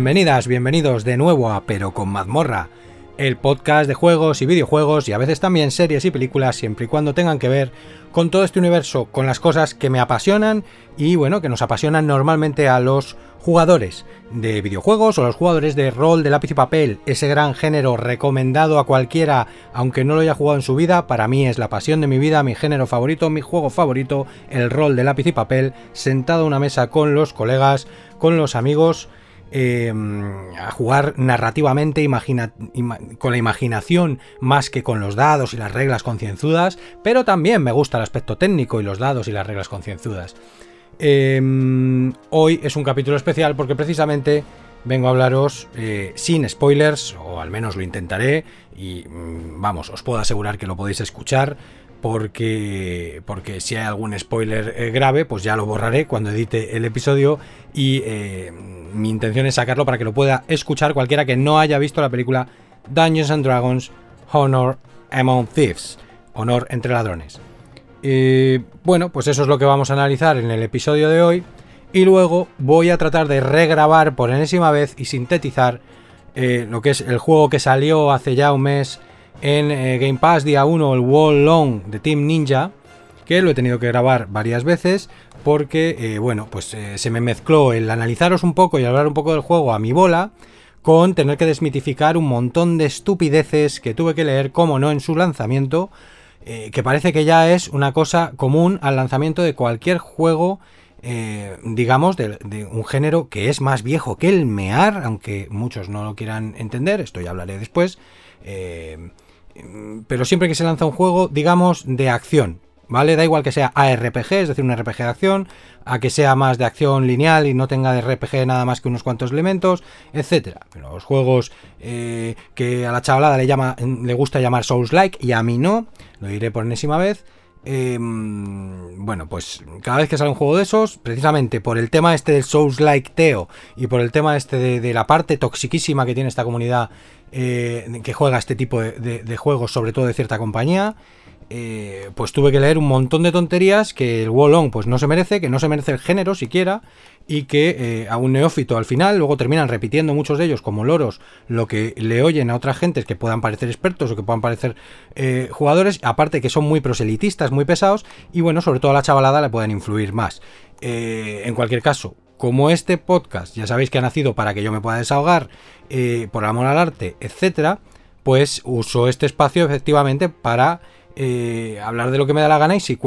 bienvenidas, bienvenidos de nuevo a Pero con mazmorra, el podcast de juegos y videojuegos y a veces también series y películas siempre y cuando tengan que ver con todo este universo, con las cosas que me apasionan y bueno, que nos apasionan normalmente a los jugadores de videojuegos o los jugadores de rol de lápiz y papel, ese gran género recomendado a cualquiera, aunque no lo haya jugado en su vida, para mí es la pasión de mi vida, mi género favorito, mi juego favorito, el rol de lápiz y papel, sentado a una mesa con los colegas, con los amigos, eh, a jugar narrativamente con la imaginación más que con los dados y las reglas concienzudas, pero también me gusta el aspecto técnico y los dados y las reglas concienzudas. Em, hoy es un capítulo especial porque precisamente vengo a hablaros eh, sin spoilers, o al menos lo intentaré, y mm, vamos, os puedo asegurar que lo podéis escuchar, porque, porque si hay algún spoiler eh, grave, pues ya lo borraré cuando edite el episodio y eh, mi intención es sacarlo para que lo pueda escuchar cualquiera que no haya visto la película Dungeons and Dragons Honor Among Thieves, Honor entre ladrones. Y bueno, pues eso es lo que vamos a analizar en el episodio de hoy. Y luego voy a tratar de regrabar por enésima vez y sintetizar eh, lo que es el juego que salió hace ya un mes en eh, Game Pass día 1, el Wall Long de Team Ninja, que lo he tenido que grabar varias veces porque, eh, bueno, pues se me mezcló el analizaros un poco y hablar un poco del juego a mi bola con tener que desmitificar un montón de estupideces que tuve que leer, como no, en su lanzamiento eh, que parece que ya es una cosa común al lanzamiento de cualquier juego, eh, digamos, de, un género que es más viejo que el mear, aunque muchos no lo quieran entender, esto ya hablaré después, eh, pero siempre que se lanza un juego, digamos, de acción, ¿vale? Da igual que sea ARPG, es decir, un RPG de acción, a que sea más de acción lineal y no tenga de RPG nada más que unos cuantos elementos, etcétera. Pero los juegos eh, que a la chavalada le, llama, le gusta llamar Souls-like y a mí no, lo diré por enésima vez. Em, bueno, pues cada vez que sale un juego de esos, precisamente por el tema este del Souls-like Teo y por el tema este de, la parte toxiquísima que tiene esta comunidad eh, que juega este tipo de juegos, sobre todo de cierta compañía, eh, pues tuve que leer un montón de tonterías que el Wolong pues no se merece, que no se merece el género siquiera, y que eh, a un neófito al final luego terminan repitiendo muchos de ellos como loros lo que le oyen a otras gentes que puedan parecer expertos o que puedan parecer jugadores, aparte que son muy proselitistas, muy pesados, y bueno, sobre todo a la chavalada le pueden influir más. en cualquier caso, como este podcast ya sabéis que ha nacido para que yo me pueda desahogar por amor al arte, etcétera, pues uso este espacio efectivamente para eh, hablar de lo que me da la gana y si,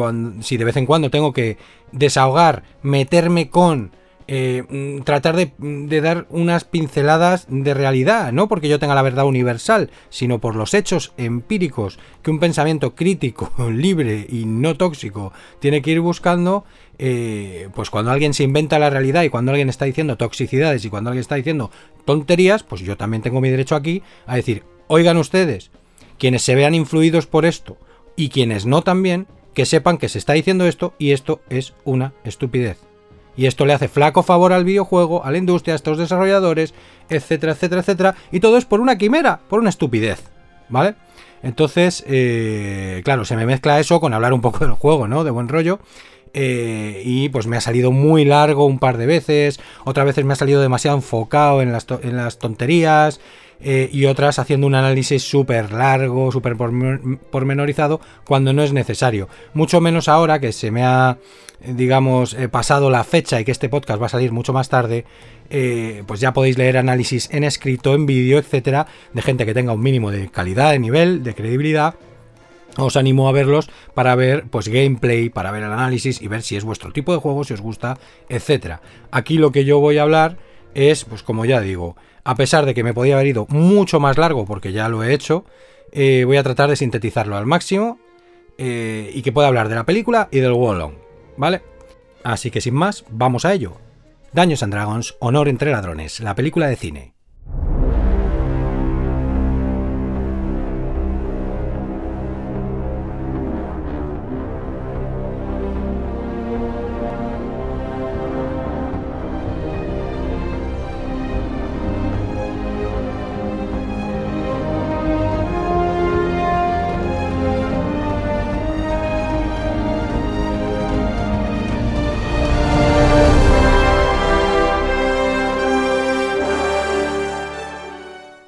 si de vez en cuando tengo que desahogar, meterme con... Eh, mm, tratar de, de, dar unas pinceladas de realidad, no porque yo tenga la verdad universal, sino por los hechos empíricos que un pensamiento crítico, libre y no tóxico tiene que ir buscando, eh, pues cuando alguien se inventa la realidad y cuando alguien está diciendo toxicidades y cuando alguien está diciendo tonterías, pues yo también tengo mi derecho aquí a decir, oigan ustedes, quienes se vean influidos por esto, y quienes no también, que sepan que se está diciendo esto y esto es una estupidez. Y esto le hace flaco favor al videojuego, a la industria, a estos desarrolladores, etcétera, etcétera, etcétera. Y todo es por una quimera, por una estupidez. ¿Vale? Entonces, eh, claro, se me mezcla eso con hablar un poco del juego, ¿no? De buen rollo. Eh, y pues me ha salido muy largo un par de veces. Otras veces me ha salido demasiado enfocado en las, en las tonterías. Eh, y otras haciendo un análisis súper largo, súper pormenorizado, cuando no es necesario. Mucho menos ahora que se me ha, digamos, eh, pasado la fecha y que este podcast va a salir mucho más tarde, eh, pues ya podéis leer análisis en escrito, en vídeo, etcétera, de gente que tenga un mínimo de calidad, de nivel, de credibilidad. Os animo a verlos para ver pues gameplay, para ver el análisis y ver si es vuestro tipo de juego, si os gusta, etcétera. Aquí lo que yo voy a hablar es, pues como ya digo, a pesar de que me podía haber ido mucho más largo porque ya lo he hecho, eh, voy a tratar de sintetizarlo al máximo eh, y que pueda hablar de la película y del Wallon, ¿vale? Así que sin más, vamos a ello. Daños and Dragons, Honor entre ladrones, la película de cine.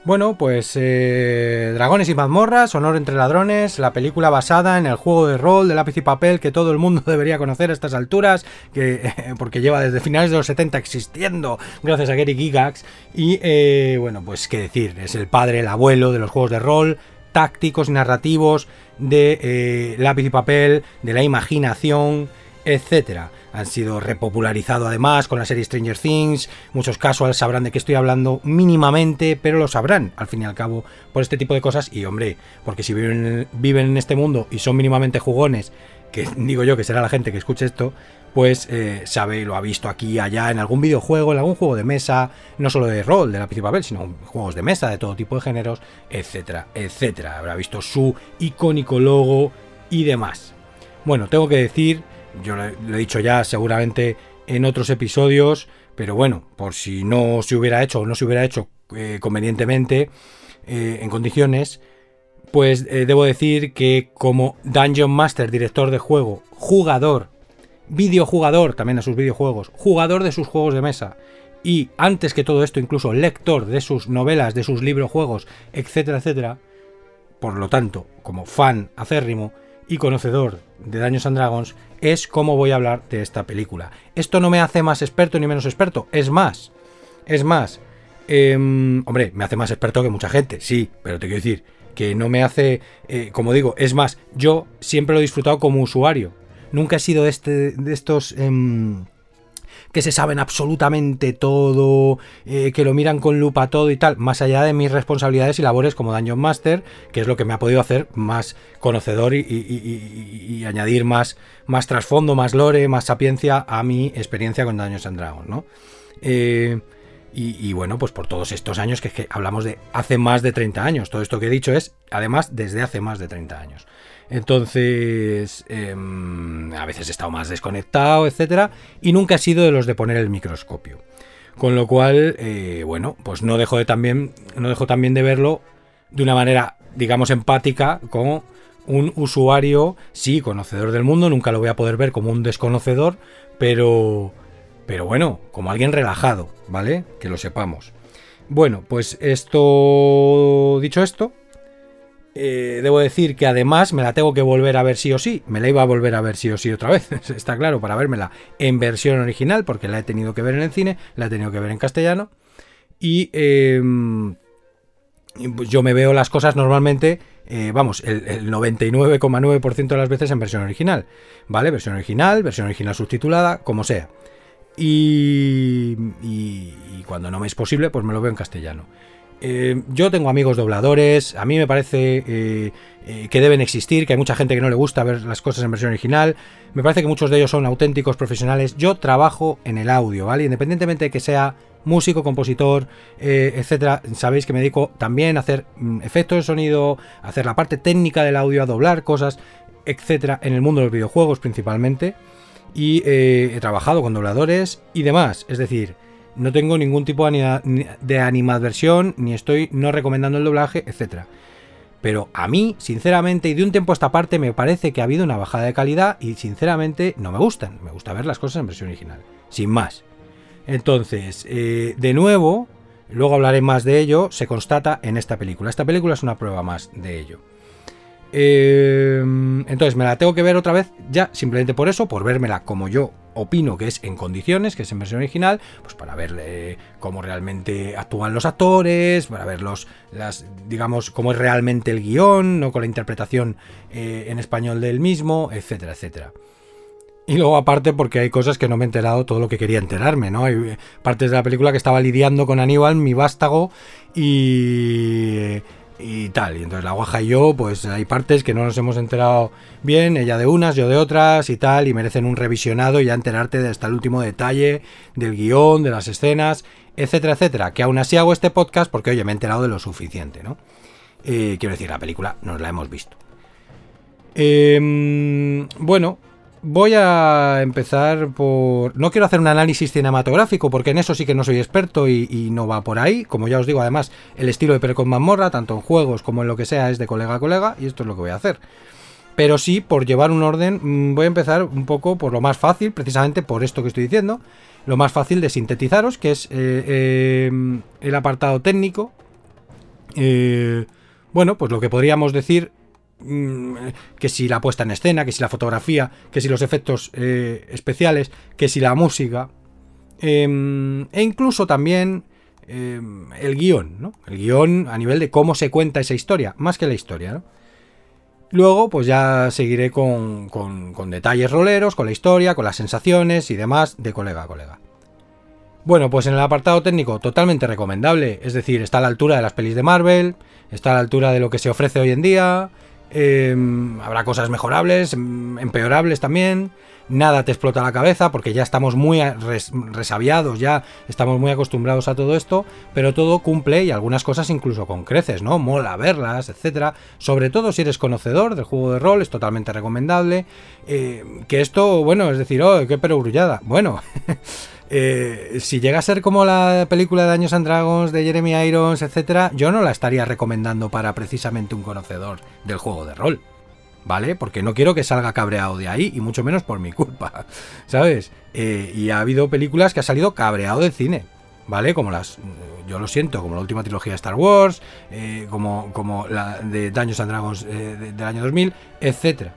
Bueno, pues eh, Dragones y mazmorras, Honor entre ladrones, la película basada en el juego de rol de lápiz y papel que todo el mundo debería conocer a estas alturas, que, porque lleva desde finales de los 70 existiendo, gracias a Gary Gigax. Y eh, bueno, pues qué decir, es el padre, el abuelo de los juegos de rol, tácticos y narrativos, de eh, lápiz y papel, de la imaginación, etcétera han sido repopularizados además con la serie Stranger Things. Muchos casuals sabrán de qué estoy hablando mínimamente, pero lo sabrán al fin y al cabo por este tipo de cosas. Y hombre, porque si viven, en este mundo y son mínimamente jugones, que digo yo que será la gente que escuche esto, pues eh, sabe, lo ha visto aquí, allá, en algún videojuego, en algún juego de mesa, no solo de rol, de lápiz y papel, sino juegos de mesa de todo tipo de géneros, etcétera, etcétera. Habrá visto su icónico logo y demás. Bueno, tengo que decir yo lo he dicho ya seguramente en otros episodios, pero bueno, por si no se hubiera hecho o no se hubiera hecho eh, convenientemente, eh, en condiciones, pues eh, debo decir que como Dungeon Master, director de juego, jugador, videojugador también de sus videojuegos, jugador de sus juegos de mesa, y antes que todo esto incluso lector de sus novelas, de sus libros, juegos, etcétera, etcétera, por lo tanto, como fan acérrimo y conocedor de Daños and Dragons, es cómo voy a hablar de esta película. Esto no me hace más experto ni menos experto, es más, es más, em, hombre, me hace más experto que mucha gente, sí, pero te quiero decir que no me hace, eh, como digo, es más, yo siempre lo he disfrutado como usuario, nunca he sido este, de estos... Em, que se saben absolutamente todo, eh, que lo miran con lupa todo y tal, más allá de mis responsabilidades y labores como Dungeon Master, que es lo que me ha podido hacer más conocedor y, añadir más, más trasfondo, más lore, más sapiencia a mi experiencia con Dungeons and Dragons, ¿no? Eh, y, bueno, pues por todos estos años, que es que hablamos de hace más de 30 años. Todo esto que he dicho es, además, desde hace más de 30 años. Entonces, em, a veces he estado más desconectado, etcétera, y nunca he sido de los de poner el microscopio. Con lo cual, eh, bueno, pues no dejo de también, no dejo también de verlo de una manera, digamos, empática como un usuario, sí, conocedor del mundo, nunca lo voy a poder ver como un desconocedor, pero, pero bueno, como alguien relajado, ¿vale? Que lo sepamos. Bueno, pues esto, dicho esto, eh, debo decir que además me la tengo que volver a ver sí o sí. Me la iba a volver a ver sí o sí otra vez, está claro, para vérmela en versión original, porque la he tenido que ver en el cine, la he tenido que ver en castellano. Y em, pues yo me veo las cosas normalmente, eh, vamos, el, 99,9% de las veces en versión original. ¿Vale? Versión original, versión original subtitulada, como sea. y cuando no me es posible, pues me lo veo en castellano. Eh, yo tengo amigos dobladores, a mí me parece eh, eh, que deben existir, que hay mucha gente que no le gusta ver las cosas en versión original, me parece que muchos de ellos son auténticos profesionales, yo trabajo en el audio, ¿vale? Independientemente de que sea músico, compositor, etcétera, sabéis que me dedico también a hacer mm, efectos de sonido, hacer la parte técnica del audio, a doblar cosas, etcétera, en el mundo de los videojuegos principalmente, y he trabajado con dobladores y demás, es decir, no tengo ningún tipo de animadversión, ni estoy no recomendando el doblaje, etc. Pero a mí, sinceramente, y de un tiempo a esta parte, me parece que ha habido una bajada de calidad y sinceramente no me gustan. Me gusta ver las cosas en versión original, sin más. Entonces, eh, de nuevo, luego hablaré más de ello, se constata en esta película. Esta película es una prueba más de ello. Eh, entonces me la tengo que ver otra vez ya simplemente por eso, por vérmela como yo opino que es en condiciones, que es en versión original, pues para ver eh, cómo realmente actúan los actores, para ver los, digamos, cómo es realmente el guion, no con la interpretación eh, en español del mismo, etcétera, etcétera. Y luego aparte porque hay cosas que no me he enterado todo lo que quería enterarme, ¿no? Hay partes de la película que estaba lidiando con Aníbal, mi vástago, y y tal. Y entonces la guaja y yo, pues hay partes que no nos hemos enterado bien, ella de unas, yo de otras y tal, y merecen un revisionado y ya enterarte de hasta el último detalle del guion, de las escenas, etcétera, etcétera. Que aún así hago este podcast porque, oye, me he enterado de lo suficiente, ¿no? Eh, quiero decir, la película nos la hemos visto. Em, bueno, voy a empezar por... No quiero hacer un análisis cinematográfico porque en eso sí que no soy experto y, no va por ahí. Como ya os digo, además, el estilo de Pero con Mazmorra, tanto en juegos como en lo que sea, es de colega a colega y esto es lo que voy a hacer. Pero sí, por llevar un orden, mm, voy a empezar un poco por lo más fácil, precisamente por esto que estoy diciendo. Lo más fácil de sintetizaros, que es eh, eh, el apartado técnico. Eh, bueno, pues lo que podríamos decir que si la puesta en escena, que si la fotografía, que si los efectos eh, especiales, que si la música, em, e incluso también em, el guion, ¿no? El guion a nivel de cómo se cuenta esa historia, más que la historia. Luego, pues ya seguiré con, con detalles roleros, con la historia, con las sensaciones y demás de colega a colega. Bueno, pues en el apartado técnico totalmente recomendable, es decir, está a la altura de las pelis de Marvel, está a la altura de lo que se ofrece hoy en día, em, habrá cosas mejorables, em, empeorables también, nada te explota la cabeza porque ya estamos muy resabiados, ya estamos muy acostumbrados a todo esto, pero todo cumple y algunas cosas incluso con creces, ¿no? Mola verlas, etcétera. Sobre todo si eres conocedor del juego de rol, es totalmente recomendable. Eh, que esto, bueno, es decir, oh, qué perogrullada. Bueno. Eh, si llega a ser como la película de Daños and Dragons de Jeremy Irons, etcétera, yo no la estaría recomendando para precisamente un conocedor del juego de rol. ¿Vale? Porque no quiero que salga cabreado de ahí, y mucho menos por mi culpa, ¿sabes? Eh, y ha habido películas que ha salido cabreado del cine, ¿vale? Como las, yo lo siento, como la última trilogía de Star Wars, eh, como, como la de Daños and Dragons del año 2000, etcétera.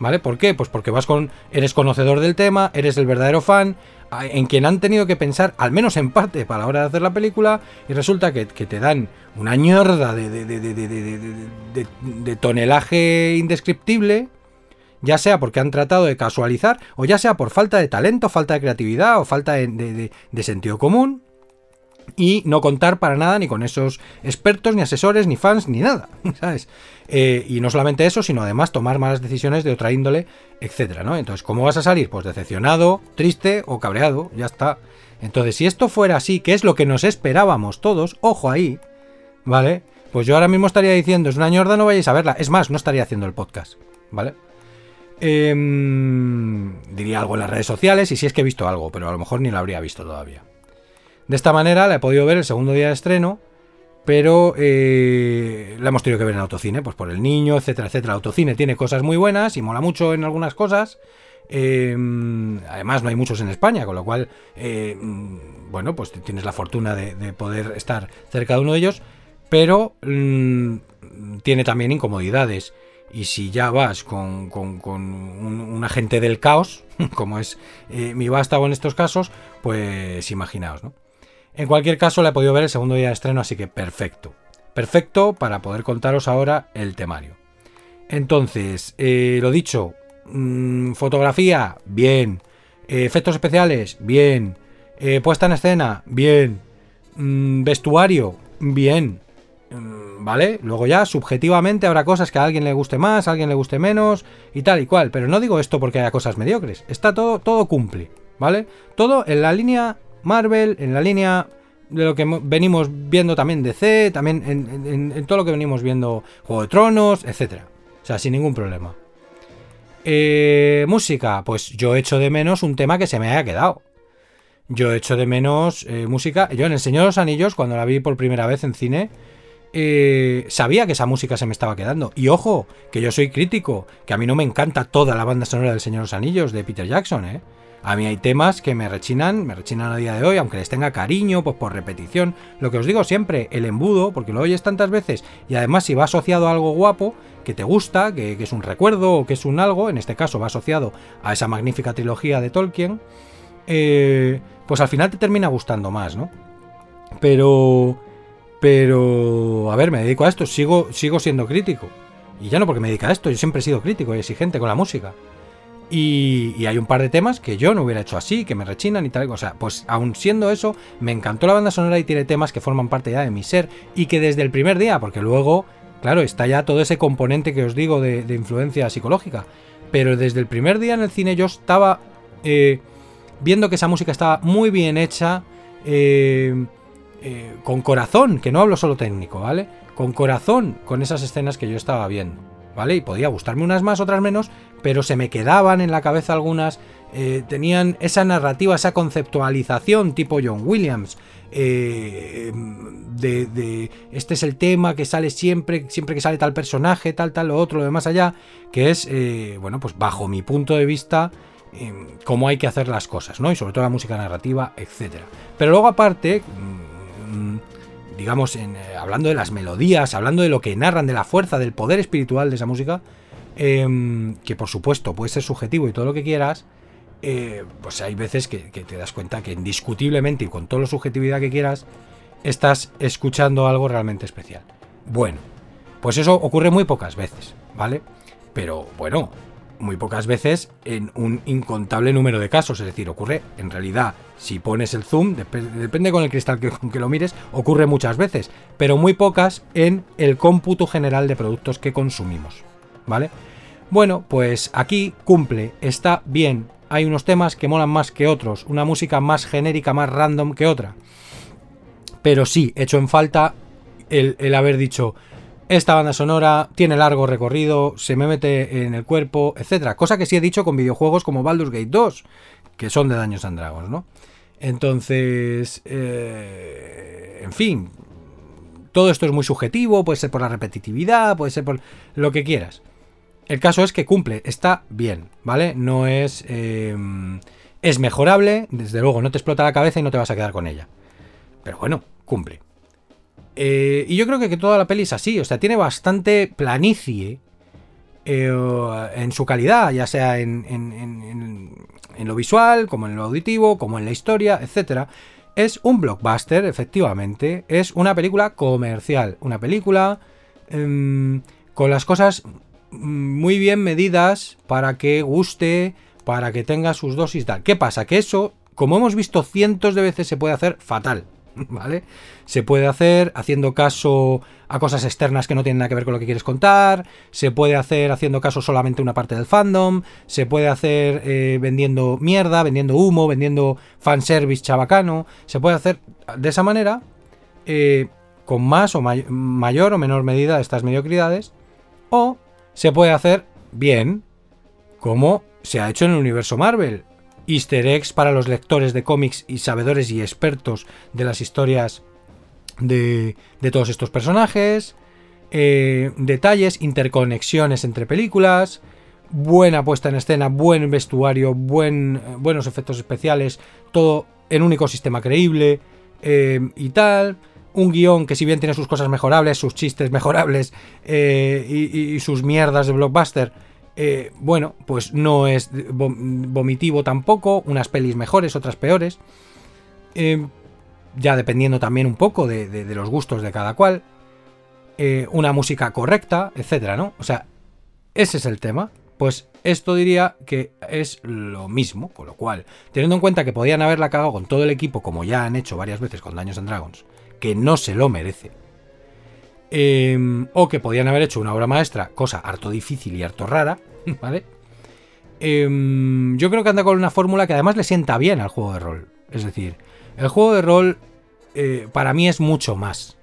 ¿Vale? ¿Por qué? Pues porque vas con. Eres conocedor del tema, eres el verdadero fan, en quien han tenido que pensar, al menos en parte, para la hora de hacer la película, y resulta que, te dan una ñorda de, de, tonelaje indescriptible, ya sea porque han tratado de casualizar, o ya sea por falta de talento, falta de creatividad o falta de, sentido común, y no contar para nada ni con esos expertos, ni asesores, ni fans, ni nada, ¿sabes? Eh, y no solamente eso, sino además tomar malas decisiones de otra índole, etcétera, ¿no? Entonces, ¿cómo vas a salir? Pues decepcionado, triste o cabreado, ya está. Entonces, si esto fuera así, que es lo que nos esperábamos todos, ojo ahí, ¿vale? Pues yo ahora mismo estaría diciendo, es una ñorda, no vayáis a verla. Es más, no estaría haciendo el podcast, ¿vale? Em, diría algo en las redes sociales y si es que he visto algo, pero a lo mejor ni lo habría visto todavía. De esta manera la he podido ver el segundo día de estreno, pero eh, la hemos tenido que ver en autocine, pues por el niño, etcétera, etcétera. Autocine tiene cosas muy buenas y mola mucho en algunas cosas. Em, además, no hay muchos en España, con lo cual, eh, bueno, pues tienes la fortuna de, poder estar cerca de uno de ellos, pero mm, tiene también incomodidades. Y si ya vas con, un, agente del caos, como es eh, mi vástago en estos casos, pues imaginaos, ¿no? En cualquier caso, la he podido ver el segundo día de estreno, así que perfecto. Perfecto para poder contaros ahora el temario. Entonces, eh, lo dicho, mm, fotografía, bien. efectos especiales, bien. Eh, puesta en escena, bien. Mm, vestuario, bien. Mm, ¿Vale? Luego ya, subjetivamente, habrá cosas que a alguien le guste más, a alguien le guste menos, y tal y cual. Pero no digo esto porque haya cosas mediocres. Está todo, todo cumple, ¿vale? Todo en la línea Marvel, en la línea de lo que venimos viendo también de C, también en, todo lo que venimos viendo Juego de Tronos, etcétera. O sea, sin ningún problema. Eh, música, pues yo echo de menos un tema que se me haya quedado. Yo echo de menos eh, música. Yo en El Señor de los Anillos, cuando la vi por primera vez en cine, eh, sabía que esa música se me estaba quedando. Y ojo, que yo soy crítico, que a mí no me encanta toda la banda sonora del Señor de los Anillos de Peter Jackson, ¿eh? A mí hay temas que me rechinan, me rechinan a día de hoy, aunque les tenga cariño, pues por repetición. Lo que os digo siempre, el embudo, porque lo oyes tantas veces y además si va asociado a algo guapo, que te gusta, que, es un recuerdo o que es un algo, en este caso va asociado a esa magnífica trilogía de Tolkien, eh, pues al final te termina gustando más, ¿no? Pero... Pero... A ver, me dedico a esto, sigo, sigo siendo crítico. Y ya no porque me dedico a esto, yo siempre he sido crítico y exigente con la música. Y, hay un par de temas que yo no hubiera hecho así, que me rechinan y tal. O sea, pues aún siendo eso, me encantó la banda sonora y tiene temas que forman parte ya de mi ser. Y que desde el primer día, porque luego, claro, está ya todo ese componente que os digo de, influencia psicológica. Pero desde el primer día en el cine yo estaba eh, viendo que esa música estaba muy bien hecha, eh, eh, con corazón, que no hablo solo técnico, ¿vale? Con corazón, con esas escenas que yo estaba viendo. ¿vale? Y podía gustarme unas más, otras menos, pero se me quedaban en la cabeza algunas, eh, tenían esa narrativa, esa conceptualización tipo John Williams. Eh, de, este es el tema que sale siempre, siempre que sale tal personaje, tal, tal, lo otro, lo demás allá, que es, eh, bueno, pues bajo mi punto de vista, cómo hay que hacer las cosas, ¿no? Y sobre todo la música narrativa, etcétera. Pero luego aparte, mm, digamos, en, eh, hablando de las melodías, hablando de lo que narran, de la fuerza, del poder espiritual de esa música, em, que por supuesto puede ser subjetivo y todo lo que quieras, eh, pues hay veces que, te das cuenta que indiscutiblemente y con toda la subjetividad que quieras, estás escuchando algo realmente especial. Bueno, pues eso ocurre muy pocas veces, ¿vale? Pero bueno, muy pocas veces en un incontable número de casos. Es decir, ocurre en realidad, si pones el zoom, depende con el cristal que, que lo mires, ocurre muchas veces, pero muy pocas en el cómputo general de productos que consumimos. ¿Vale? Bueno, pues aquí cumple, está bien. Hay unos temas que molan más que otros, una música más genérica, más random que otra. Pero sí, hecho en falta el, el haber dicho, esta banda sonora tiene largo recorrido, se me mete en el cuerpo, etcétera. Cosa que sí he dicho con videojuegos como Baldur's Gate 2, que son de Daños and Dragons, ¿no? Entonces, eh, en fin, todo esto es muy subjetivo, puede ser por la repetitividad, puede ser por lo que quieras. El caso es que cumple, está bien, ¿vale? No es... Eh, es mejorable, desde luego no te explota la cabeza y no te vas a quedar con ella. Pero bueno, cumple. Eh, y yo creo que, toda la peli es así, o sea, tiene bastante planicie eh, en su calidad, ya sea en, en, lo visual, como en lo auditivo, como en la historia, etc. Es un blockbuster, efectivamente, es una película comercial, una película em, con las cosas muy bien medidas para que guste, para que tenga sus dosis tal. ¿Qué pasa? Que eso, como hemos visto cientos de veces, se puede hacer fatal. ¿vale? Se puede hacer haciendo caso a cosas externas que no tienen nada que ver con lo que quieres contar, se puede hacer haciendo caso solamente a una parte del fandom, se puede hacer eh, vendiendo mierda, vendiendo humo, vendiendo fanservice chabacano, se puede hacer de esa manera, eh, con más o mayor o menor medida estas mediocridades, o se puede hacer bien, como se ha hecho en el universo Marvel. Easter eggs para los lectores de cómics y sabedores y expertos de las historias de, todos estos personajes, eh, detalles, interconexiones entre películas, buena puesta en escena, buen vestuario, buen, buenos efectos especiales, todo en un ecosistema creíble eh, y tal. Un guion que si bien tiene sus cosas mejorables, sus chistes mejorables eh, y, sus mierdas de blockbuster, eh, bueno, pues no es vomitivo tampoco, unas pelis mejores, otras peores. Eh, ya dependiendo también un poco de, los gustos de cada cual. Una música correcta, etcétera, ¿no? O sea, ese es el tema. Pues esto diría que es lo mismo, con lo cual, teniendo en cuenta que podían haberla cagado con todo el equipo, como ya han hecho varias veces con Daños and Dragons, que no se lo merece, Em, o que podían haber hecho una obra maestra, cosa harto difícil y harto rara, ¿vale? Em, yo creo que anda con una fórmula que además le sienta bien al juego de rol. Es decir, el juego de rol eh, para mí es mucho más.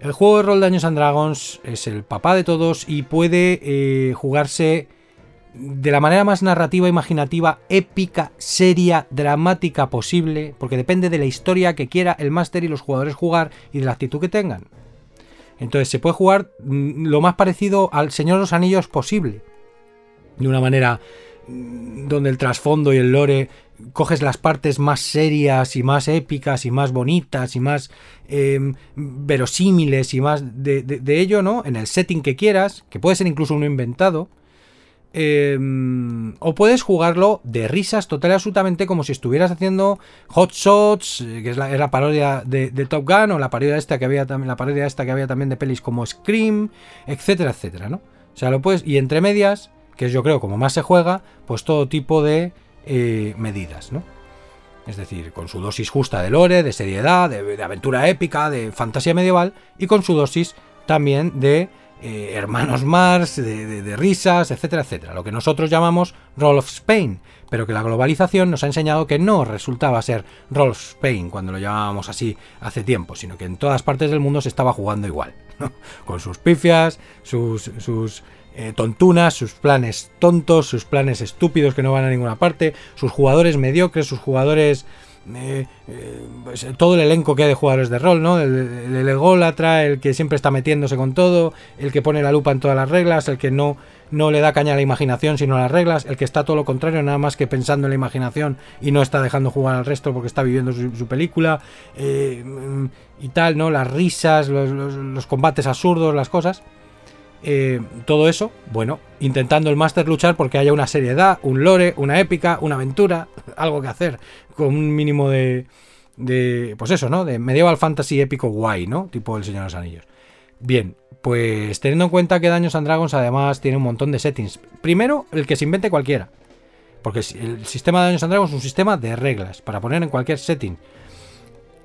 El juego de rol de Años and Dragons es el papá de todos y puede eh, jugarse de la manera más narrativa, imaginativa, épica, seria, dramática posible, porque depende de la historia que quiera el máster y los jugadores jugar y de la actitud que tengan. Entonces se puede jugar mm, lo más parecido al Señor de los Anillos posible. De una manera mm, donde el trasfondo y el lore coges las partes más serias y más épicas y más bonitas y más em, verosímiles y más de, de, ello, ¿no? En el setting que quieras, que puede ser incluso uno inventado, Em, o puedes jugarlo de risas total y absolutamente como si estuvieras haciendo Hot Shots, eh, que es la, parodia de, Top Gun, o la parodia esta que había también, la parodia esta que había también de pelis como Scream, etcétera, etcétera, ¿no? O sea, lo puedes. Y entre medias, que es yo creo como más se juega, pues todo tipo de eh, medidas, ¿no? Es decir, con su dosis justa de lore, de seriedad, de aventura épica, de fantasía medieval, y con su dosis también de eh, hermanos Mars, de, risas, etcétera, etcétera. Lo que nosotros llamamos Roll of Spain, pero que la globalización nos ha enseñado que no resultaba ser Roll of Spain cuando lo llamábamos así hace tiempo, sino que en todas partes del mundo se estaba jugando igual, con sus pifias, sus, sus eh, tontunas, sus planes tontos, sus planes estúpidos que no van a ninguna parte, sus jugadores mediocres, sus jugadores eh, pues, todo el elenco que hay de jugadores de rol, ¿no? El, el, el ególatra, el que siempre está metiéndose con todo, el que pone la lupa en todas las reglas, el que no no le da caña a la imaginación sino a las reglas, el que está todo lo contrario, nada más que pensando en la imaginación y no está dejando jugar al resto porque está viviendo su, película eh, y tal, ¿no? Las risas, los, combates absurdos, las cosas. Eh, todo eso, bueno, intentando el máster luchar porque haya una seriedad, un lore, una épica, una aventura, algo que hacer, con un mínimo de, de pues eso, ¿no? De medieval fantasy épico guay, ¿no? Tipo El Señor de los Anillos. Bien, pues teniendo en cuenta que Daños and Dragons además tiene un montón de settings. Primero, el que se invente cualquiera. Porque el sistema de Daños and Dragons es un sistema de reglas para poner en cualquier setting.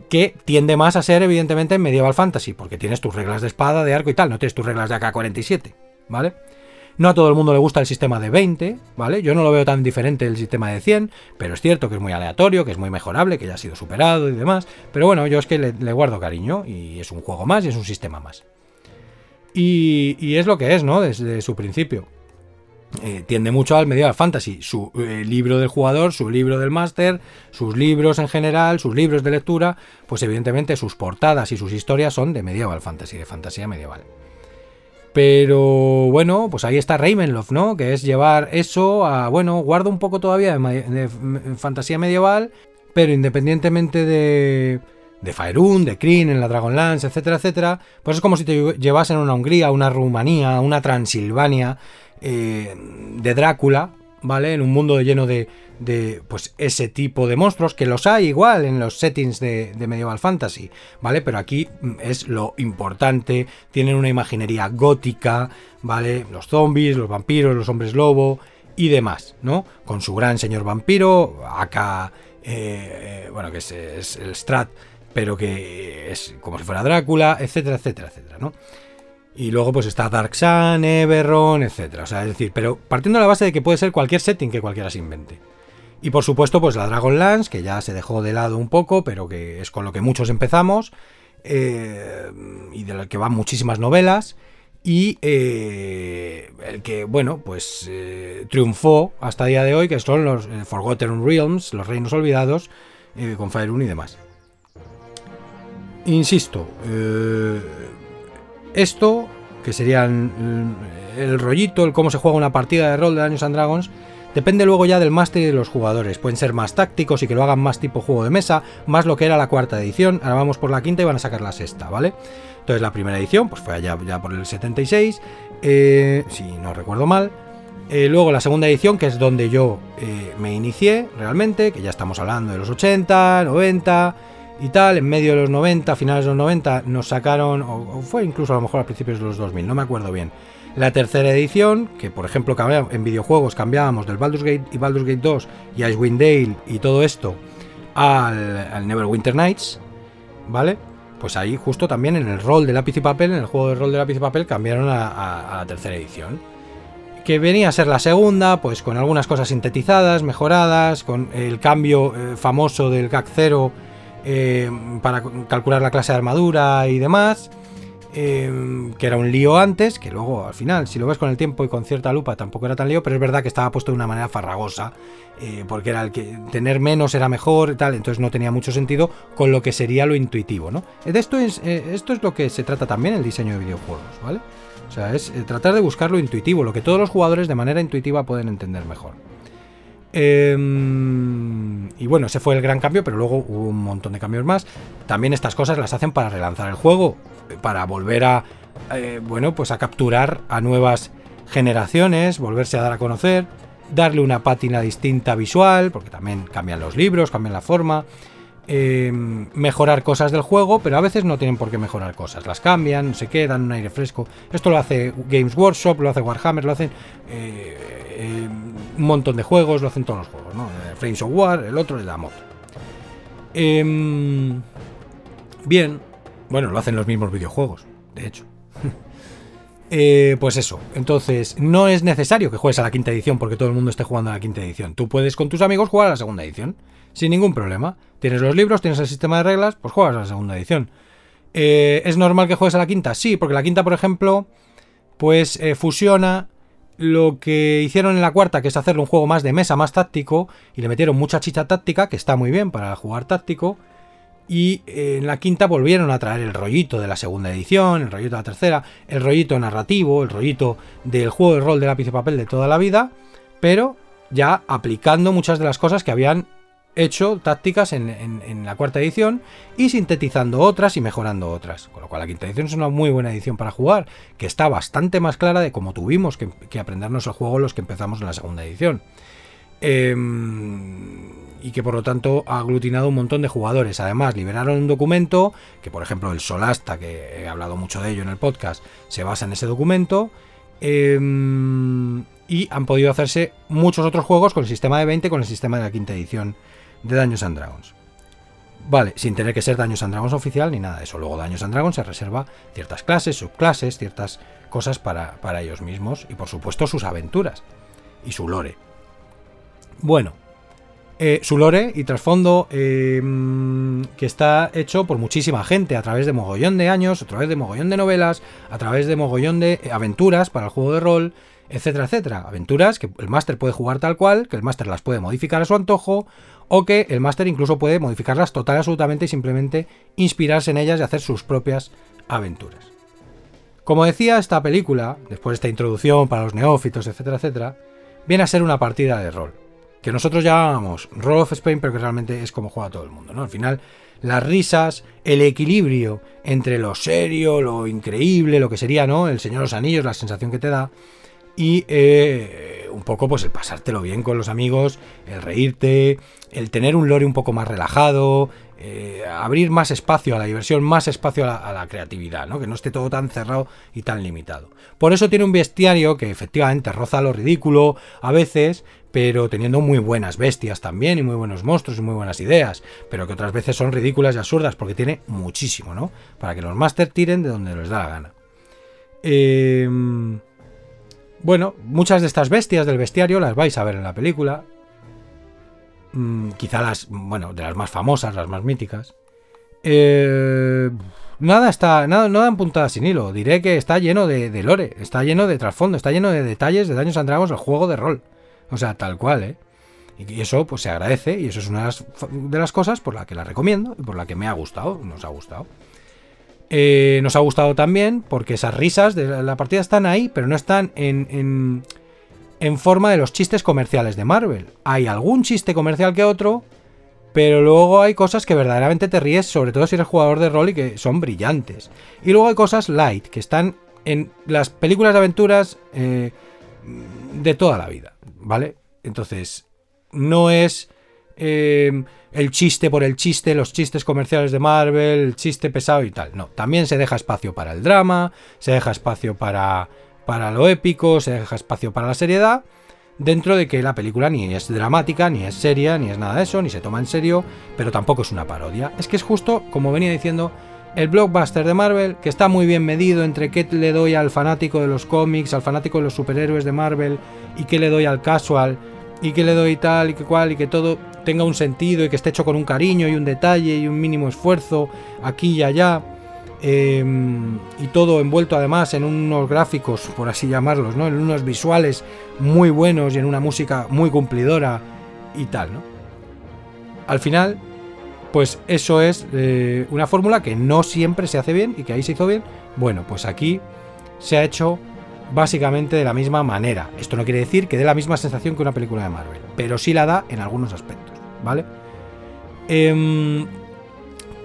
Que tiende más a ser, evidentemente, en Medieval Fantasy. Porque tienes tus reglas de espada, de arco y tal. No tienes tus reglas de AK-47. ¿Vale? No a todo el mundo le gusta el sistema de 20, ¿vale? Yo no lo veo tan diferente del sistema de 100, pero es cierto que es muy aleatorio, que es muy mejorable, que ya ha sido superado y demás. Pero bueno, yo es que le, guardo cariño y es un juego más y es un sistema más. Y, es lo que es, ¿no? Desde su principio. Eh, tiende mucho al medieval fantasy. Su eh, libro del jugador, su libro del máster, sus libros en general, sus libros de lectura, pues evidentemente sus portadas y sus historias son de medieval fantasy, de fantasía medieval. Pero bueno, pues ahí está Ravenloft, ¿no? Que es llevar eso a, bueno, guardo un poco todavía de, fantasía medieval, pero independientemente de, de Faerun, de Kryn, en la Dragonlance, etcétera, etcétera, pues es como si te llevasen una Hungría, una Rumanía, una Transilvania eh, de Drácula, ¿vale? En un mundo lleno de, de pues ese tipo de monstruos, que los hay igual en los settings de, Medieval Fantasy, ¿vale? Pero aquí mm, es lo importante, tienen una imaginería gótica, ¿vale? Los zombies, los vampiros, los hombres lobo y demás, ¿no? Con su gran señor vampiro, acá, eh, eh, bueno, que es, el Strat, pero que es como si fuera Drácula, etcétera, etcétera, etcétera, ¿no? Y luego pues está Dark Sun, Everron, etcétera. O sea, es decir, pero partiendo de la base de que puede ser cualquier setting que cualquiera se invente. Y por supuesto, pues la Dragonlance, que ya se dejó de lado un poco, pero que es con lo que muchos empezamos, eh, y de la que van muchísimas novelas, y eh, el que, bueno, pues eh, triunfó hasta día de hoy, que son los Forgotten Realms, los reinos olvidados, con Faerun y demás. Insisto, esto, que serían el rollito, el cómo se juega una partida de rol de Dungeons and Dragons, Depende luego ya del máster y de los jugadores. Pueden ser más tácticos y que lo hagan más tipo juego de mesa, más lo que era la cuarta edición. Ahora vamos por la quinta y van a sacar la sexta, ¿vale? Entonces la primera edición, pues fue allá ya por el 76, eh, si no recuerdo mal. Eh, luego la segunda edición, que es donde yo eh, me inicié realmente, que ya estamos hablando de los 80, 90 y tal. En medio de los 90, finales de los 90, nos sacaron, o, fue incluso a lo mejor a principios de los 2000, no me acuerdo bien la tercera edición, que por ejemplo en videojuegos cambiábamos del Baldur's Gate y Baldur's Gate 2 y Icewind Dale y todo esto al, Neverwinter Nights, ¿vale? Pues ahí justo también en el rol de lápiz y papel, en el juego de rol de lápiz y papel, cambiaron a, la tercera edición. Que venía a ser la segunda, pues con algunas cosas sintetizadas, mejoradas, con el cambio eh, famoso del GAC 0 eh, para calcular la clase de armadura y demás. Em, que era un lío antes, que luego al final, si lo ves con el tiempo y con cierta lupa, tampoco era tan lío, pero es verdad que estaba puesto de una manera farragosa, eh, porque era el que tener menos era mejor y tal, entonces no tenía mucho sentido con lo que sería lo intuitivo, ¿no? Esto es, eh, esto es lo que se trata también el diseño de videojuegos, ¿vale? O sea, es eh, tratar de buscar lo intuitivo, lo que todos los jugadores de manera intuitiva pueden entender mejor. Em, y bueno, ese fue el gran cambio, pero luego hubo un montón de cambios más. También estas cosas las hacen para relanzar el juego, para volver a, eh, bueno, pues a capturar a nuevas generaciones, volverse a dar a conocer, darle una pátina distinta visual, porque también cambian los libros, cambian la forma. Em, mejorar cosas del juego, pero a veces no tienen por qué mejorar cosas. Las cambian, se quedan, un aire fresco. Esto lo hace Games Workshop, lo hace Warhammer, lo hacen eh, eh, un montón de juegos, lo hacen todos los juegos, ¿no? Eh, Frames of War, el otro es la moto. Em, bien, bueno, lo hacen los mismos videojuegos, de hecho. pues eso, entonces no es necesario que juegues a la quinta edición porque todo el mundo esté jugando a la quinta edición. Tú puedes con tus amigos jugar a la segunda edición sin ningún problema. Tienes los libros, tienes el sistema de reglas, pues juegas a la segunda edición. Eh, ¿Es normal que juegues a la quinta? Sí, porque la quinta, por ejemplo, pues eh, fusiona lo que hicieron en la cuarta, que es hacerle un juego más de mesa, más táctico, y le metieron mucha chicha táctica, que está muy bien para jugar táctico. Y eh, en la quinta volvieron a traer el rollito de la segunda edición, el rollito de la tercera, el rollito narrativo, el rollito del juego de rol de lápiz y papel de toda la vida, pero ya aplicando muchas de las cosas que habían hecho tácticas en, la cuarta edición y sintetizando otras y mejorando otras. Con lo cual la quinta edición es una muy buena edición para jugar, que está bastante más clara de cómo tuvimos que, aprendernos el juego los que empezamos en la segunda edición. Em, y que por lo tanto ha aglutinado un montón de jugadores. Además, liberaron un documento, que por ejemplo el Solasta, que he hablado mucho de ello en el podcast, se basa en ese documento. Em, y han podido hacerse muchos otros juegos con el sistema de 20, con el sistema de la quinta edición de Daños and Dragons. Vale, sin tener que ser Daños and Dragons oficial ni nada de eso. Luego Daños and Dragons se reserva ciertas clases, subclases, ciertas cosas para, ellos mismos y por supuesto sus aventuras y su lore. Bueno, eh, su lore y trasfondo eh, que está hecho por muchísima gente a través de mogollón de años, a través de mogollón de novelas, a través de mogollón de aventuras para el juego de rol, etcétera, etcétera. Aventuras que el máster puede jugar tal cual, que el máster las puede modificar a su antojo, o que el máster incluso puede modificarlas total absolutamente y simplemente inspirarse en ellas y hacer sus propias aventuras. Como decía, esta película, después de esta introducción para los neófitos, etcétera, etcétera, viene a ser una partida de rol. Que nosotros llamábamos Roll of Spain, pero que realmente es como juega todo el mundo, ¿no? Al final, las risas, el equilibrio entre lo serio, lo increíble, lo que sería, ¿no? El Señor de los Anillos, la sensación que te da, y eh, un poco pues el pasártelo bien con los amigos, el reírte, el tener un lore un poco más relajado, eh, abrir más espacio a la diversión, más espacio a la, creatividad, ¿no? que no esté todo tan cerrado y tan limitado. Por eso tiene un bestiario que efectivamente roza lo ridículo a veces, pero teniendo muy buenas bestias también y muy buenos monstruos y muy buenas ideas, pero que otras veces son ridículas y absurdas porque tiene muchísimo, ¿no? Para que los máster tiren de donde les da la gana. Eh, bueno, muchas de estas bestias del bestiario las vais a ver en la película. Mm, quizá las, bueno, de las más famosas, las más míticas. Eh, nada está, nada, no dan puntada sin hilo. Diré que está lleno de, lore, está lleno de trasfondo, está lleno de detalles de Daños and Dragons, el juego de rol. O sea, tal cual, ¿eh? Y eso pues se agradece y eso es una de las cosas por la que la recomiendo y por la que me ha gustado, nos ha gustado. Eh, nos ha gustado también porque esas risas de la partida están ahí, pero no están en, en, forma de los chistes comerciales de Marvel. Hay algún chiste comercial que otro, pero luego hay cosas que verdaderamente te ríes, sobre todo si eres jugador de rol y que son brillantes. Y luego hay cosas light, que están en las películas de aventuras eh, de toda la vida, ¿vale? Entonces, no es eh, el chiste por el chiste, los chistes comerciales de Marvel, el chiste pesado y tal. No, también se deja espacio para el drama, se deja espacio para, para lo épico, se deja espacio para la seriedad, dentro de que la película ni es dramática, ni es seria, ni es nada de eso, ni se toma en serio, pero tampoco es una parodia. Es que es justo, como venía diciendo, el blockbuster de Marvel, que está muy bien medido entre qué le doy al fanático de los cómics, al fanático de los superhéroes de Marvel, y qué le doy al casual, y qué le doy tal y qué cual, y que todo tenga un sentido y que esté hecho con un cariño y un detalle y un mínimo esfuerzo aquí y allá. Em, y todo envuelto además en unos gráficos, por así llamarlos, ¿no? en unos visuales muy buenos y en una música muy cumplidora y tal. ¿no? Al final, pues eso es eh, una fórmula que no siempre se hace bien y que ahí se hizo bien. Bueno, pues aquí se ha hecho básicamente de la misma manera. Esto no quiere decir que dé la misma sensación que una película de Marvel, pero sí la da en algunos aspectos. ¿vale? Em,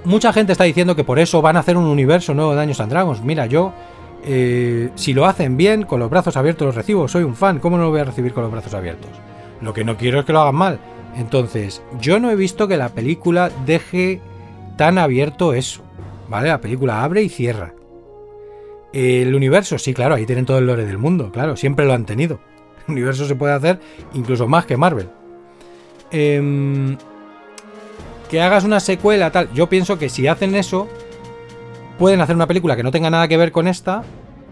mucha gente está diciendo que por eso van a hacer un universo nuevo de Daños and Dragons. Mira, yo, eh, si lo hacen bien, con los brazos abiertos los recibo. Soy un fan, ¿cómo no lo voy a recibir con los brazos abiertos? Lo que no quiero es que lo hagan mal. Entonces, yo no he visto que la película deje tan abierto eso. ¿Vale? La película abre y cierra. El universo, sí, claro, ahí tienen todo el lore del mundo, claro, siempre lo han tenido. El universo se puede hacer incluso más que Marvel. Em, que hagas una secuela, tal. Yo pienso que si hacen eso, pueden hacer una película que no tenga nada que ver con esta,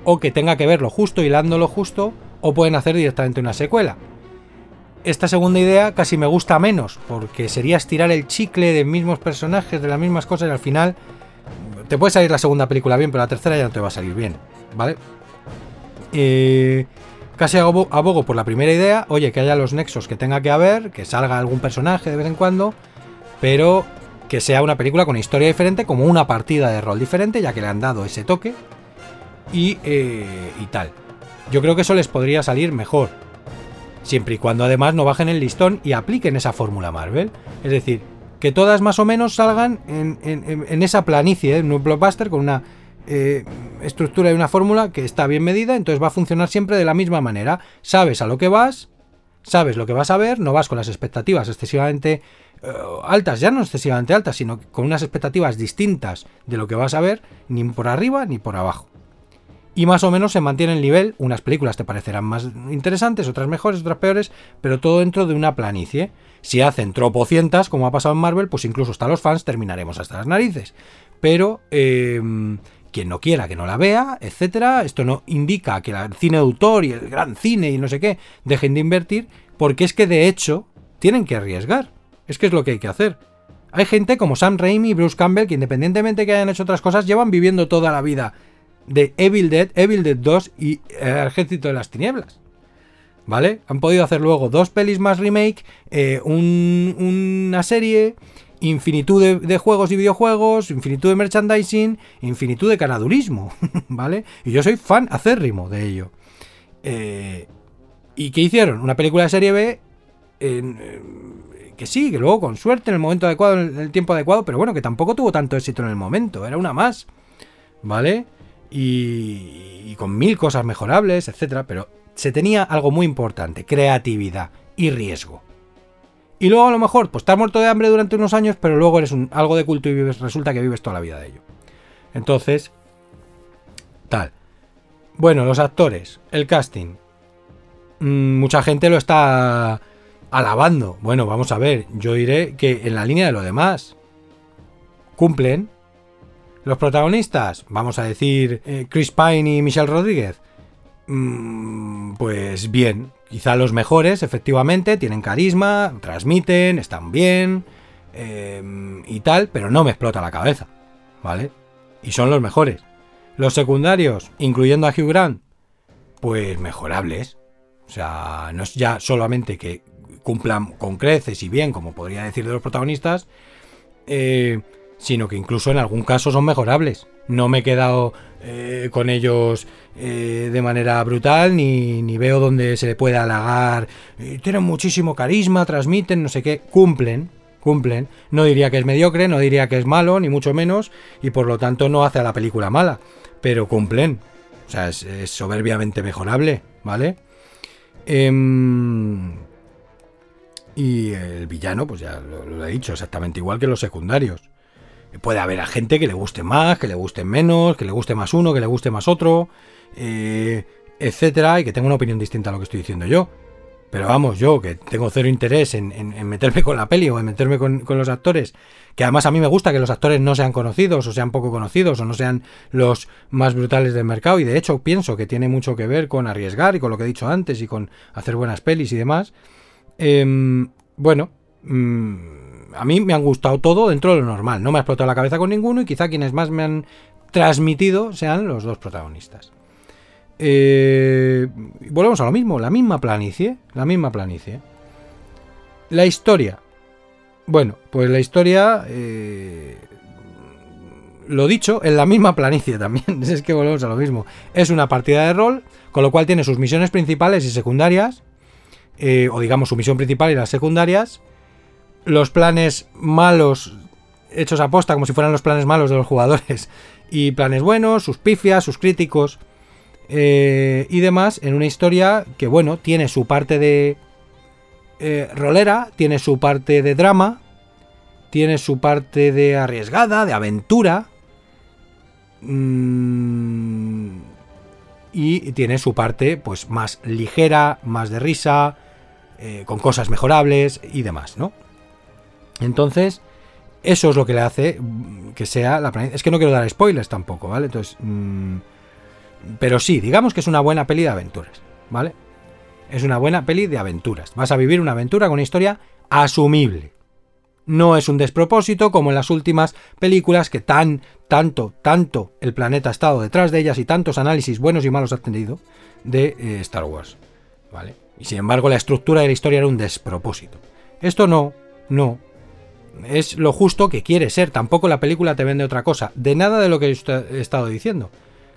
o que tenga que ver lo justo, hilándolo justo, o pueden hacer directamente una secuela. Esta segunda idea casi me gusta menos, porque sería estirar el chicle de mismos personajes, de las mismas cosas, y al final te puede salir la segunda película bien, pero la tercera ya no te va a salir bien, ¿vale? Eh, Casi abogo por la primera idea, oye, que haya los nexos que tenga que haber, que salga algún personaje de vez en cuando, pero que sea una película con historia diferente, como una partida de rol diferente, ya que le han dado ese toque y, eh, y tal. Yo creo que eso les podría salir mejor, siempre y cuando además no bajen el listón y apliquen esa fórmula Marvel. Es decir, que todas más o menos salgan en, esa planicie, en un blockbuster con una eh, estructura y una fórmula que está bien medida, entonces va a funcionar siempre de la misma manera. Sabes a lo que vas, sabes lo que vas a ver, no vas con las expectativas excesivamente eh, altas, ya no excesivamente altas, sino con unas expectativas distintas de lo que vas a ver, ni por arriba ni por abajo. Y más o menos se mantiene el nivel, unas películas te parecerán más interesantes, otras mejores, otras peores, pero todo dentro de una planicie. Si hacen tropocientas, como ha pasado en Marvel, pues incluso hasta los fans terminaremos hasta las narices. Pero eh, quien no quiera que no la vea, etcétera. Esto no indica que el cine de autor y el gran cine y no sé qué dejen de invertir, porque es que de hecho tienen que arriesgar. Es que es lo que hay que hacer. Hay gente como Sam Raimi y Bruce Campbell que independientemente de que hayan hecho otras cosas, llevan viviendo toda la vida de Evil Dead, Evil Dead 2 y El Ejército de las Tinieblas. ¿Vale? Han podido hacer luego dos pelis más remake, eh, una serie infinitud de, juegos y videojuegos, infinitud de merchandising, infinitud de canadurismo, ¿vale? Y yo soy fan acérrimo de ello. Eh, ¿Y qué hicieron? Una película de serie B que sí, que luego con suerte en el momento adecuado, en el tiempo adecuado, pero bueno, que tampoco tuvo tanto éxito en el momento, era una más, ¿vale? Y, y con mil cosas mejorables, etcétera, pero se tenía algo muy importante, creatividad y riesgo. Y luego a lo mejor, pues estás muerto de hambre durante unos años, pero luego eres algo de culto y resulta que vives toda la vida de ello. Entonces, tal. Bueno, los actores, el casting. Mm, mucha gente lo está alabando. Bueno, vamos a ver, yo diré que en la línea de lo demás. Cumplen. Los protagonistas, vamos a decir eh, Chris Pine y Michelle Rodríguez. Mm, pues bien, quizá los mejores, efectivamente, tienen carisma, transmiten, están bien em, y tal, pero no me explota la cabeza, ¿vale? Y son los mejores. Los secundarios, incluyendo a Hugh Grant, pues mejorables. O sea, no es ya solamente que cumplan con creces y bien, como podría decir de los protagonistas, eh, sino que incluso en algún caso son mejorables. No me he quedado eh, con ellos eh, de manera brutal, ni, ni, veo donde se le puede halagar. tienen muchísimo carisma, transmiten, no sé qué, cumplen, cumplen. No diría que es mediocre, no diría que es malo, ni mucho menos, y por lo tanto no hace a la película mala, pero cumplen. O sea, es, soberbiamente mejorable, ¿vale? Em, y el villano, pues ya lo he dicho, exactamente igual que los secundarios. Puede haber a gente que le guste más, que le guste menos, que le guste más uno, que le guste más otro, eh, etcétera, y que tenga una opinión distinta a lo que estoy diciendo yo. Pero vamos, yo que tengo cero interés en, meterme con la peli o en meterme con, los actores, que además a mí me gusta que los actores no sean conocidos o sean poco conocidos o no sean los más brutales del mercado, y de hecho pienso que tiene mucho que ver con arriesgar y con lo que he dicho antes y con hacer buenas pelis y demás. Em, bueno, mm, a mí me han gustado todo dentro de lo normal. No me ha explotado la cabeza con ninguno y quizá quienes más me han transmitido sean los dos protagonistas. Eh, volvemos a lo mismo, la misma planicie, la misma planicie. La historia. Bueno, pues la historia, eh, lo dicho, en la misma planicie también. es que volvemos a lo mismo. Es una partida de rol, con lo cual tiene sus misiones principales y secundarias, eh, o digamos su misión principal y las secundarias, los planes malos hechos a posta, como si fueran los planes malos de los jugadores, y planes buenos, sus pifias, sus críticos eh, y demás, en una historia que, bueno, tiene su parte de eh, rolera, tiene su parte de drama, tiene su parte de arriesgada, de aventura, mm, y tiene su parte, pues, más ligera, más de risa, eh, con cosas mejorables y demás, ¿no? Entonces, eso es lo que le hace que sea la Es que no quiero dar spoilers tampoco, ¿vale? Entonces, mm, pero sí, digamos que es una buena peli de aventuras, ¿vale? Es una buena peli de aventuras. Vas a vivir una aventura con una historia asumible. No es un despropósito como en las últimas películas que tan, tanto, tanto el planeta ha estado detrás de ellas y tantos análisis buenos y malos ha tenido de eh, Star Wars. ¿vale? Y sin embargo la estructura de la historia era un despropósito. Esto no, no. Es lo justo que quiere ser. Tampoco la película te vende otra cosa. De nada de lo que he estado diciendo.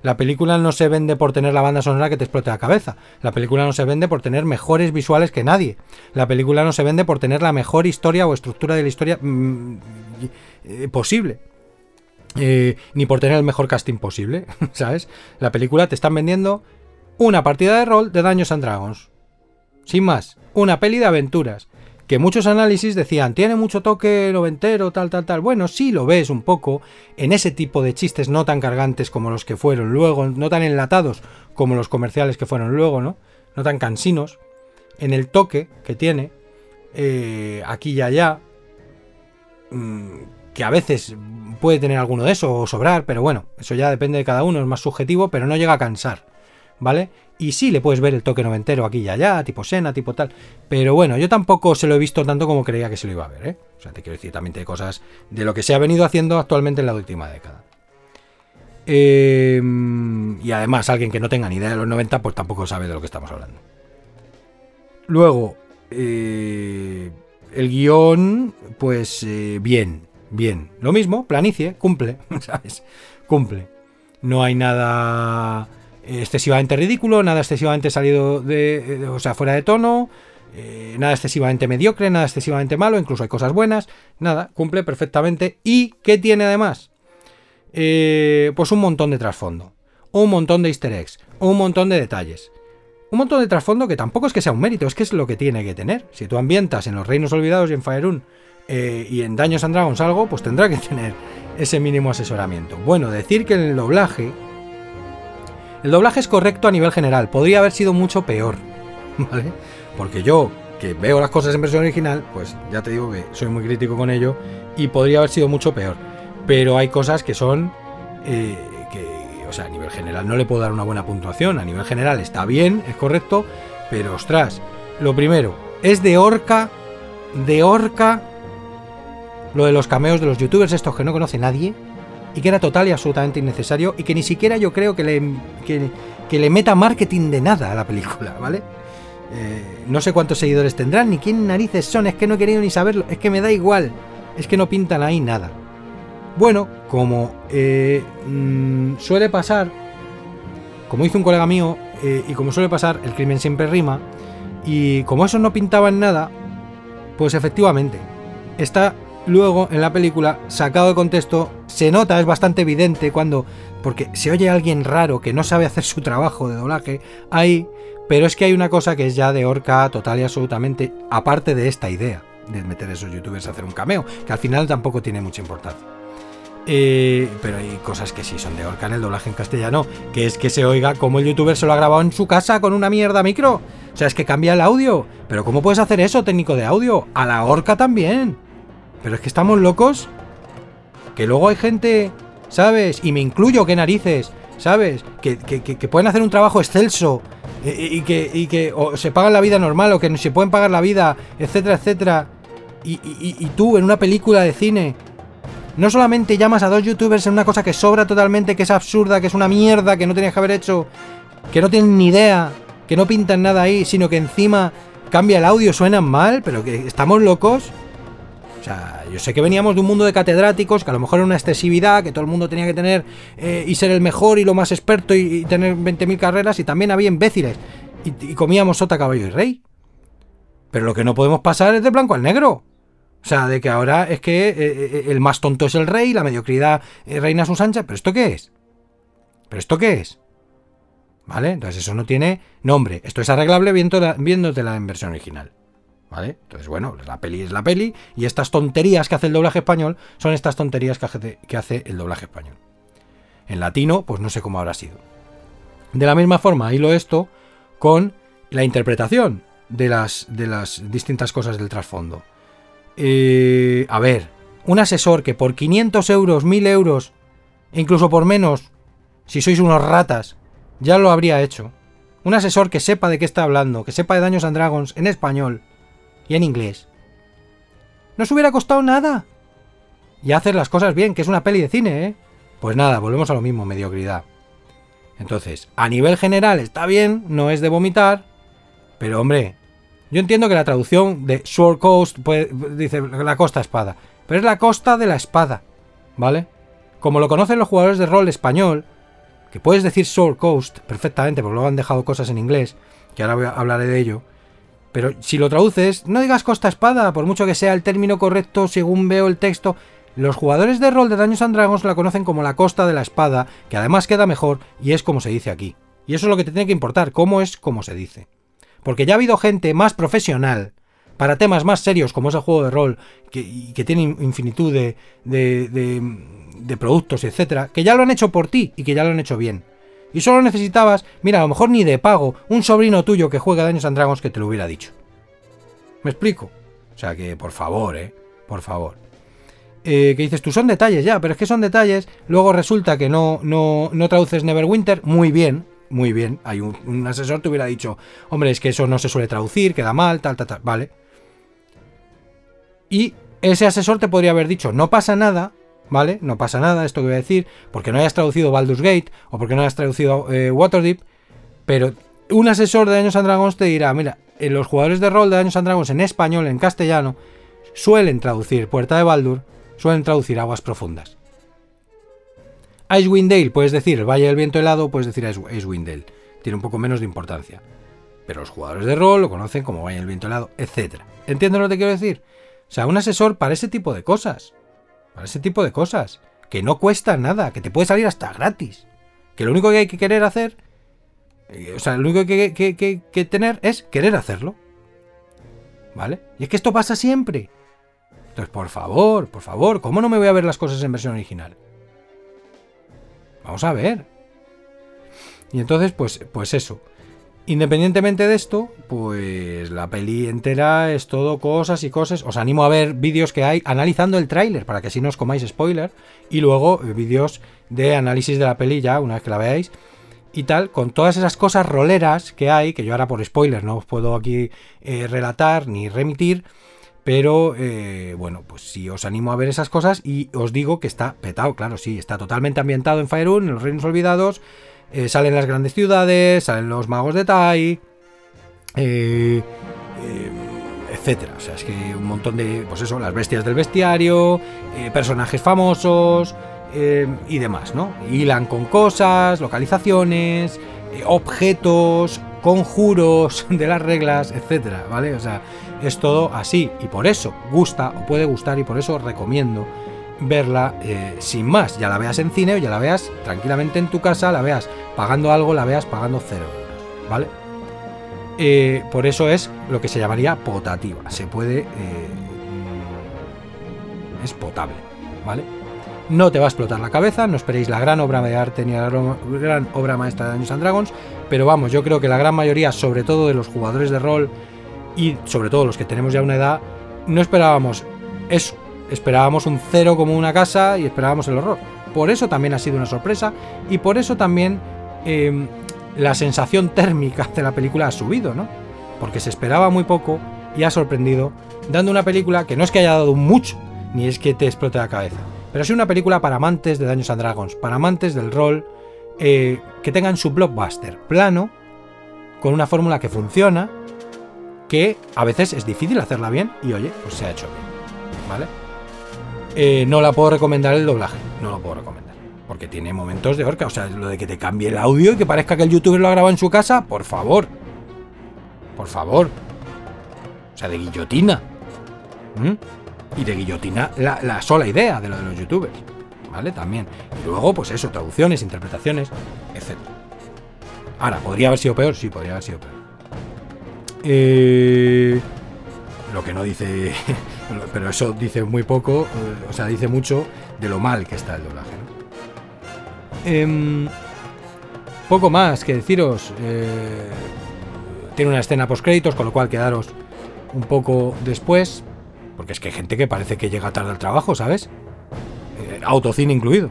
La película no se vende por tener la banda sonora que te explote la cabeza. La película no se vende por tener mejores visuales que nadie. La película no se vende por tener la mejor historia o estructura de la historia mm, eh, posible. Eh, ni por tener el mejor casting posible, ¿sabes? La película te están vendiendo una partida de rol de Daños and Dragons. Sin más, una peli de aventuras. Que muchos análisis decían, tiene mucho toque noventero, tal, tal, tal. Bueno, sí lo ves un poco en ese tipo de chistes no tan cargantes como los que fueron luego, no tan enlatados como los comerciales que fueron luego, ¿no? No tan cansinos. En el toque que tiene, eh, aquí y allá, mm, que a veces puede tener alguno de eso o sobrar, pero bueno, eso ya depende de cada uno, es más subjetivo, pero no llega a cansar, ¿vale? Y sí le puedes ver el toque noventero aquí y allá, tipo Sena, tipo tal, pero bueno, yo tampoco se lo he visto tanto como creía que se lo iba a ver, ¿eh? O sea, te quiero decir también de cosas de lo que se ha venido haciendo actualmente en la última década. Em, y además, alguien que no tenga ni idea de los 90, pues tampoco sabe de lo que estamos hablando. Luego, eh, el guion, pues eh, bien, bien. Lo mismo, planicie, cumple, ¿sabes? Cumple. No hay nada excesivamente ridículo, nada excesivamente salido de, o sea, fuera de tono, eh, nada excesivamente mediocre, nada excesivamente malo, incluso hay cosas buenas, nada, cumple perfectamente. ¿Y qué tiene además? Eh, pues un montón de trasfondo, un montón de easter eggs, un montón de detalles. Un montón de trasfondo que tampoco es que sea un mérito, es que es lo que tiene que tener. Si tú ambientas en los Reinos Olvidados y en Faerun eh, y en Daños and Dragons algo, pues tendrá que tener ese mínimo asesoramiento. Bueno, decir que el doblaje. El doblaje es correcto a nivel general, podría haber sido mucho peor, ¿vale? Porque yo, que veo las cosas en versión original, pues ya te digo que soy muy crítico con ello y podría haber sido mucho peor. Pero hay cosas que son. Eh, que, o sea, a nivel general no le puedo dar una buena puntuación. A nivel general está bien, es correcto, pero ostras, lo primero, es de orca, de orca lo de los cameos de los youtubers estos que no conoce nadie y que era total y absolutamente innecesario y que ni siquiera yo creo que le, que, le meta marketing de nada a la película, ¿vale? Eh, no sé cuántos seguidores tendrán, ni quién narices son, es que no he querido ni saberlo, es que me da igual, es que no pintan ahí nada. Bueno, como eh, mm, suele pasar, como hizo un colega mío, eh, y como suele pasar, el crimen siempre rima, y como eso no pintaba en nada, pues efectivamente, está luego en la película, sacado de contexto, se nota, es bastante evidente cuando. Porque se oye a alguien raro que no sabe hacer su trabajo de doblaje ahí, pero es que hay una cosa que es ya de orca total y absolutamente, aparte de esta idea de meter a esos youtubers a hacer un cameo, que al final tampoco tiene mucha importancia. Eh, pero hay cosas que sí son de orca en el doblaje en castellano, que es que se oiga como el youtuber se lo ha grabado en su casa con una mierda micro. O sea, es que cambia el audio. Pero ¿cómo puedes hacer eso, técnico de audio? A la orca también. Pero es que estamos locos. Que luego hay gente, ¿sabes? Y me incluyo, qué narices, ¿sabes? Que, pueden hacer un trabajo excelso y, que, y que se pagan la vida normal o que se pueden pagar la vida, etcétera, etcétera. Y, y, tú en una película de cine no solamente llamas a dos youtubers en una cosa que sobra totalmente, que es absurda, que es una mierda, que no tenías que haber hecho, que no tienen ni idea, que no pintan nada ahí, sino que encima cambia el audio, suenan mal, pero que estamos locos. O sea, yo sé que veníamos de un mundo de catedráticos, que a lo mejor era una excesividad, que todo el mundo tenía que tener eh, y ser el mejor y lo más experto y, tener 20.000 carreras, y también había imbéciles. Y, comíamos sota, caballo y rey. Pero lo que no podemos pasar es de blanco al negro. O sea, de que ahora es que eh, eh, el más tonto es el rey, la mediocridad reina sus anchas. ¿Pero esto qué es? ¿Pero esto qué es? ¿Vale? Entonces eso no tiene nombre. Esto es arreglable viéndote la versión original. Entonces, bueno, la peli es la peli y estas tonterías que hace el doblaje español son estas tonterías que hace, el doblaje español. En latino, pues no sé cómo habrá sido. De la misma forma, hilo esto con la interpretación de las, distintas cosas del trasfondo. Eh, a ver, un asesor que por 500 euros, 1000 euros, incluso por menos, si sois unos ratas, ya lo habría hecho. Un asesor que sepa de qué está hablando, que sepa de Daños and Dragons en español, y en inglés. No se hubiera costado nada. Y hacer las cosas bien, que es una peli de cine, ¿eh? Pues nada, volvemos a lo mismo, mediocridad. Entonces, a nivel general está bien, no es de vomitar, Pero hombre, yo entiendo que la traducción de Sword Coast dice la costa espada, pero es la costa de la espada, ¿vale? Como lo conocen los jugadores de rol español, que puedes decir Sword Coast perfectamente, porque luego han dejado cosas en inglés, que ahora hablaré de ello. Pero si lo traduces, no digas costa espada, por mucho que sea el término correcto según veo el texto. Los jugadores de rol de Daños and Dragons la conocen como la costa de la espada, que además queda mejor y es como se dice aquí. Y eso es lo que te tiene que importar, cómo es como se dice. Porque ya ha habido gente más profesional para temas más serios como es el juego de rol, que, tiene infinitud de, de, de, productos, etcétera, que ya lo han hecho por ti y que ya lo han hecho bien. Y solo necesitabas, mira, a lo mejor ni de pago, un sobrino tuyo que juega Daños and Dragons que te lo hubiera dicho. ¿Me explico? O sea que, por favor, eh, por favor. Eh, que dices tú, son detalles ya, pero es que son detalles. Luego resulta que no, no, no traduces Neverwinter muy bien, muy bien. Hay un, asesor te hubiera dicho, hombre, es que eso no se suele traducir, queda mal, tal, tal, tal. Vale. Y ese asesor te podría haber dicho, no pasa nada, ¿vale? No pasa nada, esto que voy a decir, porque no hayas traducido Baldur's Gate o porque no hayas traducido eh, Waterdeep, pero un asesor de Daños and Dragons te dirá, mira, eh, los jugadores de rol de Daños and Dragons en español, en castellano, suelen traducir Puerta de Baldur, suelen traducir Aguas Profundas. Icewind Dale, puedes decir el Valle del Viento Helado, puedes decir Icewind Dale. Tiene un poco menos de importancia. Pero los jugadores de rol lo conocen como Valle del Viento Helado, etc. ¿Entiendes lo que te quiero decir? O sea, un asesor para ese tipo de cosas. Para ese tipo de cosas. Que no cuesta nada, que te puede salir hasta gratis. Que lo único que hay que querer hacer. Eh, o sea, lo único que hay que, tener es querer hacerlo. ¿Vale? Y es que esto pasa siempre. Entonces, por favor, por favor, ¿cómo no me voy a ver las cosas en versión original? Vamos a ver. Y entonces, pues, pues eso. Independientemente de esto, pues la peli entera es todo cosas y cosas. Os animo a ver vídeos que hay analizando el tráiler para que así no os comáis spoiler. Y luego eh, vídeos de análisis de la peli ya, una vez que la veáis. Y tal, con todas esas cosas roleras que hay, que yo ahora por spoiler no os puedo aquí eh, relatar ni remitir. Pero eh, bueno, pues sí, os animo a ver esas cosas y os digo que está petado, claro, sí, está totalmente ambientado en Faerun, en los Reinos Olvidados. Eh, salen las grandes ciudades, salen los magos de Tai, eh, etcétera. O sea, es que un montón de, pues eso, las bestias del bestiario, personajes famosos y demás, ¿no? Hilan con cosas, localizaciones, objetos, conjuros de las reglas, etcétera, ¿vale? O sea, es todo así y por eso gusta o puede gustar y por eso recomiendo verla eh, sin más. Ya la veas en cine o ya la veas tranquilamente en tu casa, la veas pagando algo, la veas pagando cero ¿vale? Eh, por eso es lo que se llamaría potativa. Se puede... Eh, es potable, ¿vale? No te va a explotar la cabeza, no esperéis la gran obra de arte ni la gran obra maestra de Dungeons and Dragons, pero vamos, yo creo que la gran mayoría, sobre todo de los jugadores de rol, y sobre todo los que tenemos ya una edad, no esperábamos eso. Esperábamos un cero como una casa y esperábamos el horror. Por eso también ha sido una sorpresa y por eso también em, la sensación térmica de la película ha subido, ¿no? Porque se esperaba muy poco y ha sorprendido, dando una película que no es que haya dado mucho, ni es que te explote la cabeza, pero es una película para amantes de Daños and Dragons, para amantes del rol, eh, que tengan su blockbuster plano, con una fórmula que funciona que a veces es difícil hacerla bien y oye, pues se ha hecho bien. ¿Vale? Eh, no la puedo recomendar el doblaje, no lo puedo recomendar. Porque tiene momentos de horca. O sea, lo de que te cambie el audio y que parezca que el youtuber lo ha grabado en su casa, por favor. Por favor. O sea, de guillotina. ¿Mm? Y de guillotina la, sola idea de lo de los youtubers. ¿Vale? También. Y luego, pues eso, traducciones, interpretaciones, etc. Ahora, ¿podría haber sido peor? Sí, podría haber sido peor. Eh, lo que no dice, pero eso dice muy poco, eh, o sea, dice mucho de lo mal que está el doblaje. Em, poco más que deciros. Eh, tiene una escena post créditos, con lo cual quedaros un poco después, porque es que hay gente que parece que llega tarde al trabajo, ¿sabes? autocine incluido.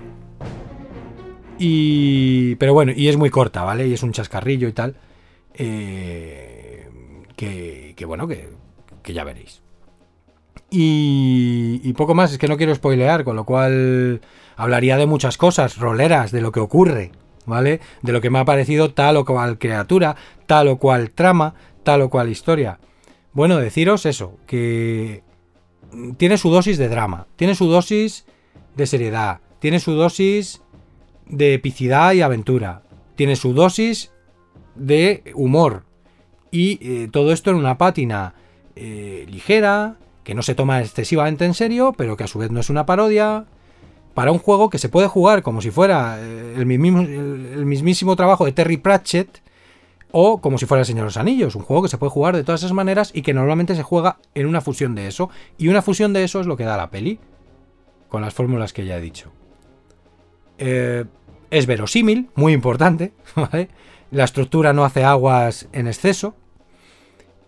Y, pero bueno, y es muy corta, ¿vale? Y es un chascarrillo y tal. Eh, que, bueno, que, ya veréis. Y, poco más, es que no quiero spoilear, con lo cual hablaría de muchas cosas, roleras, de lo que ocurre, ¿vale? De lo que me ha parecido tal o cual criatura, tal o cual trama, tal o cual historia. Bueno, deciros eso, que tiene su dosis de drama, tiene su dosis de seriedad, tiene su dosis de epicidad y aventura, tiene su dosis de humor. Y eh, todo esto en una pátina eh, ligera, que no se toma excesivamente en serio, pero que a su vez no es una parodia. Para un juego que se puede jugar como si fuera eh, el, mismísimo trabajo de Terry Pratchett, o como si fuera el Señor de los Anillos, un juego que se puede jugar de todas esas maneras y que normalmente se juega en una fusión de eso. Y una fusión de eso es lo que da la peli, con las fórmulas que ya he dicho. Eh, es verosímil, muy importante, La estructura no hace aguas en exceso.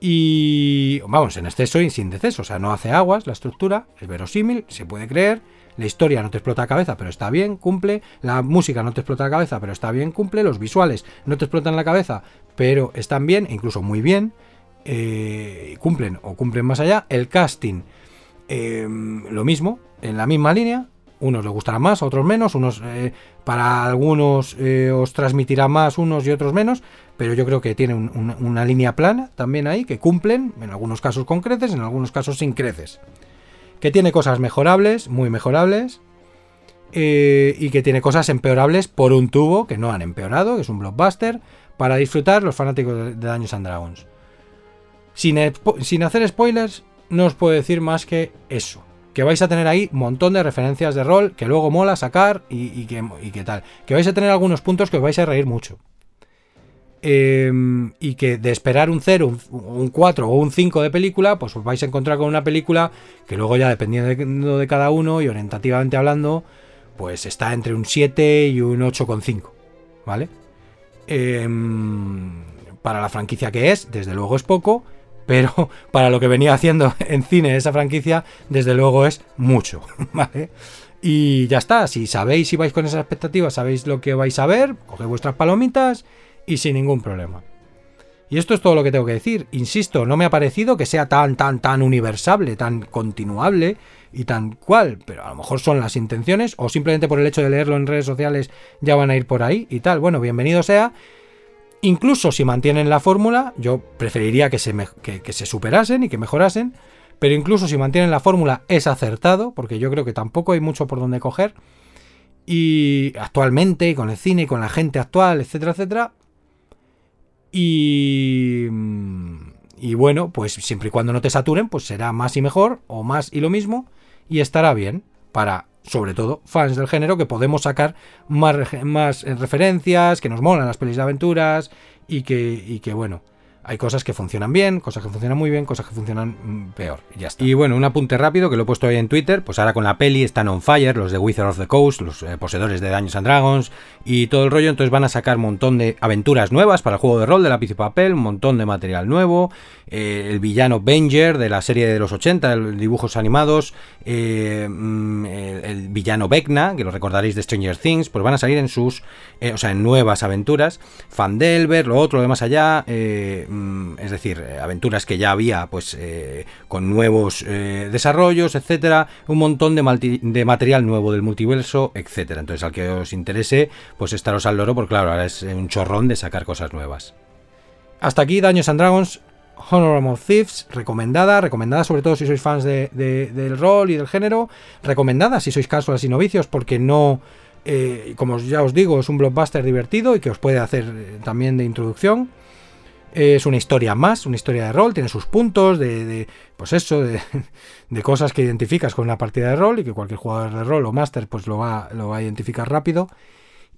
Y vamos, en exceso y sin deceso, o sea, no hace aguas la estructura, es verosímil, se puede creer, la historia no te explota la cabeza, pero está bien, cumple. La música no te explota la cabeza, pero está bien, cumple. Los visuales no te explotan la cabeza, pero están bien, incluso muy bien. Eh, cumplen o cumplen más allá. El casting, eh, lo mismo, en la misma línea. Unos les gustarán más, otros menos. Unos, eh, para algunos os transmitirá más, unos y otros menos. Pero yo creo que tiene una línea plana también ahí, que cumplen, en algunos casos con creces, en algunos casos sin creces que tiene cosas mejorables, muy mejorables, eh, y que tiene cosas empeorables por un tubo que no han empeorado, que es un blockbuster, para disfrutar los fanáticos de, Daños and Dragons. Sin, sin hacer spoilers, no os puedo decir más que eso. Que vais a tener ahí un montón de referencias de rol que luego mola sacar y, que, y que tal. Que vais a tener algunos puntos que os vais a reír mucho. Em, y que de esperar un 0, un, 4 o un 5 de película, pues os vais a encontrar con una película que luego ya dependiendo de, cada uno y orientativamente hablando, pues está entre un 7 y un 8,5, ¿vale? Em, para la franquicia que es, desde luego es poco, pero para lo que venía haciendo en cine esa franquicia, desde luego es mucho, ¿vale? Y ya está, si sabéis, si vais con esas expectativas, sabéis lo que vais a ver, coged vuestras palomitas y sin ningún problema. Y esto es todo lo que tengo que decir. Insisto, no me ha parecido que sea tan, tan, tan universable, tan continuable y tan cual, pero a lo mejor son las intenciones o simplemente por el hecho de leerlo en redes sociales ya van a ir por ahí y tal. Bueno, bienvenido sea. Incluso si mantienen la fórmula, yo preferiría que se, que se superasen y que mejorasen, pero incluso si mantienen la fórmula es acertado, porque yo creo que tampoco hay mucho por donde coger. Y actualmente, con el cine y con la gente actual, etcétera, etcétera, y, y bueno, pues siempre y cuando no te saturen, pues será más y mejor, o más y lo mismo, y estará bien para, sobre todo, fans del género, que podemos sacar más, más referencias, que nos molan las pelis de aventuras, y que, y que bueno, hay cosas que funcionan bien, cosas que funcionan muy bien, cosas que funcionan mm, peor. Y ya está. Y bueno, un apunte rápido que lo he puesto ahí en Twitter. Pues ahora con la peli están on fire, los de Wizard of the Coast, los eh, poseedores de Daños and Dragons y todo el rollo. Entonces van a sacar un montón de aventuras nuevas para el juego de rol de lápiz y papel, un montón de material nuevo. Eh, el villano Banger de la serie de los 80, el dibujos animados. Eh, mm, el, villano Vecna, que lo recordaréis de Stranger Things, pues van a salir en sus, o sea, en nuevas aventuras. Fandelver, lo otro, de más allá. Mm, es decir, eh, aventuras que ya había, pues eh, con nuevos eh, desarrollos, etcétera, un montón de, de, material nuevo del multiverso, etcétera. Entonces, al que os interese, pues estaros al loro, porque claro, ahora es un chorrón de sacar cosas nuevas. Hasta aquí, Daños and Dragons. Honorable Thieves, recomendada, recomendada sobre todo si sois fans del rol y del género, recomendada si sois casuales y novicios, porque no, como ya os digo, es un blockbuster divertido y que os puede hacer también de introducción. Es una historia más, una historia de rol, tiene sus puntos de, pues eso, de, cosas que identificas con una partida de rol y que cualquier jugador de rol o máster pues lo va, lo va a identificar rápido.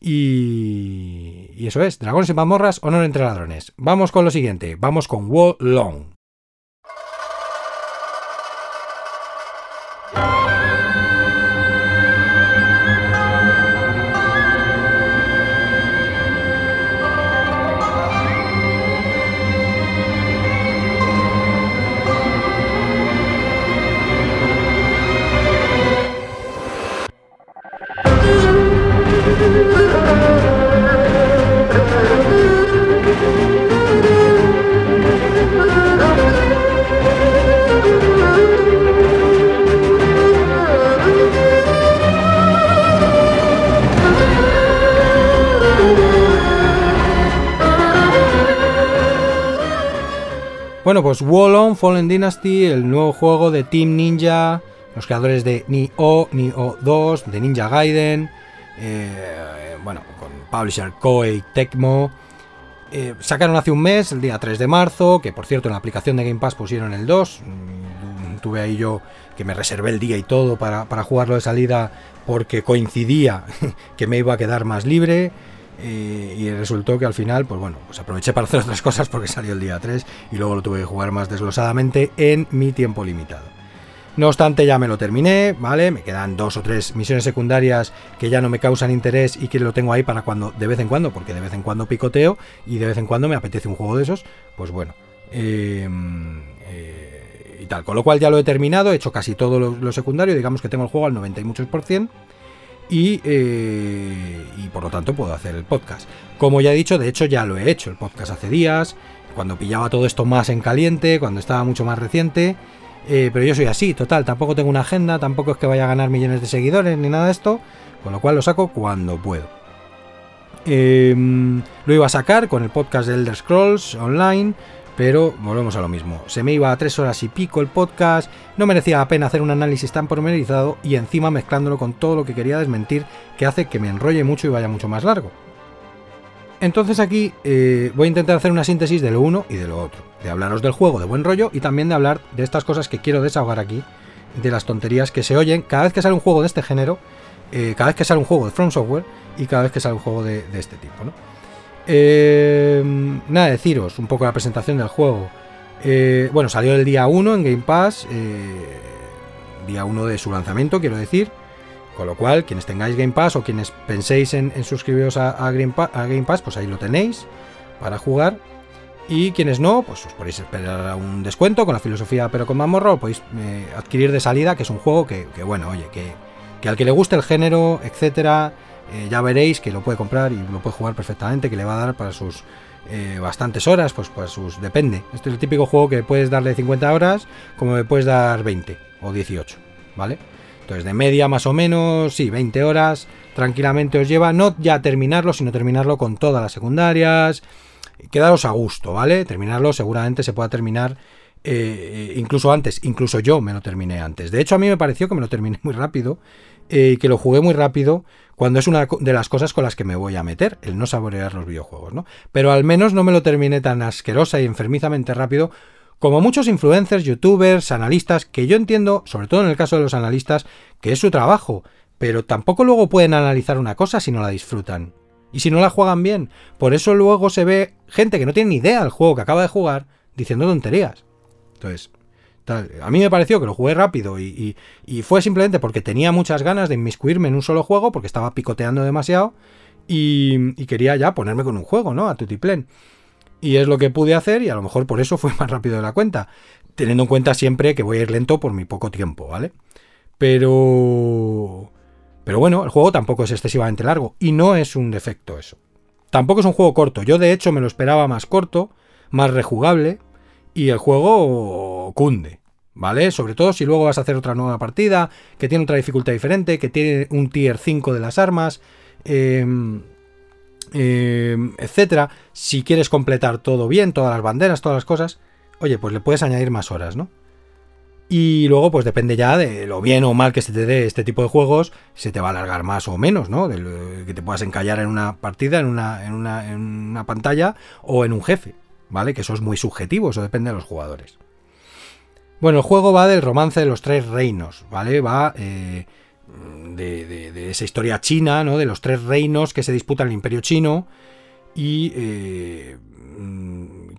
Y, y eso es, dragones y mazmorras, honor entre ladrones. Vamos con lo siguiente, vamos con Wo Bueno, pues Wallon Fallen Dynasty, el nuevo juego de Team Ninja, los creadores de Nioh, Nioh 2, de Ninja Gaiden, eh, bueno, con publisher Koei Tecmo. Eh, sacaron hace un mes, el día 3 de marzo, que por cierto en la aplicación de Game Pass pusieron el 2. Mm, tuve ahí yo que me reservé el día y todo para, para jugarlo de salida porque coincidía que me iba a quedar más libre. Y resultó que al final, pues bueno, pues aproveché para hacer otras cosas porque salió el día 3 y luego lo tuve que jugar más desglosadamente en mi tiempo limitado. No obstante, ya me lo terminé, ¿vale? Me quedan dos o tres misiones secundarias que ya no me causan interés y que lo tengo ahí para cuando, de vez en cuando, porque de vez en cuando picoteo y de vez en cuando me apetece un juego de esos, pues bueno. Em, eh, y tal, con lo cual ya lo he terminado, he hecho casi todo lo, secundario, digamos que tengo el juego al 90 y muchos por. Y, eh, y por lo tanto puedo hacer el podcast. Como ya he dicho, de hecho ya lo he hecho, el podcast hace días, cuando pillaba todo esto más en caliente, cuando estaba mucho más reciente. Eh, pero yo soy así, total, tampoco tengo una agenda, tampoco es que vaya a ganar millones de seguidores ni nada de esto, con lo cual lo saco cuando puedo. Em, lo iba a sacar con el podcast de Elder Scrolls Online, pero volvemos a lo mismo. Se me iba a tres horas y pico el podcast, no merecía la pena hacer un análisis tan pormenorizado y encima mezclándolo con todo lo que quería desmentir, que hace que me enrolle mucho y vaya mucho más largo. Entonces aquí eh, voy a intentar hacer una síntesis de lo uno y de lo otro. De hablaros del juego de buen rollo y también de hablar de estas cosas que quiero desahogar aquí. De las tonterías que se oyen cada vez que sale un juego de este género, eh, cada vez que sale un juego de From Software y cada vez que sale un juego de, este tipo. ¿no? Eh, nada, deciros un poco la presentación del juego. bueno, salió el día 1 en Game Pass. día 1 de su lanzamiento, quiero decir. Con lo cual, quienes tengáis Game Pass o quienes penséis en, suscribiros a, Game Pass, pues ahí lo tenéis para jugar. Y quienes no, pues os podéis esperar a un descuento con la filosofía, pero con Mamorro, podéis eh, adquirir de salida, que es un juego que, bueno, oye, que, al que le guste el género, etcétera, eh, ya veréis que lo puede comprar y lo puede jugar perfectamente, que le va a dar para sus eh, bastantes horas, pues para sus. depende. Este es el típico juego que puedes darle 50 horas, como le puedes dar 20 o 18, ¿vale? Entonces, de media más o menos, sí, 20 horas tranquilamente os lleva, no ya terminarlo, sino terminarlo con todas las secundarias. Quedaros a gusto, ¿vale? Terminarlo seguramente se pueda terminar eh, incluso antes, incluso yo me lo terminé antes. De hecho, a mí me pareció que me lo terminé muy rápido eh, que lo jugué muy rápido cuando es una de las cosas con las que me voy a meter, el no saborear los videojuegos, ¿no? Pero al menos no me lo terminé tan asquerosa y enfermizamente rápido como muchos influencers, youtubers, analistas, que yo entiendo, sobre todo en el caso de los analistas, que es su trabajo, pero tampoco luego pueden analizar una cosa si no la disfrutan. Y si no la juegan bien. Por eso luego se ve gente que no tiene ni idea del juego que acaba de jugar diciendo tonterías. Entonces, a mí me pareció que lo jugué rápido y, fue simplemente porque tenía muchas ganas de inmiscuirme en un solo juego porque estaba picoteando demasiado y, quería ya ponerme con un juego, ¿no? A tutiplén. Y es lo que pude hacer y a lo mejor por eso fue más rápido de la cuenta. Teniendo en cuenta siempre que voy a ir lento por mi poco tiempo, ¿vale? Pero... Pero bueno, el juego tampoco es excesivamente largo y no es un defecto eso. Tampoco es un juego corto. Yo de hecho me lo esperaba más corto, más rejugable y el juego cunde, ¿vale? Sobre todo si luego vas a hacer otra nueva partida, que tiene otra dificultad diferente, que tiene un tier 5 de las armas. Eh, eh, etcétera, si quieres completar todo bien, todas las banderas, todas las cosas, oye, pues le puedes añadir más horas, ¿no? Y luego, pues depende ya de lo bien o mal que se te dé este tipo de juegos, se te va a alargar más o menos, ¿no? De que te puedas encallar en una partida, en una, en una, en una pantalla o en un jefe, ¿vale? Que eso es muy subjetivo, eso depende de los jugadores. Bueno, el juego va del romance de los tres reinos, ¿vale? Va eh, de, esa historia china, ¿no? de los tres reinos que se disputan el imperio chino y eh,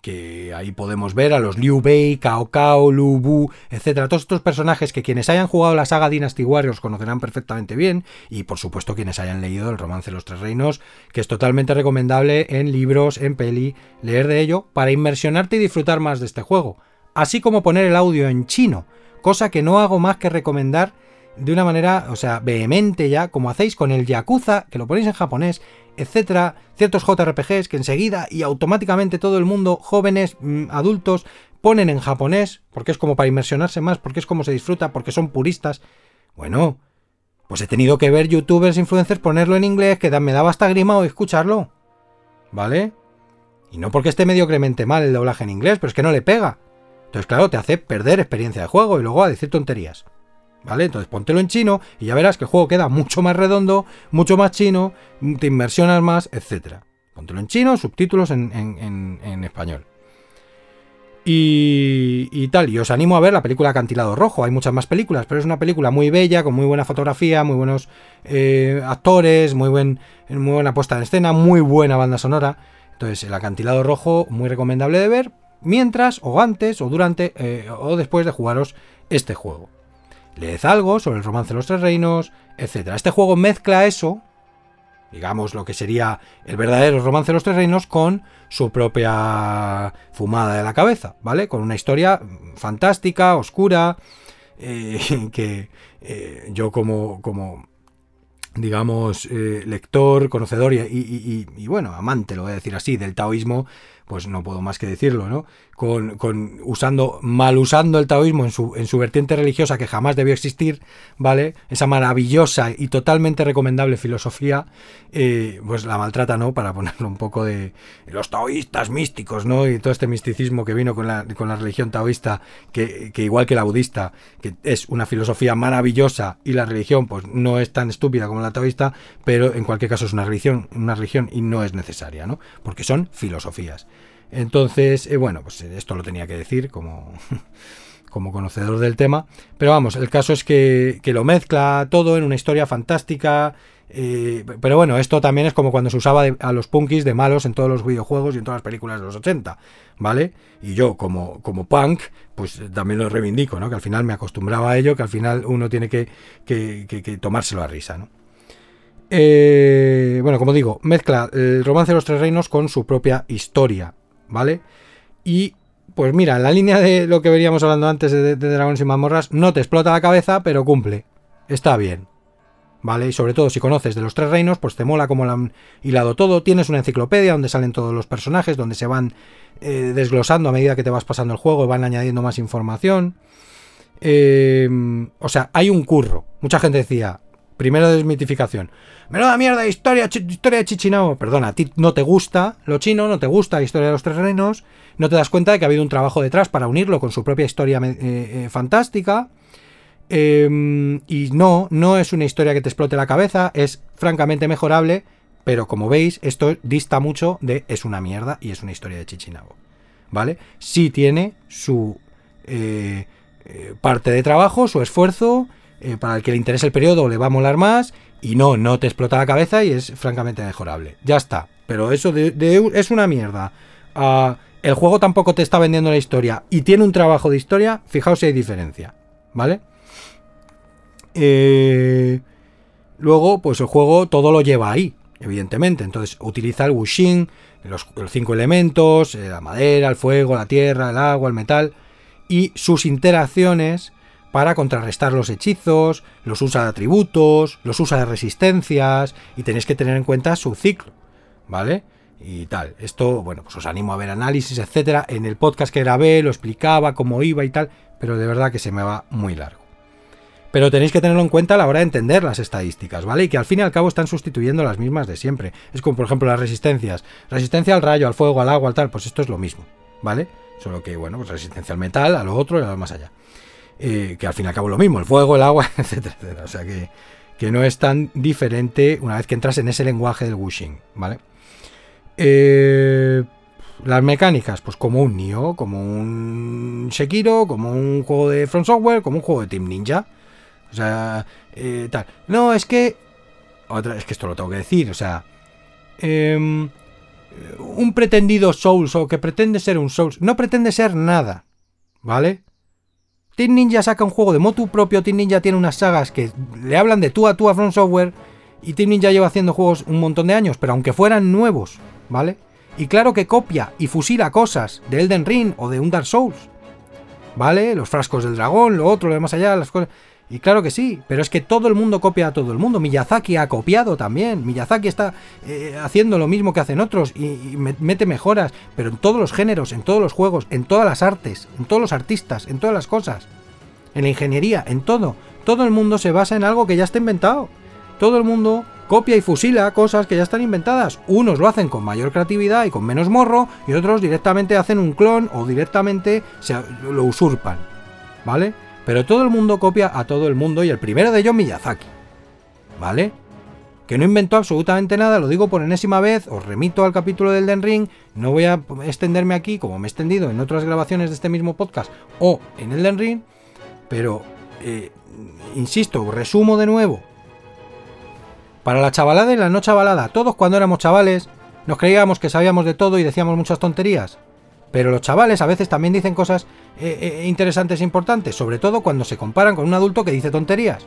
que ahí podemos ver a los Liu Bei, Cao Cao, Lu Bu, etcétera, todos estos personajes que quienes hayan jugado la saga Dynasty Warriors conocerán perfectamente bien y por supuesto quienes hayan leído el romance de los tres reinos, que es totalmente recomendable en libros, en peli, leer de ello para inmersionarte y disfrutar más de este juego, así como poner el audio en chino, cosa que no hago más que recomendar de una manera, o sea, vehemente ya, como hacéis con el Yakuza, que lo ponéis en japonés, etcétera, ciertos JRPGs que enseguida y automáticamente todo el mundo, jóvenes, mm, adultos, ponen en japonés, porque es como para inmersionarse más, porque es como se disfruta, porque son puristas. Bueno, pues he tenido que ver youtubers, influencers ponerlo en inglés, que me daba hasta grima o escucharlo. ¿Vale? Y no porque esté mediocremente mal el doblaje en inglés, pero es que no le pega. Entonces, claro, te hace perder experiencia de juego y luego a decir tonterías. ¿Vale? Entonces póntelo en chino y ya verás que el juego queda mucho más redondo, mucho más chino, te inversionas más, etc. Póntelo en chino, subtítulos en, español. Y, tal, y os animo a ver la película Acantilado Rojo. Hay muchas más películas, pero es una película muy bella, con muy buena fotografía, muy buenos eh, actores, muy, buen, muy buena puesta en escena, muy buena banda sonora. Entonces, el Acantilado Rojo, muy recomendable de ver, mientras, o antes, o durante, eh, o después de jugaros este juego leed algo sobre el romance de los tres reinos, etc. Este juego mezcla eso, digamos lo que sería el verdadero romance de los tres reinos, con su propia fumada de la cabeza, ¿vale? Con una historia fantástica, oscura, eh, que eh, yo como, como digamos, eh, lector, conocedor y, bueno, amante, lo voy a decir así, del taoísmo, pues no puedo más que decirlo, ¿no? Con, con usando, mal usando el taoísmo en su, en su vertiente religiosa que jamás debió existir, ¿vale? Esa maravillosa y totalmente recomendable filosofía, eh, pues la maltrata, ¿no? Para ponerlo un poco de los taoístas místicos, ¿no? Y todo este misticismo que vino con la, con la religión taoísta, que, que igual que la budista, que es una filosofía maravillosa y la religión, pues no es tan estúpida como la taoísta, pero en cualquier caso es una religión, una religión y no es necesaria, ¿no? Porque son filosofías. Entonces, eh, bueno, pues esto lo tenía que decir como, como conocedor del tema. Pero vamos, el caso es que, lo mezcla todo en una historia fantástica. Eh, pero bueno, esto también es como cuando se usaba a los punkis de malos en todos los videojuegos y en todas las películas de los 80, ¿vale? Y yo, como, como punk, pues también lo reivindico, ¿no? Que al final me acostumbraba a ello, que al final uno tiene que, que, tomárselo a risa, ¿no? Eh, bueno, como digo, mezcla el romance de los tres reinos con su propia historia. ¿Vale? Y pues mira, la línea de lo que veníamos hablando antes de, Dragones y Mazmorras, no te explota la cabeza, pero cumple. Está bien. ¿Vale? Y sobre todo si conoces de los tres reinos, pues te mola como lo han hilado todo. Tienes una enciclopedia donde salen todos los personajes, donde se van eh, desglosando a medida que te vas pasando el juego y van añadiendo más información. Eh, o sea, hay un curro. Mucha gente decía, primero desmitificación. Menuda mierda historia, historia de Chichinabo. Perdona, a ti no te gusta lo chino, no te gusta la historia de los tres reinos, no te das cuenta de que ha habido un trabajo detrás para unirlo con su propia historia eh, eh, fantástica. Em, y no, no es una historia que te explote la cabeza, es francamente mejorable, pero como veis, esto dista mucho de es una mierda y es una historia de Chichinabo. ¿Vale? Sí tiene su eh, parte de trabajo, su esfuerzo, para el que le interese el periodo le va a molar más y no, no te explota la cabeza y es francamente mejorable. Ya está. Pero eso de, es una mierda. Ah, el juego tampoco te está vendiendo la historia y tiene un trabajo de historia. Fijaos si hay diferencia. ¿Vale? Eh, luego, pues el juego todo lo lleva ahí, evidentemente. Entonces utiliza el los, los cinco elementos, eh, la madera, el fuego, la tierra, el agua, el metal. Y sus interacciones para contrarrestar los hechizos, los usa de atributos, los usa de resistencias y tenéis que tener en cuenta su ciclo, ¿vale? Y tal. Esto, bueno, pues os animo a ver análisis, etcétera. En el podcast que grabé lo explicaba cómo iba y tal, pero de verdad que se me va muy largo. Pero tenéis que tenerlo en cuenta a la hora de entender las estadísticas, ¿vale? Y que al fin y al cabo están sustituyendo las mismas de siempre. Es como, por ejemplo, las resistencias. Resistencia al rayo, al fuego, al agua, al tal, pues esto es lo mismo, ¿vale? Solo que, bueno, pues resistencia al metal, a lo otro y a lo más allá. Eh, que al fin y al cabo lo mismo, el fuego, el agua, etcétera, etcétera. O sea que, que no es tan diferente una vez que entras en ese lenguaje del Wuxing, ¿vale? Eh, las mecánicas, pues como un Nioh, como un Sekiro, como un juego de Front Software, como un juego de Team Ninja. O sea, eh, tal. No, es que. Es que esto lo tengo que decir, o sea. Em, un pretendido Souls o que pretende ser un Souls. No pretende ser nada. ¿Vale? Team Ninja saca un juego de motu propio, Team Ninja tiene unas sagas que le hablan de tú a tú a Front Software y Team Ninja lleva haciendo juegos un montón de años, pero aunque fueran nuevos, ¿vale? Y claro que copia y fusila cosas de Elden Ring o de un Dark Souls, ¿vale? Los frascos del dragón, lo otro, lo de más allá, las cosas... Y claro que sí, pero es que todo el mundo copia a todo el mundo. Miyazaki ha copiado también. Miyazaki está eh, haciendo lo mismo que hacen otros y, mete mejoras, pero en todos los géneros, en todos los juegos, en todas las artes, en todos los artistas, en todas las cosas. En la ingeniería, en todo. Todo el mundo se basa en algo que ya está inventado. Todo el mundo copia y fusila cosas que ya están inventadas. Unos lo hacen con mayor creatividad y con menos morro, y otros directamente hacen un clon o directamente se, lo usurpan. ¿Vale? Pero todo el mundo copia a todo el mundo y el primero de ellos Miyazaki. ¿Vale? Que no inventó absolutamente nada, lo digo por enésima vez, os remito al capítulo del Den Ring, no voy a extenderme aquí como me he extendido en otras grabaciones de este mismo podcast o en el Den Ring, pero eh, insisto, resumo de nuevo. Para la chavalada y la no chavalada, todos cuando éramos chavales nos creíamos que sabíamos de todo y decíamos muchas tonterías. Pero los chavales a veces también dicen cosas eh, eh, interesantes e importantes, sobre todo cuando se comparan con un adulto que dice tonterías.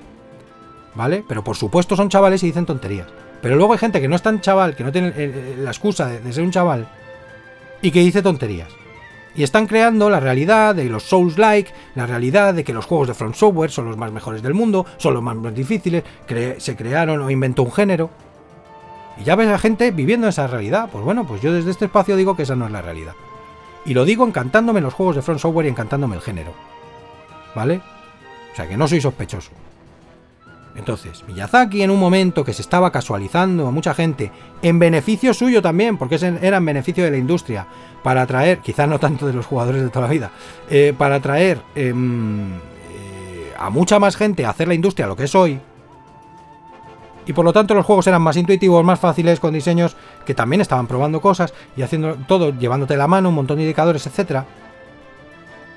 ¿Vale? Pero por supuesto son chavales y dicen tonterías. Pero luego hay gente que no es tan chaval, que no tiene la excusa de ser un chaval, y que dice tonterías. Y están creando la realidad de los Souls-like, la realidad de que los juegos de Front Software son los más mejores del mundo, son los más difíciles, se crearon o inventó un género. Y ya ves a gente viviendo esa realidad. Pues bueno, pues yo desde este espacio digo que esa no es la realidad. Y lo digo encantándome los juegos de Front Software y encantándome el género. ¿Vale? O sea que no soy sospechoso. Entonces, Miyazaki en un momento que se estaba casualizando a mucha gente, en beneficio suyo también, porque era en beneficio de la industria, para atraer, quizás no tanto de los jugadores de toda la vida, eh, para atraer em, eh, a mucha más gente a hacer la industria lo que es hoy, y por lo tanto los juegos eran más intuitivos, más fáciles, con diseños que también estaban probando cosas y haciendo todo, llevándote la mano, un montón de indicadores, etcétera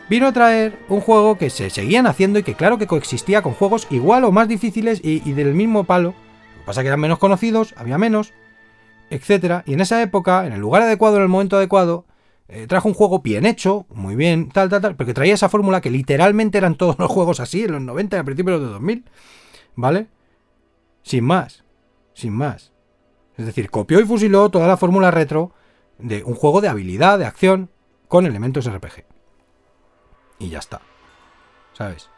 vino a traer un juego que se seguían haciendo y que claro que coexistía con juegos igual o más difíciles y, del mismo palo. Lo que pasa que eran menos conocidos, había menos, etc. Y en esa época, en el lugar adecuado, en el momento adecuado, eh, trajo un juego bien hecho, muy bien, tal, tal, tal, porque traía esa fórmula que literalmente eran todos los juegos así, en los 90 y a principios de 2000, ¿vale? Sin más, sin más. Es decir, copió y fusiló toda la fórmula retro de un juego de habilidad, de acción, con elementos RPG y ya está. ¿Sabes?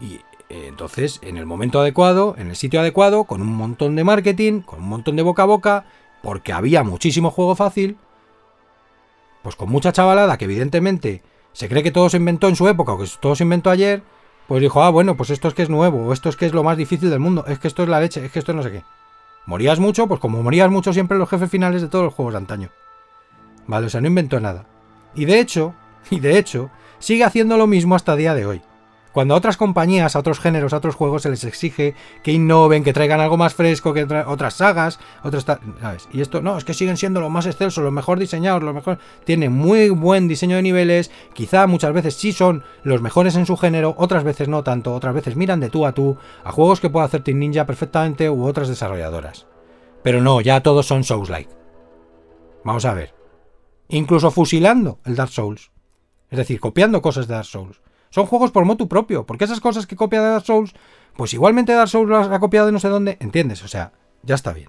Y eh, entonces, en el momento adecuado, en el sitio adecuado, con un montón de marketing, con un montón de boca a boca, porque había muchísimo juego fácil, pues con mucha chavalada que evidentemente se cree que todo se inventó en su época o que todo se inventó ayer, pues dijo, ah, bueno, pues esto es que es nuevo, esto es que es lo más difícil del mundo, es que esto es la leche, es que esto no sé qué. Morías mucho, pues como morías mucho siempre los jefes finales de todos los juegos de antaño. Vale, o sea, no inventó nada. Y de hecho, y de hecho, sigue haciendo lo mismo hasta día de hoy. Cuando a otras compañías, a otros géneros, a otros juegos se les exige que innoven, que traigan algo más fresco, que otras sagas, otras ¿sabes? Y esto no, es que siguen siendo los más excelsos, los mejor diseñados, los mejor tienen muy buen diseño de niveles, quizá muchas veces sí son los mejores en su género, otras veces no tanto, otras veces miran de tú a tú a juegos que puede hacer Team Ninja perfectamente u otras desarrolladoras. Pero no, ya todos son Souls-like. Vamos a ver. Incluso fusilando el Dark Souls. Es decir, copiando cosas de Dark Souls. Son juegos por motu propio, porque esas cosas que copia de Dark Souls, pues igualmente Dark Souls las ha copiado de no sé dónde, ¿entiendes? O sea, ya está bien,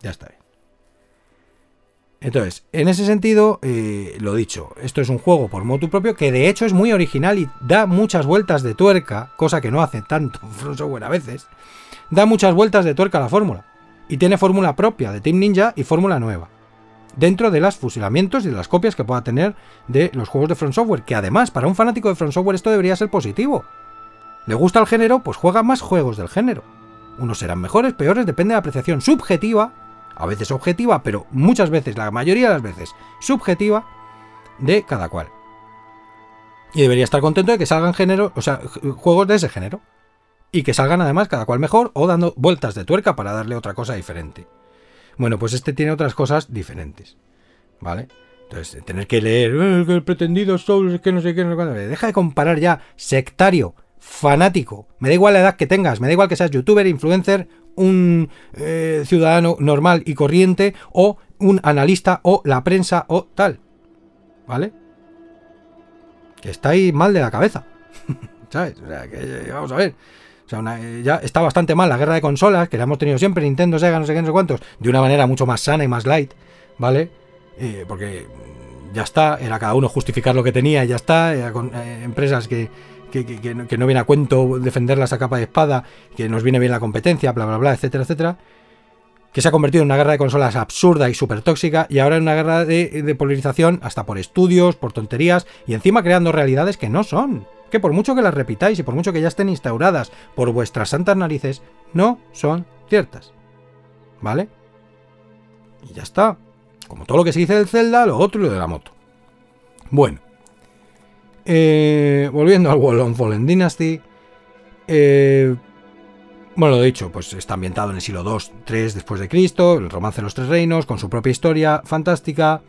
ya está bien. Entonces, en ese sentido, eh, lo dicho, esto es un juego por motu propio que de hecho es muy original y da muchas vueltas de tuerca, cosa que no hace tanto From Software a veces, da muchas vueltas de tuerca a la fórmula. Y tiene fórmula propia de Team Ninja y fórmula nueva dentro de los fusilamientos y de las copias que pueda tener de los juegos de Front Software, que además para un fanático de Front Software esto debería ser positivo. ¿Le gusta el género? Pues juega más juegos del género. Unos serán mejores, peores, depende de la apreciación subjetiva, a veces objetiva, pero muchas veces, la mayoría de las veces, subjetiva, de cada cual. Y debería estar contento de que salgan género, o sea, juegos de ese género. Y que salgan además cada cual mejor o dando vueltas de tuerca para darle otra cosa diferente. Bueno, pues este tiene otras cosas diferentes. ¿Vale? Entonces, tener que leer eh, el pretendido Souls, que no sé qué, no sé cuándo. Deja de comparar ya sectario, fanático. Me da igual la edad que tengas, me da igual que seas youtuber, influencer, un eh, ciudadano normal y corriente, o un analista, o la prensa, o tal. ¿Vale? Que estáis mal de la cabeza. ¿Sabes? O sea, que vamos a ver. O sea, eh, ya está bastante mal la guerra de consolas, que la hemos tenido siempre, Nintendo, Sega, no sé qué, no sé cuántos, de una manera mucho más sana y más light, ¿vale? Eh, porque ya está, era cada uno justificar lo que tenía y ya está, era con eh, empresas que, que, no viene a cuento defenderlas a capa de espada, que nos viene bien la competencia, bla, bla, bla, etcétera, etcétera, que se ha convertido en una guerra de consolas absurda y súper tóxica y ahora en una guerra de, de polarización hasta por estudios, por tonterías y encima creando realidades que no son que por mucho que las repitáis y por mucho que ya estén instauradas por vuestras santas narices, no son ciertas. ¿vale? Y ya está. Como todo lo que se dice del Zelda, lo otro y lo de la moto. Bueno. Eh, volviendo al Wall Fallen Dynasty. Eh, bueno, lo dicho, pues está ambientado en el siglo 2, 3 después de Cristo, el romance de los tres reinos, con su propia historia fantástica.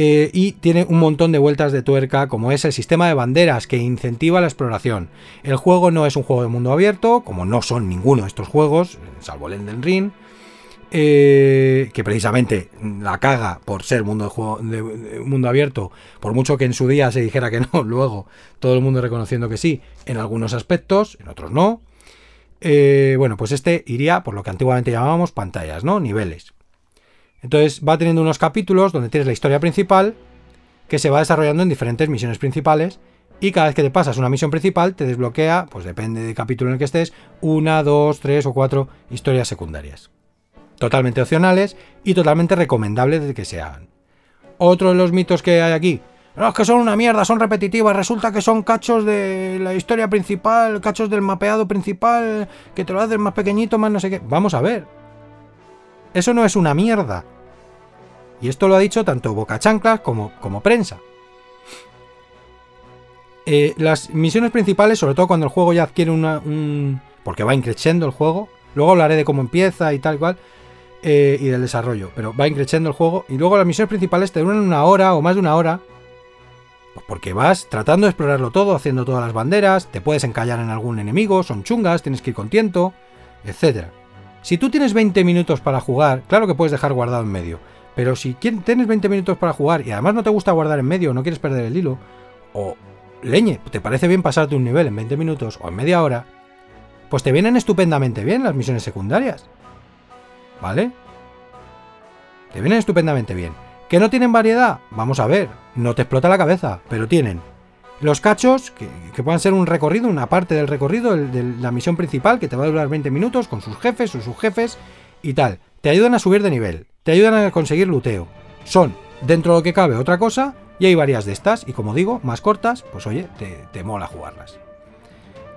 Eh, y tiene un montón de vueltas de tuerca, como es el sistema de banderas que incentiva la exploración. El juego no es un juego de mundo abierto, como no son ninguno de estos juegos, salvo el Elden Ring, eh, que precisamente la caga por ser mundo de mundo abierto, por mucho que en su día se dijera que no, luego todo el mundo reconociendo que sí, en algunos aspectos, en otros no. Eh, bueno, pues este iría por lo que antiguamente llamábamos pantallas, ¿no? Niveles. Entonces va teniendo unos capítulos donde tienes la historia principal que se va desarrollando en diferentes misiones principales y cada vez que te pasas una misión principal te desbloquea, pues depende del capítulo en el que estés, una, dos, tres o cuatro historias secundarias. Totalmente opcionales y totalmente recomendables de que se hagan. Otro de los mitos que hay aquí, no, es que son una mierda, son repetitivas, resulta que son cachos de la historia principal, cachos del mapeado principal, que te lo hacen más pequeñito, más no sé qué. Vamos a ver, eso no es una mierda. Y esto lo ha dicho tanto Boca Chanclas como, como prensa. Eh, las misiones principales, sobre todo cuando el juego ya adquiere una. Un, porque va increciendo el juego. Luego hablaré de cómo empieza y tal cual. Eh, y del desarrollo. Pero va increciendo el juego. Y luego las misiones principales te duran una hora o más de una hora. Pues porque vas tratando de explorarlo todo, haciendo todas las banderas. Te puedes encallar en algún enemigo, son chungas, tienes que ir con tiento, etcétera. Si tú tienes 20 minutos para jugar, claro que puedes dejar guardado en medio. Pero si tienes 20 minutos para jugar y además no te gusta guardar en medio, no quieres perder el hilo, o leñe, te parece bien pasarte un nivel en 20 minutos o en media hora, pues te vienen estupendamente bien las misiones secundarias. ¿Vale? Te vienen estupendamente bien. ¿Que no tienen variedad? Vamos a ver, no te explota la cabeza, pero tienen los cachos, que, puedan ser un recorrido, una parte del recorrido de la misión principal, que te va a durar 20 minutos con sus jefes o sus jefes y tal. Te ayudan a subir de nivel, te ayudan a conseguir luteo. Son, dentro de lo que cabe, otra cosa, y hay varias de estas, y como digo, más cortas, pues oye, te, te mola jugarlas.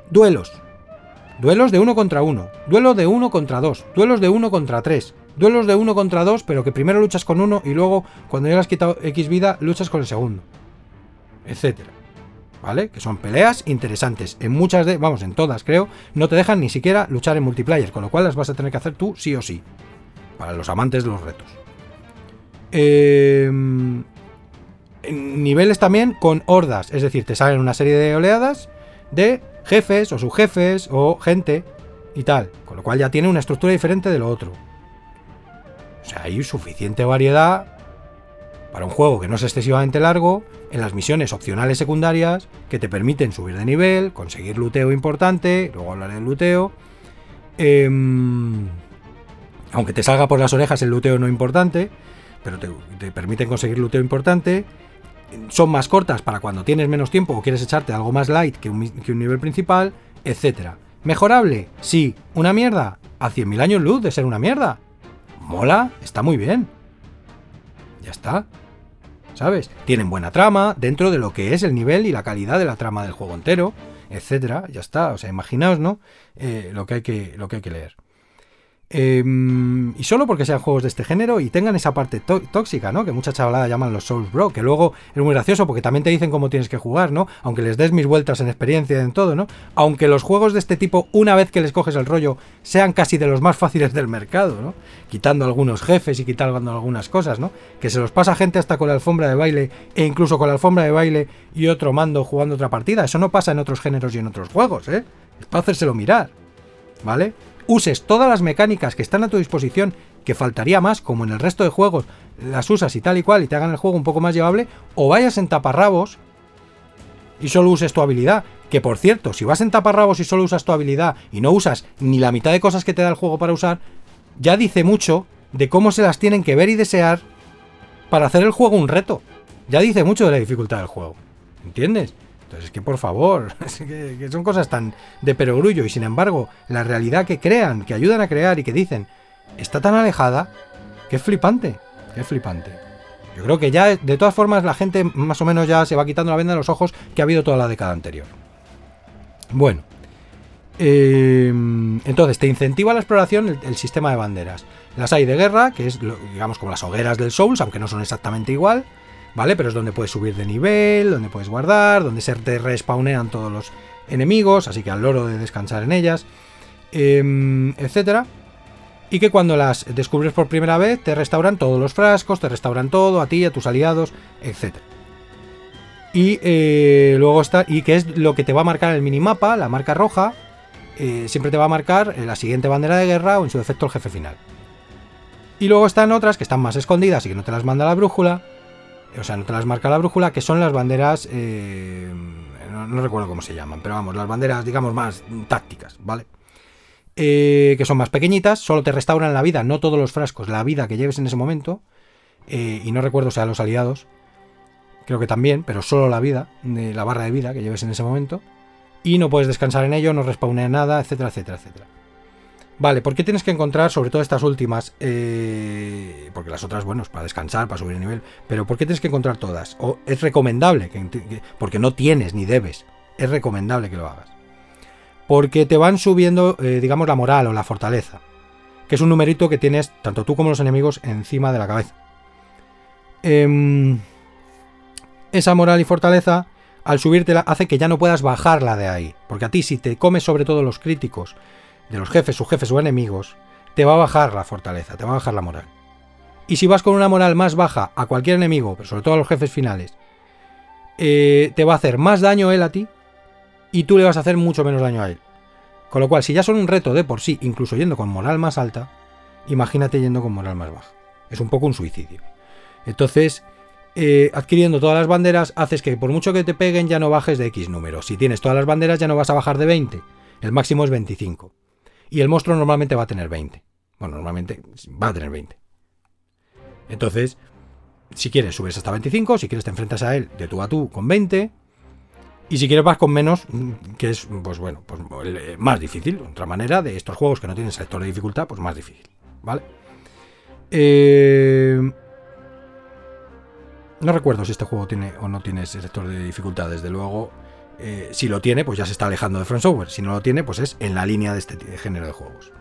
Duelos. Duelos de uno contra uno, duelos de uno contra dos, duelos de uno contra tres, duelos de uno contra dos, pero que primero luchas con uno y luego, cuando ya le has quitado X vida, luchas con el segundo, etcétera. ¿Vale? Que son peleas interesantes. En muchas de, vamos, en todas creo, no te dejan ni siquiera luchar en multiplayer, con lo cual las vas a tener que hacer tú sí o sí. Para los amantes de los retos. Em, niveles también con hordas, es decir, te salen una serie de oleadas de jefes o subjefes o gente y tal, con lo cual ya tiene una estructura diferente de lo otro. O sea, hay suficiente variedad para un juego que no es excesivamente largo, en las misiones opcionales secundarias que te permiten subir de nivel, conseguir luteo importante, luego hablaré del luteo. Em, aunque te salga por las orejas el luteo no importante, pero te, permiten conseguir luteo importante. Son más cortas para cuando tienes menos tiempo o quieres echarte algo más light que un, que un nivel principal, etc. ¿Mejorable? Sí. ¿Una mierda? A 100.000 años luz de ser una mierda. Mola, está muy bien. Ya está. ¿sabes? Tienen buena trama dentro de lo que es el nivel y la calidad de la trama del juego entero, etcétera. Ya está. O sea, imaginaos, ¿no? Eh, lo, que hay que, lo que hay que leer. Em, y solo porque sean juegos de este género y tengan esa parte tóxica, ¿no? Que mucha chavalada llaman los Souls Bro, que luego es muy gracioso porque también te dicen cómo tienes que jugar, ¿no? Aunque les des mis vueltas en experiencia en todo, ¿no? Aunque los juegos de este tipo, una vez que les coges el rollo, sean casi de los más fáciles del mercado, ¿no? Quitando algunos jefes y quitando algunas cosas, ¿no? Que se los pasa gente hasta con la alfombra de baile e incluso con la alfombra de baile y otro mando jugando otra partida. Eso no pasa en otros géneros y en otros juegos, ¿eh? Es para hacérselo mirar, ¿vale? Uses todas las mecánicas que están a tu disposición, que faltaría más, como en el resto de juegos, las usas y tal y cual y te hagan el juego un poco más llevable, o vayas en taparrabos y solo uses tu habilidad. Que por cierto, si vas en taparrabos y solo usas tu habilidad y no usas ni la mitad de cosas que te da el juego para usar, ya dice mucho de cómo se las tienen que ver y desear para hacer el juego un reto. Ya dice mucho de la dificultad del juego. ¿Entiendes? Entonces, es que por favor, que, son cosas tan de perogrullo y sin embargo, la realidad que crean, que ayudan a crear y que dicen, está tan alejada que es flipante, que es flipante. Yo creo que ya, de todas formas, la gente más o menos ya se va quitando la venda de los ojos que ha habido toda la década anterior. Bueno, Eh, entonces, te incentiva la exploración el, sistema de banderas. Las hay de guerra, que es, digamos, como las hogueras del Souls, aunque no son exactamente igual, ¿vale? Pero es donde puedes subir de nivel, donde puedes guardar, donde se te respawnean todos los enemigos, así que al loro de descansar en ellas, eh, etcétera y que cuando las descubres por primera vez te restauran todos los frascos, te restauran todo, a ti, a tus aliados, etc. Y eh, luego está, y que es lo que te va a marcar el minimapa, la marca roja, eh, siempre te va a marcar la siguiente bandera de guerra o en su defecto el jefe final. Y luego están otras que están más escondidas y que no te las manda la brújula, o sea, no te las marca la brújula, que son las banderas, eh, no recuerdo cómo se llaman, pero vamos, las banderas, digamos, más tácticas, ¿vale? Eh, que son más pequeñitas, solo te restauran la vida, no todos los frascos, la vida que lleves en ese momento. Eh, y no recuerdo si a los aliados, creo que también, pero solo la vida, la barra de vida que lleves en ese momento. Y no puedes descansar en ello, no respawnea nada, etcétera, etcétera, etcétera. Vale, ¿por qué tienes que encontrar, sobre todo estas últimas? Eh, porque las otras, bueno, es para descansar, para subir el nivel. Pero ¿por qué tienes que encontrar todas? O es recomendable, porque no tienes ni debes. Es recomendable que lo hagas porque te van subiendo, eh, digamos, la moral o la fortaleza, que es un numerito que tienes tanto tú como los enemigos encima de la cabeza. Em, esa moral y fortaleza, al subírtela, hace que ya no puedas bajarla de ahí, porque a ti si te comes sobre todo los críticos de los jefes, subjefes o enemigos, te va a bajar la fortaleza, te va a bajar la moral. Y si vas con una moral más baja a cualquier enemigo, pero sobre todo a los jefes finales, eh, te va a hacer más daño él a ti y tú le vas a hacer mucho menos daño a él. Con lo cual, si ya son un reto de por sí, incluso yendo con moral más alta, imagínate yendo con moral más baja. Es un poco un suicidio. Entonces, eh, adquiriendo todas las banderas, haces que por mucho que te peguen ya no bajes de X número. Si tienes todas las banderas ya no vas a bajar de 20. El máximo es 25. Y el monstruo normalmente va a tener 20. Bueno, normalmente va a tener 20. Entonces, si quieres subes hasta 25, si quieres te enfrentas a él de tú a tú con 20, y si quieres vas con menos, que es, pues bueno, pues eh, más difícil. Otra manera de estos juegos que no tienen sector de dificultad, pues más difícil. ¿Vale? Eh, no recuerdo si este juego tiene o no tiene sector de dificultad. Desde luego, eh, si lo tiene, pues ya se está alejando de Front Software. Si no lo tiene, pues es en la línea de este género de juegos.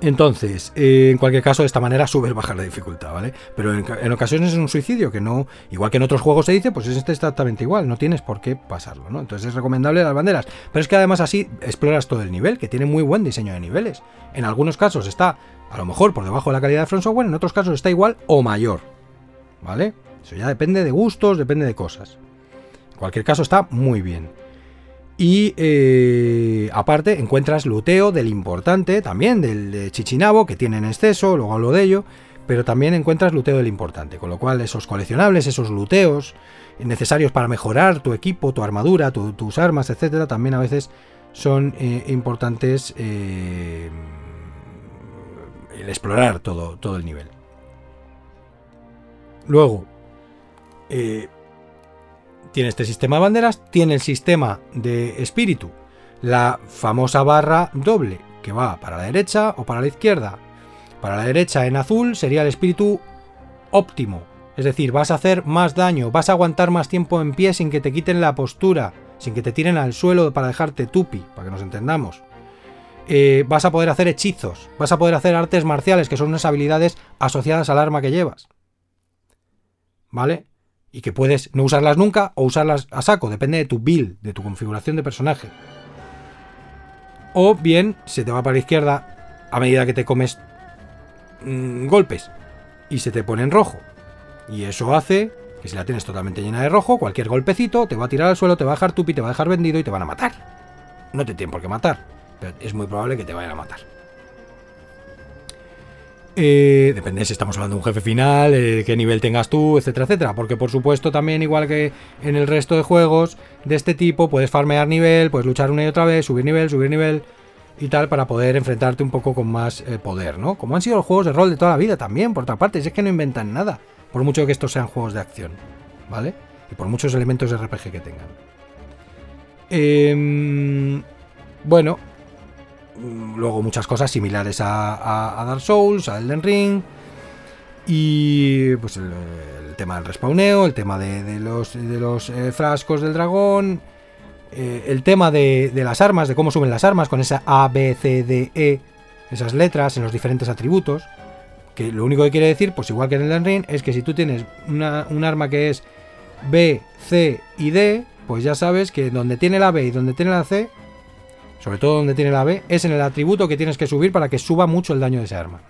Entonces, eh, en cualquier caso, de esta manera subes bajar la dificultad, ¿vale? Pero en, ocasiones es un suicidio que no, igual que en otros juegos se dice, pues es este exactamente igual, no tienes por qué pasarlo, ¿no? Entonces es recomendable las banderas. Pero es que además así exploras todo el nivel, que tiene muy buen diseño de niveles. En algunos casos está a lo mejor por debajo de la calidad de Front Software, en otros casos está igual o mayor, ¿vale? Eso ya depende de gustos, depende de cosas. Cualquier caso está muy bien. Y eh, aparte encuentras luteo del importante, también del de Chichinabo, que tiene en exceso, luego hablo de ello, pero también encuentras luteo del importante, con lo cual esos coleccionables, esos luteos necesarios para mejorar tu equipo, tu armadura, tus armas, etcétera, también a veces son eh, importantes eh, el explorar todo, todo el nivel. Luego, tiene este sistema de banderas, tiene el sistema de espíritu, la famosa barra doble que va para la derecha o para la izquierda. Para la derecha en azul sería el espíritu óptimo, es decir, vas a hacer más daño, vas a aguantar más tiempo en pie sin que te quiten la postura, sin que te tiren al suelo para dejarte tupi, para que nos entendamos. Eh, vas a poder hacer hechizos, vas a poder hacer artes marciales, que son unas habilidades asociadas al arma que llevas. ¿Vale? Y que puedes no usarlas nunca o usarlas a saco, depende de tu build, de tu configuración de personaje. O bien se te va para la izquierda a medida que te comes mm, golpes y se te pone en rojo. Y eso hace que si la tienes totalmente llena de rojo, cualquier golpecito te va a tirar al suelo, te va a dejar tupi, te va a dejar vendido y te van a matar. No te tienen por qué matar, pero es muy probable que te vayan a matar. Eh, depende si estamos hablando de un jefe final, eh, qué nivel tengas tú, etcétera, etcétera. Porque por supuesto también, igual que en el resto de juegos de este tipo, puedes farmear nivel, puedes luchar una y otra vez, subir nivel, subir nivel y tal, para poder enfrentarte un poco con más eh, poder, ¿no? Como han sido los juegos de rol de toda la vida también, por otra parte, es que no inventan nada, por mucho que estos sean juegos de acción, ¿vale? Y por muchos elementos de RPG que tengan. Em, bueno, luego muchas cosas similares a, Dark Souls, a Elden Ring. Y pues el, tema del respawneo, el tema de, los, de los eh, frascos del dragón. eh, el tema de, de, las armas, de cómo suben las armas, con esa A, B, C, D, E, esas letras en los diferentes atributos. Que lo único que quiere decir, pues igual que en el Ring, es que si tú tienes una, un arma que es B, C y D, pues ya sabes que donde tiene la B y donde tiene la C, sobre todo donde tiene la B, es en el atributo que tienes que subir para que suba mucho el daño de esa arma.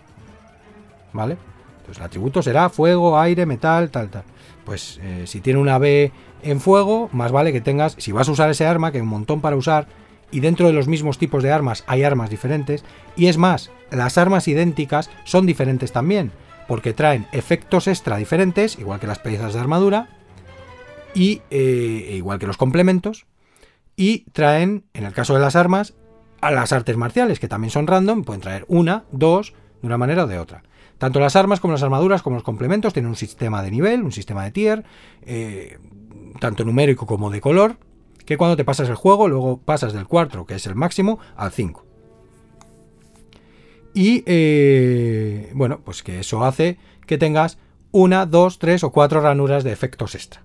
¿Vale? Entonces el atributo será fuego, aire, metal, tal, tal. Pues eh, si tiene una B en fuego, más vale que tengas, si vas a usar ese arma, que hay un montón para usar, y dentro de los mismos tipos de armas hay armas diferentes, y es más, las armas idénticas son diferentes también, porque traen efectos extra diferentes, igual que las piezas de armadura, y eh, igual que los complementos, y traen, en el caso de las armas, a las artes marciales, que también son random, pueden traer una, dos, de una manera o de otra. Tanto las armas como las armaduras como los complementos tienen un sistema de nivel, un sistema de tier, eh, tanto numérico como de color, que cuando te pasas el juego, luego pasas del 4, que es el máximo, al 5. Y eh, bueno, pues que eso hace que tengas una, dos, tres o cuatro ranuras de efectos extra.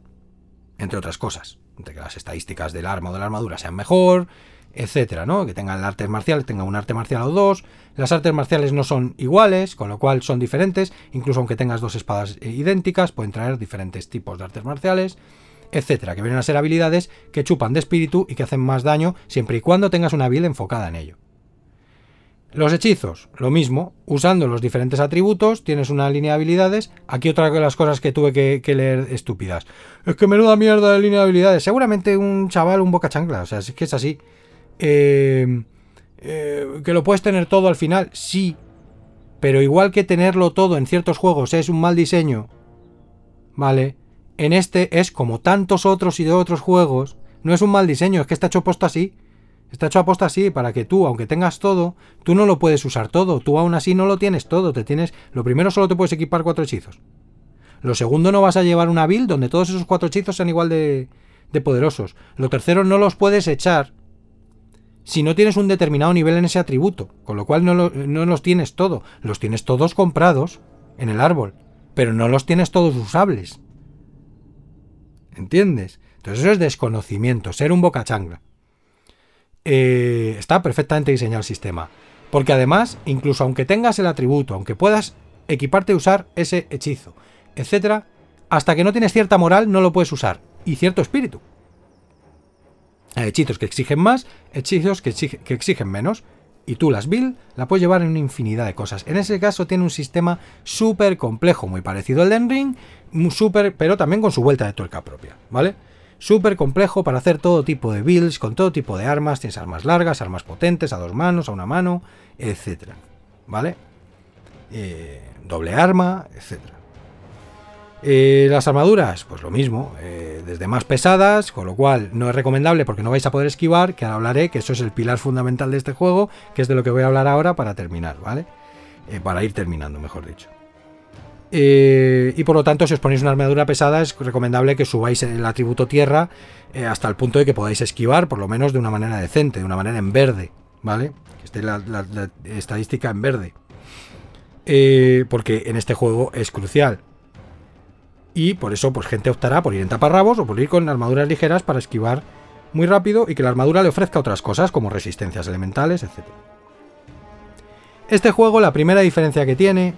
Entre otras cosas. Entre que las estadísticas del arma o de la armadura sean mejor, etcétera, ¿no? Que tengan el arte marcial, tenga un arte marcial o dos. Las artes marciales no son iguales, con lo cual son diferentes. Incluso aunque tengas dos espadas eh, idénticas, pueden traer diferentes tipos de artes marciales, etcétera. Que vienen a ser habilidades que chupan de espíritu y que hacen más daño siempre y cuando tengas una habilidad enfocada en ello. Los hechizos, lo mismo, usando los diferentes atributos, tienes una línea de habilidades. Aquí otra de las cosas que tuve que, leer estúpidas. Es que menuda mierda de línea de habilidades. Seguramente un chaval, un boca chancla, o sea, es que es así. Eh, eh, que lo puedes tener todo al final, sí. Pero igual que tenerlo todo en ciertos juegos es un mal diseño, ¿vale? En este es como tantos otros y de otros juegos, no es un mal diseño, es que está hecho puesto así. Está hecho aposta así para que tú, aunque tengas todo, tú no lo puedes usar todo. Tú aún así no lo tienes todo. Te tienes. Lo primero solo te puedes equipar cuatro hechizos. Lo segundo no vas a llevar una build donde todos esos cuatro hechizos sean igual de, de poderosos. Lo tercero no los puedes echar si no tienes un determinado nivel en ese atributo, con lo cual no, los tienes todo, los tienes todos comprados en el árbol, pero no los tienes todos usables. ¿Entiendes? Entonces eso es desconocimiento, ser un bocachanga. Eh, está perfectamente diseñado el sistema. Porque además, incluso aunque tengas el atributo, aunque puedas equiparte y usar ese hechizo, etc., hasta que no tienes cierta moral no lo puedes usar. Y cierto espíritu. Hay hechizos que exigen más, hechizos que, exigen menos. Y tú las build la puedes llevar en una infinidad de cosas. En ese caso tiene un sistema súper complejo, muy parecido al de súper, pero también con su vuelta de tuerca propia, ¿vale? Súper complejo para hacer todo tipo de builds, con todo tipo de armas. Tienes armas largas, armas potentes, a dos manos, a una mano, etcétera, ¿vale? Eh, doble arma, etcétera. Eh, las armaduras, pues lo mismo, eh, desde más pesadas, con lo cual no es recomendable porque no vais a poder esquivar, que ahora hablaré, que eso es el pilar fundamental de este juego, que es de lo que voy a hablar ahora para terminar, ¿vale? Eh, para ir terminando, mejor dicho. Y por lo tanto, si os ponéis una armadura pesada, es recomendable que subáis el atributo tierra hasta el punto de que podáis esquivar, por lo menos de una manera decente, de una manera en verde, ¿vale? Que esté la estadística en verde. porque en este juego es crucial. Y por eso, pues gente optará por ir en taparrabos o por ir con armaduras ligeras para esquivar muy rápido y que la armadura le ofrezca otras cosas como resistencias elementales, etc. Este juego, la primera diferencia que tiene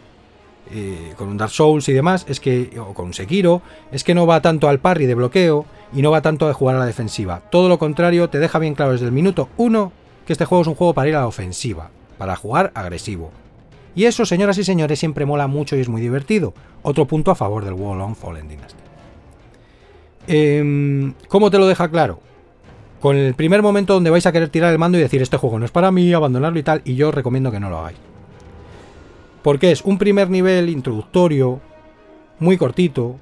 eh, con un Dark Souls y demás, es que, o con un Sekiro, es que no va tanto al parry de bloqueo y no va tanto a jugar a la defensiva. Todo lo contrario, te deja bien claro desde el minuto 1 que este juego es un juego para ir a la ofensiva, para jugar agresivo. Y eso, señoras y señores, siempre mola mucho y es muy divertido. Otro punto a favor del Long Fallen Dynasty. Em, ¿Cómo te lo deja claro? Con el primer momento donde vais a querer tirar el mando y decir este juego no es para mí, abandonarlo y tal, y yo recomiendo que no lo hagáis. Porque es un primer nivel introductorio, muy cortito,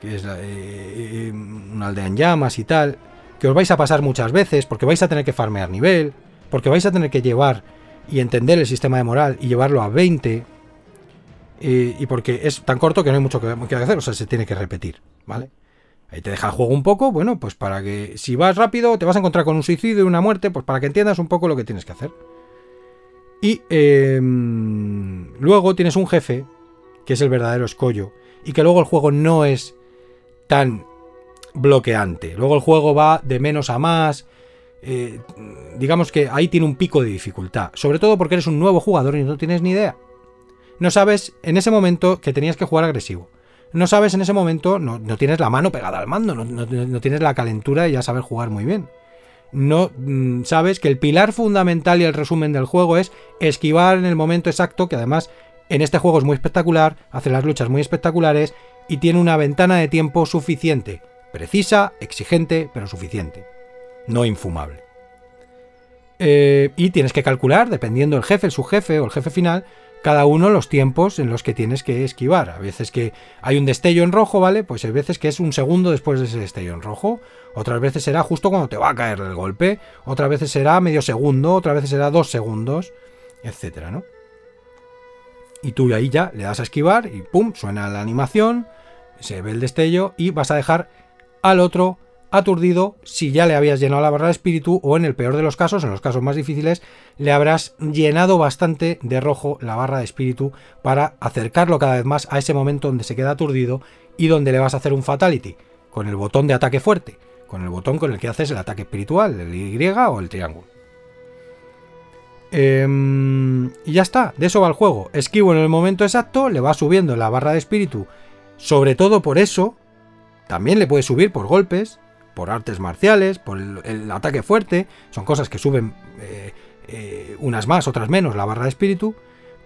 que es eh, eh, una aldea en llamas y tal, que os vais a pasar muchas veces, porque vais a tener que farmear nivel, porque vais a tener que llevar y entender el sistema de moral y llevarlo a 20. y porque es tan corto que no hay mucho que, hacer, o sea, se tiene que repetir, ¿vale? Ahí te deja el juego un poco, bueno, pues para que si vas rápido te vas a encontrar con un suicidio y una muerte, pues para que entiendas un poco lo que tienes que hacer. Y em, luego tienes un jefe, que es el verdadero escollo, y que luego el juego no es tan bloqueante. Luego el juego va de menos a más. Eh, digamos que ahí tiene un pico de dificultad. Sobre todo porque eres un nuevo jugador y no tienes ni idea. No sabes en ese momento que tenías que jugar agresivo. No sabes en ese momento, no, tienes la mano pegada al mando, no, tienes la calentura de ya saber jugar muy bien. No mm, sabes que el pilar fundamental y el resumen del juego es esquivar en el momento exacto, que además en este juego es muy espectacular, hace las luchas muy espectaculares y tiene una ventana de tiempo suficiente. Precisa, exigente, pero suficiente. No infumable. Eh, y tienes que calcular, dependiendo el jefe, el subjefe o el jefe final, cada uno los tiempos en los que tienes que esquivar. A veces que hay un destello en rojo, ¿vale? Pues hay veces que es un segundo después de ese destello en rojo. Otras veces será justo cuando te va a caer el golpe. Otras veces será medio segundo. Otras veces será dos segundos. Etcétera, ¿no? Y tú ahí ya le das a esquivar y ¡pum! Suena la animación. Se ve el destello y vas a dejar al otro aturdido si ya le habías llenado la barra de espíritu o en el peor de los casos, en los casos más difíciles, le habrás llenado bastante de rojo la barra de espíritu para acercarlo cada vez más a ese momento donde se queda aturdido y donde le vas a hacer un fatality con el botón de ataque fuerte, con el botón con el que haces el ataque espiritual, el Y o el triángulo. Em, y ya está, de eso va el juego. Esquivo en el momento exacto, le va subiendo la barra de espíritu, sobre todo por eso. También le puede subir por golpes, por artes marciales, por el, ataque fuerte, son cosas que suben eh, eh, unas más, otras menos la barra de espíritu,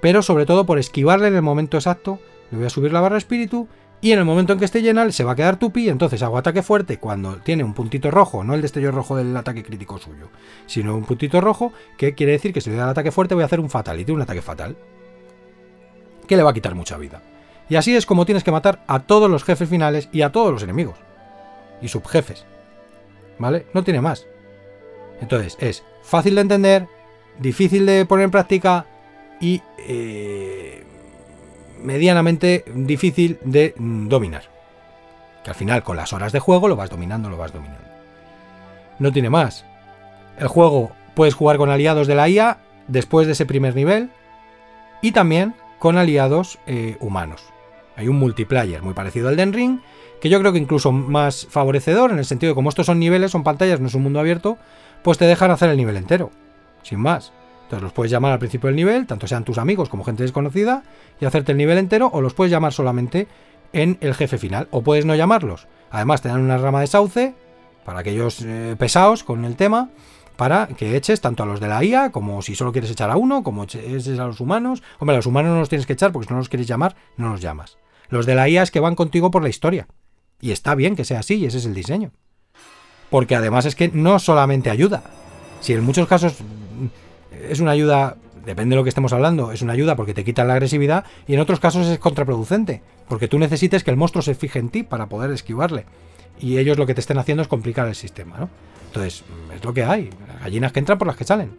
pero sobre todo por esquivarle en el momento exacto, le voy a subir la barra de espíritu y en el momento en que esté llena se va a quedar tupi, entonces hago ataque fuerte cuando tiene un puntito rojo, no el destello rojo del ataque crítico suyo, sino un puntito rojo, que quiere decir que si le da el ataque fuerte voy a hacer un fatality, un ataque fatal, que le va a quitar mucha vida. Y así es como tienes que matar a todos los jefes finales y a todos los enemigos. Y subjefes. ¿vale? No tiene más. Entonces, es fácil de entender, difícil de poner en práctica y eh, medianamente difícil de mm, dominar. Que al final, con las horas de juego, lo vas dominando, lo vas dominando. No tiene más. El juego puedes jugar con aliados de la IA después de ese primer nivel y también con aliados eh, humanos. Hay un multiplayer muy parecido al Den Ring que yo creo que incluso más favorecedor, en el sentido de como estos son niveles, son pantallas, no es un mundo abierto, pues te dejan hacer el nivel entero, sin más. Entonces los puedes llamar al principio del nivel, tanto sean tus amigos como gente desconocida, y hacerte el nivel entero, o los puedes llamar solamente en el jefe final, o puedes no llamarlos. Además te dan una rama de sauce, para aquellos eh, pesados con el tema, para que eches tanto a los de la IA, como si solo quieres echar a uno, como eches a los humanos. Hombre, a los humanos no los tienes que echar, porque si no los quieres llamar, no los llamas. Los de la IA es que van contigo por la historia. Y está bien que sea así, y ese es el diseño. Porque además es que no solamente ayuda. Si en muchos casos es una ayuda, depende de lo que estemos hablando, es una ayuda porque te quita la agresividad, y en otros casos es contraproducente. Porque tú necesites que el monstruo se fije en ti para poder esquivarle. Y ellos lo que te estén haciendo es complicar el sistema, ¿no? Entonces, es lo que hay. gallinas que entran por las que salen.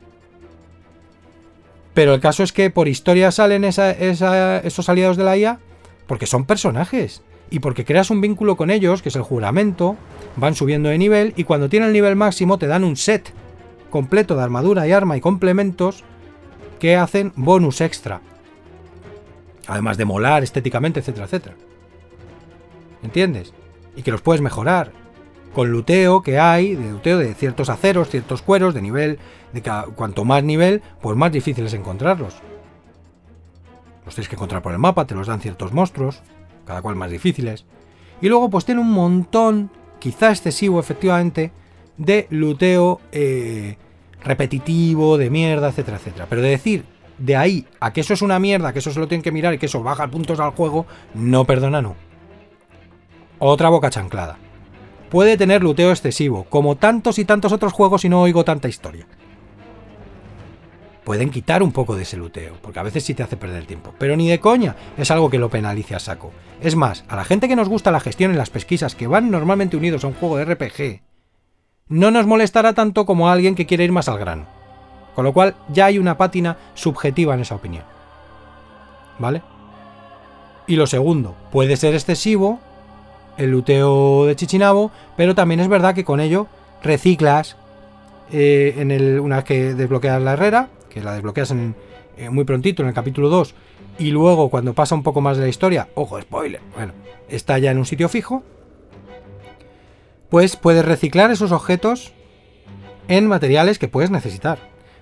Pero el caso es que por historia salen esos aliados de la IA porque son personajes y porque creas un vínculo con ellos, que es el juramento, van subiendo de nivel y cuando tienen el nivel máximo te dan un set completo de armadura y arma y complementos que hacen bonus extra. Además de molar estéticamente, etcétera, etcétera. ¿Entiendes? Y que los puedes mejorar. Con luteo que hay, de luteo de ciertos aceros, ciertos cueros, de nivel, de cuanto más nivel, pues más difícil es encontrarlos. Los tienes que encontrar por el mapa, te los dan ciertos monstruos cada cual más difíciles. Y luego pues tiene un montón, quizá excesivo efectivamente, de luteo eh, repetitivo, de mierda, etcétera, etcétera. Pero de decir de ahí a que eso es una mierda, que eso se lo tienen que mirar y que eso baja puntos al juego, no perdona, no. Otra boca chanclada. Puede tener luteo excesivo, como tantos y tantos otros juegos y no oigo tanta historia pueden quitar un poco de ese luteo, porque a veces sí te hace perder tiempo. Pero ni de coña es algo que lo penalice a saco. Es más, a la gente que nos gusta la gestión en las pesquisas, que van normalmente unidos a un juego de RPG, no nos molestará tanto como a alguien que quiere ir más al grano. Con lo cual ya hay una pátina subjetiva en esa opinión. ¿Vale? Y lo segundo, puede ser excesivo el luteo de Chichinabo, pero también es verdad que con ello reciclas eh, en el, una vez que desbloqueas la herrera, que la desbloqueas en, eh, muy prontito en el capítulo 2 y luego cuando pasa un poco más de la historia, ojo, spoiler, bueno, está ya en un sitio fijo, pues puedes reciclar esos objetos en materiales que puedes necesitar.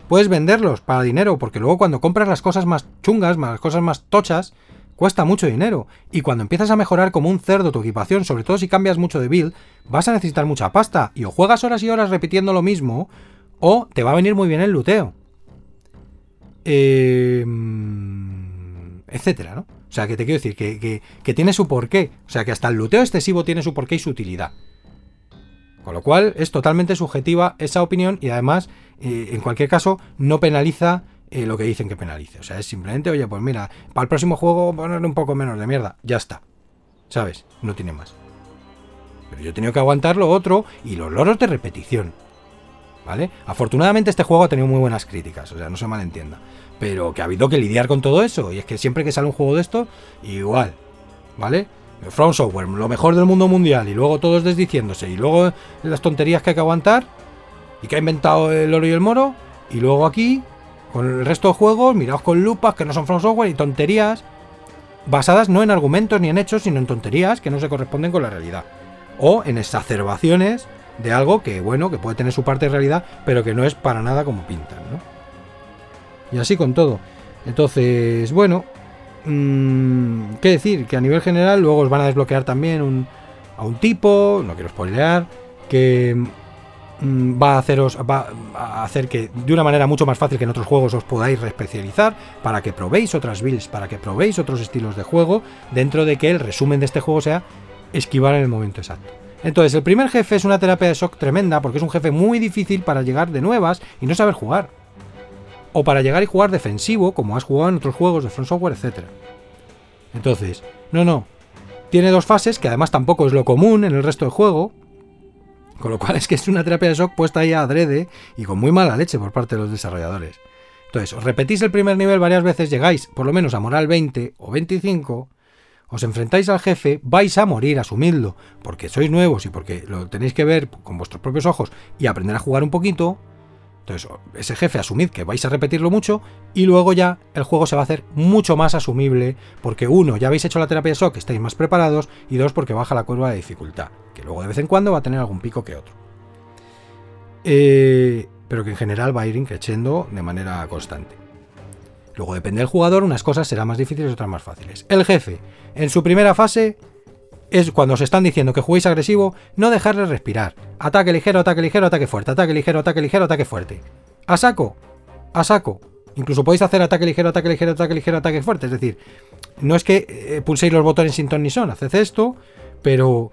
Puedes venderlos para dinero, porque luego cuando compras las cosas más chungas, las cosas más tochas, cuesta mucho dinero. Y cuando empiezas a mejorar como un cerdo tu equipación, sobre todo si cambias mucho de build, vas a necesitar mucha pasta. Y o juegas horas y horas repitiendo lo mismo, o te va a venir muy bien el luteo. Eh, etcétera, ¿no? O sea, que te quiero decir que, que, tiene su porqué. O sea, que hasta el luteo excesivo tiene su porqué y su utilidad. Con lo cual es totalmente subjetiva esa opinión y además, eh, en cualquier caso, no penaliza eh, lo que dicen que penalice. O sea, es simplemente, oye, pues mira, para el próximo juego ponerle un poco menos de mierda. Ya está. ¿Sabes? No tiene más. Pero yo he tenido que aguantar lo otro y los loros de repetición. ¿Vale? Afortunadamente este juego ha tenido muy buenas críticas, o sea, no se malentienda. Pero que ha habido que lidiar con todo eso. Y es que siempre que sale un juego de esto, igual. ¿Vale? From Software, lo mejor del mundo mundial, y luego todos desdiciéndose, y luego las tonterías que hay que aguantar, y que ha inventado el oro y el moro, y luego aquí, con el resto de juegos, miraos con lupas que no son From Software y tonterías, basadas no en argumentos ni en hechos, sino en tonterías que no se corresponden con la realidad. O en exacerbaciones de algo que, bueno, que puede tener su parte de realidad, pero que no es para nada como pintan, ¿no? Y así con todo. Entonces, bueno, mmm, ¿qué decir? Que a nivel general luego os van a desbloquear también a un tipo, no quiero spoilear, que mm, va a haceros va a hacer que de una manera mucho más fácil que en otros juegos os podáis reespecializar para que probéis otras builds, para que probéis otros estilos de juego, dentro de que el resumen de este juego sea esquivar en el momento exacto. Entonces, el primer jefe es una terapia de shock tremenda porque es un jefe muy difícil para llegar de nuevas y no saber jugar o para llegar y jugar defensivo, como has jugado en otros juegos de Front Software, etc. Entonces, no, no. Tiene dos fases, que además tampoco es lo común en el resto del juego. Con lo cual es que es una terapia de shock puesta ahí a adrede y con muy mala leche por parte de los desarrolladores. Entonces, os repetís el primer nivel varias veces, llegáis por lo menos a moral 20 o 25, os enfrentáis al jefe, vais a morir, asumidlo, porque sois nuevos y porque lo tenéis que ver con vuestros propios ojos y aprender a jugar un poquito, entonces, ese jefe asumid que vais a repetirlo mucho y luego ya el juego se va a hacer mucho más asumible porque uno, ya habéis hecho la terapia de shock, estáis más preparados y dos, porque baja la curva de dificultad, que luego de vez en cuando va a tener algún pico que otro. Eh, pero que en general va a ir increciendo de manera constante. Luego depende del jugador, unas cosas serán más difíciles otras más fáciles. El jefe, en su primera fase, es cuando os están diciendo que juguéis agresivo, no dejarle respirar. Ataque ligero, ataque ligero, ataque fuerte, ataque ligero, ataque ligero, ataque fuerte. A saco, a saco. Incluso podéis hacer ataque ligero, ataque ligero, ataque ligero, ataque fuerte. Es decir, no es que eh, pulséis los botones sin ton ni son, haced esto, pero.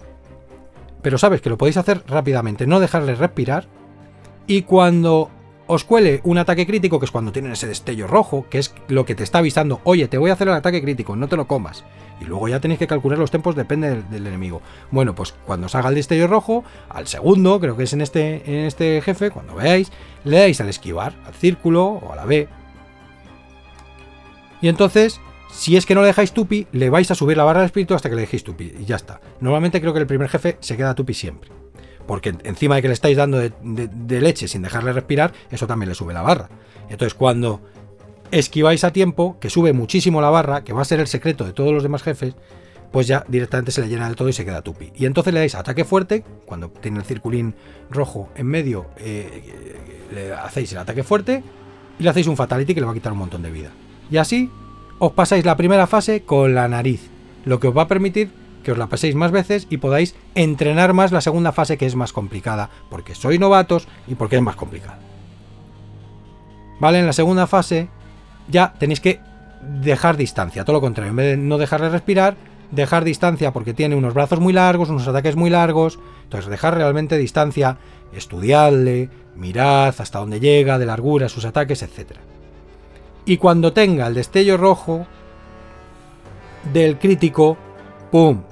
Pero sabes que lo podéis hacer rápidamente, no dejarle respirar. Y cuando os cuele un ataque crítico, que es cuando tienen ese destello rojo, que es lo que te está avisando, oye, te voy a hacer el ataque crítico, no te lo comas. Y luego ya tenéis que calcular los tempos, depende del, enemigo. Bueno, pues cuando salga el destello rojo, al segundo, creo que es en este, en este jefe, cuando veáis, le dais al esquivar, al círculo o a la B. Y entonces, si es que no le dejáis tupi, le vais a subir la barra de espíritu hasta que le dejéis tupi. Y ya está. Normalmente creo que el primer jefe se queda tupi siempre porque encima de que le estáis dando de, leche sin dejarle respirar, eso también le sube la barra. Entonces cuando esquiváis a tiempo, que sube muchísimo la barra, que va a ser el secreto de todos los demás jefes, pues ya directamente se le llena del todo y se queda tupi. Y entonces le dais ataque fuerte, cuando tiene el circulín rojo en medio, eh, le hacéis el ataque fuerte y le hacéis un fatality que le va a quitar un montón de vida. Y así os pasáis la primera fase con la nariz, lo que os va a permitir que os la paséis más veces y podáis entrenar más la segunda fase que es más complicada, porque sois novatos y porque es más complicada. ¿Vale? En la segunda fase ya tenéis que dejar distancia, todo lo contrario, en vez de no dejarle respirar, dejar distancia porque tiene unos brazos muy largos, unos ataques muy largos, entonces dejar realmente distancia, estudiarle, mirad hasta dónde llega, de largura, sus ataques, etc. Y cuando tenga el destello rojo del crítico, ¡pum!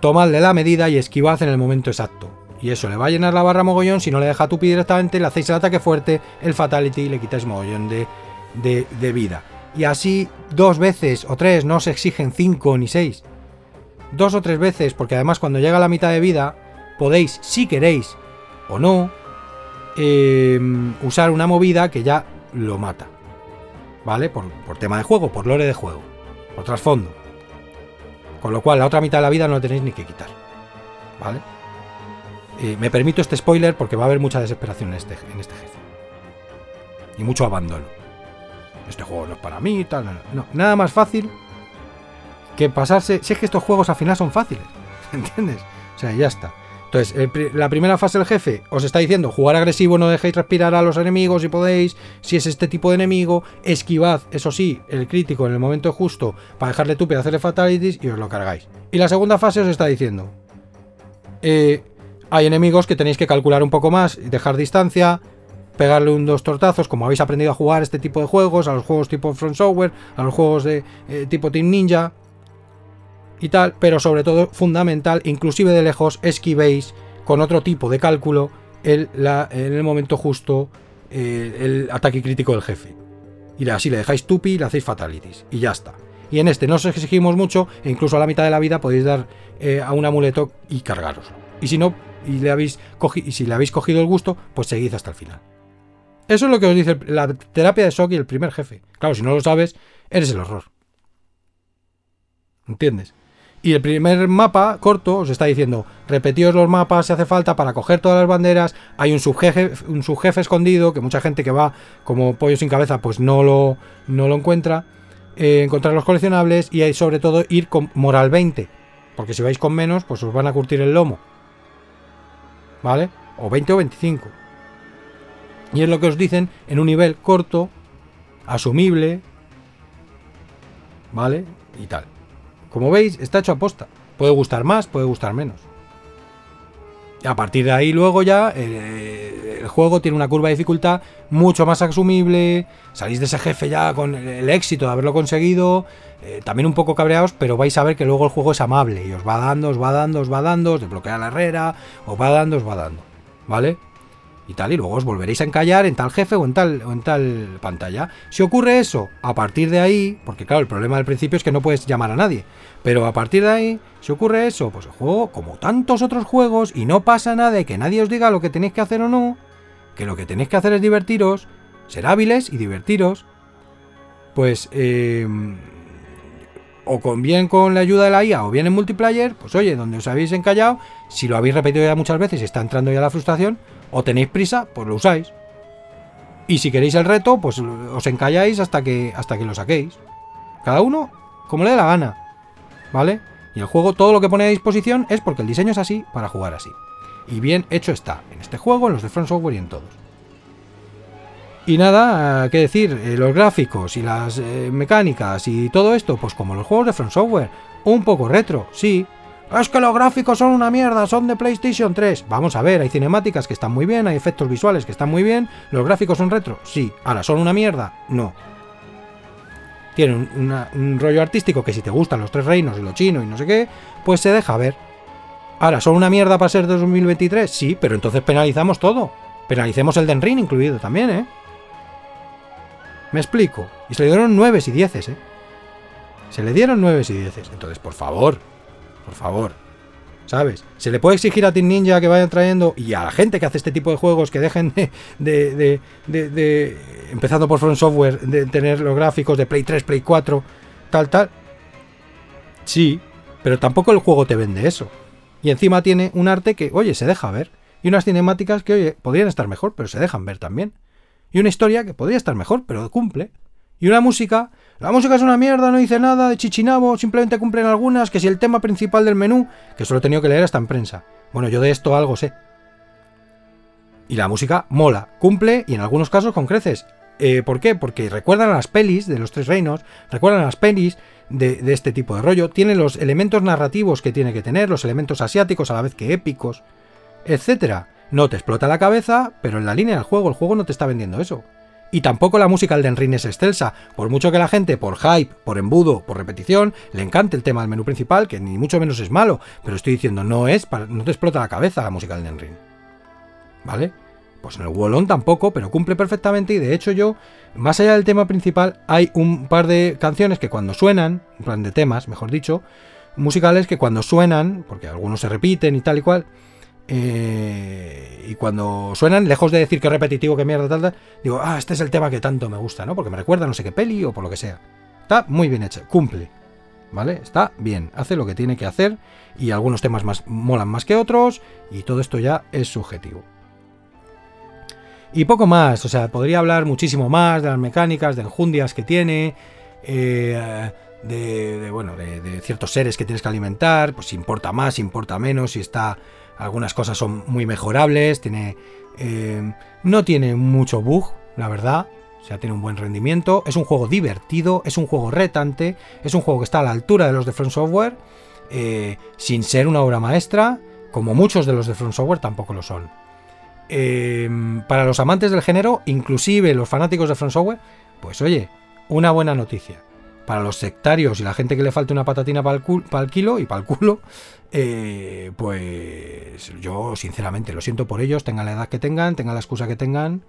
tomadle la medida y esquivad en el momento exacto. Y eso le va a llenar la barra mogollón. Si no le deja tupi directamente, le hacéis el ataque fuerte, el fatality le quitáis mogollón de, de, vida. Y así dos veces o tres, no se exigen cinco ni seis. Dos o tres veces, porque además cuando llega la mitad de vida, podéis, si queréis o no, em, usar una movida que ya lo mata. ¿Vale? Por, por tema de juego, por lore de juego, por trasfondo. Con lo cual, la otra mitad de la vida no la tenéis ni que quitar. ¿Vale? Eh, me permito este spoiler porque va a haber mucha desesperación en este, en este jefe. Y mucho abandono. Este juego no es para mí, tal. No, nada más fácil que pasarse. Si es que estos juegos al final son fáciles. ¿Entiendes? O sea, ya está. Entonces, la primera fase del jefe os está diciendo jugar agresivo, no dejéis respirar a los enemigos si podéis, si es este tipo de enemigo, esquivad, eso sí, el crítico en el momento justo para dejarle tupe y hacerle fatalities y os lo cargáis. Y la segunda fase os está diciendo, eh, hay enemigos que tenéis que calcular un poco más, dejar distancia, pegarle un dos tortazos, como habéis aprendido a jugar este tipo de juegos, a los juegos tipo Front Software, a los juegos de eh, tipo Team Ninja, y tal, pero sobre todo fundamental, inclusive de lejos, esquivéis con otro tipo de cálculo el, en el momento justo eh, el ataque crítico del jefe. Y así le dejáis tupi y le hacéis fatalities. Y ya está. Y en este no os exigimos mucho, e incluso a la mitad de la vida podéis dar eh, a un amuleto y cargaros. Y si no, y, le habéis y si le habéis cogido el gusto, pues seguid hasta el final. Eso es lo que os dice la terapia de shock y el primer jefe. Claro, si no lo sabes, eres el horror. ¿Entiendes? Y el primer mapa corto os está diciendo, repetíos los mapas si hace falta para coger todas las banderas. Hay un subjefe, un subjefe escondido que mucha gente que va como pollo sin cabeza pues no lo, no lo encuentra. Eh, encontrar los coleccionables y hay sobre todo ir con moral 20. Porque si vais con menos, pues os van a curtir el lomo. ¿Vale? O 20 o 25. Y es lo que os dicen en un nivel corto, asumible. ¿Vale? Y tal. Como veis, está hecho a posta. Puede gustar más, puede gustar menos. A partir de ahí luego ya eh, el juego tiene una curva de dificultad mucho más asumible, salís de ese jefe ya con el éxito de haberlo conseguido, eh, también un poco cabreados, pero vais a ver que luego el juego es amable y os va dando, os va dando, os va dando, os desbloquea la herrera, os va dando, os va dando, ¿vale? Y tal, y luego os volveréis a encallar en tal jefe o en tal, o en tal pantalla. Si ocurre eso, a partir de ahí, porque claro, el problema del principio es que no puedes llamar a nadie, pero a partir de ahí, si ocurre eso, pues el juego, como tantos otros juegos, y no pasa nada de que nadie os diga lo que tenéis que hacer o no, que lo que tenéis que hacer es divertiros, ser hábiles y divertiros, pues... Em, o con bien con la ayuda de la IA o bien en multiplayer, pues oye, donde os habéis encallado, si lo habéis repetido ya muchas veces está entrando ya la frustración, o tenéis prisa, pues lo usáis. Y si queréis el reto, pues os encalláis hasta que, hasta que lo saquéis. Cada uno como le dé la gana. ¿Vale? Y el juego, todo lo que pone a disposición es porque el diseño es así para jugar así. Y bien hecho está, en este juego, en los de Front Software y en todos. Y nada, qué decir, eh, los gráficos y las eh, mecánicas y todo esto, pues como los juegos de Front Software, un poco retro, sí, es que los gráficos son una mierda, son de PlayStation 3. Vamos a ver, hay cinemáticas que están muy bien, hay efectos visuales que están muy bien. ¿Los gráficos son retro? Sí. Ahora, ¿son una mierda? No. Tienen un, rollo artístico que si te gustan los tres reinos y lo chino y no sé qué, pues se deja ver. Ahora, ¿son una mierda para ser de 2023? Sí, pero entonces penalizamos todo. Penalicemos el Den Ring incluido también, ¿eh? Me explico. Y se le dieron 9 y 10, ¿eh? Se le dieron 9 y 10. Entonces, por favor, por favor. ¿Sabes? Se le puede exigir a Team Ninja que vayan trayendo y a la gente que hace este tipo de juegos que dejen de, de, empezando por Front Software, de tener los gráficos de Play 3, Play 4, tal, tal. Sí, pero tampoco el juego te vende eso. Y encima tiene un arte que, oye, se deja ver. Y unas cinemáticas que, oye, podrían estar mejor, pero se dejan ver también. Y una historia que podría estar mejor, pero cumple. Y una música la música es una mierda, no dice nada de chichinabo, simplemente cumplen algunas, que si el tema principal del menú, que solo he tenido que leer hasta en prensa. Bueno, yo de esto algo sé. Y la música mola, cumple y en algunos casos con creces. Eh, ¿Por qué? Porque recuerdan a las pelis de los tres reinos, recuerdan a las pelis de, este tipo de rollo, tiene los elementos narrativos que tiene que tener, los elementos asiáticos a la vez que épicos, etc. No te explota la cabeza, pero en la línea del juego, el juego no te está vendiendo eso. Y tampoco la música del Ring es excelsa, por mucho que la gente, por hype, por embudo, por repetición, le encante el tema del menú principal, que ni mucho menos es malo, pero estoy diciendo, no es, para, no te explota la cabeza la música del Ring. ¿Vale? Pues en el Wallon tampoco, pero cumple perfectamente y de hecho yo, más allá del tema principal, hay un par de canciones que cuando suenan, un plan de temas, mejor dicho, musicales que cuando suenan, porque algunos se repiten y tal y cual, eh, y cuando suenan, lejos de decir que repetitivo, que mierda, tal, tal, digo, ah, este es el tema que tanto me gusta, ¿no? Porque me recuerda no sé qué peli o por lo que sea. Está muy bien hecho, cumple. ¿vale? Está bien, hace lo que tiene que hacer y algunos temas más molan más que otros y todo esto ya es subjetivo. Y poco más, o sea, podría hablar muchísimo más de las mecánicas, de enjundias que tiene, eh, de, bueno, de, ciertos seres que tienes que alimentar, pues si importa más, si importa menos, si está, algunas cosas son muy mejorables, tiene, eh, no tiene mucho bug, la verdad, o sea, tiene un buen rendimiento, es un juego divertido, es un juego retante, es un juego que está a la altura de los de Front Software, eh, sin ser una obra maestra, como muchos de los de Front Software tampoco lo son. Em, para los amantes del género, inclusive los fanáticos de Front Software, pues oye, una buena noticia. Para los sectarios y la gente que le falte una patatina para el, kilo y para el culo, eh, pues yo sinceramente lo siento por ellos, tengan la edad que tengan, tengan la excusa que tengan,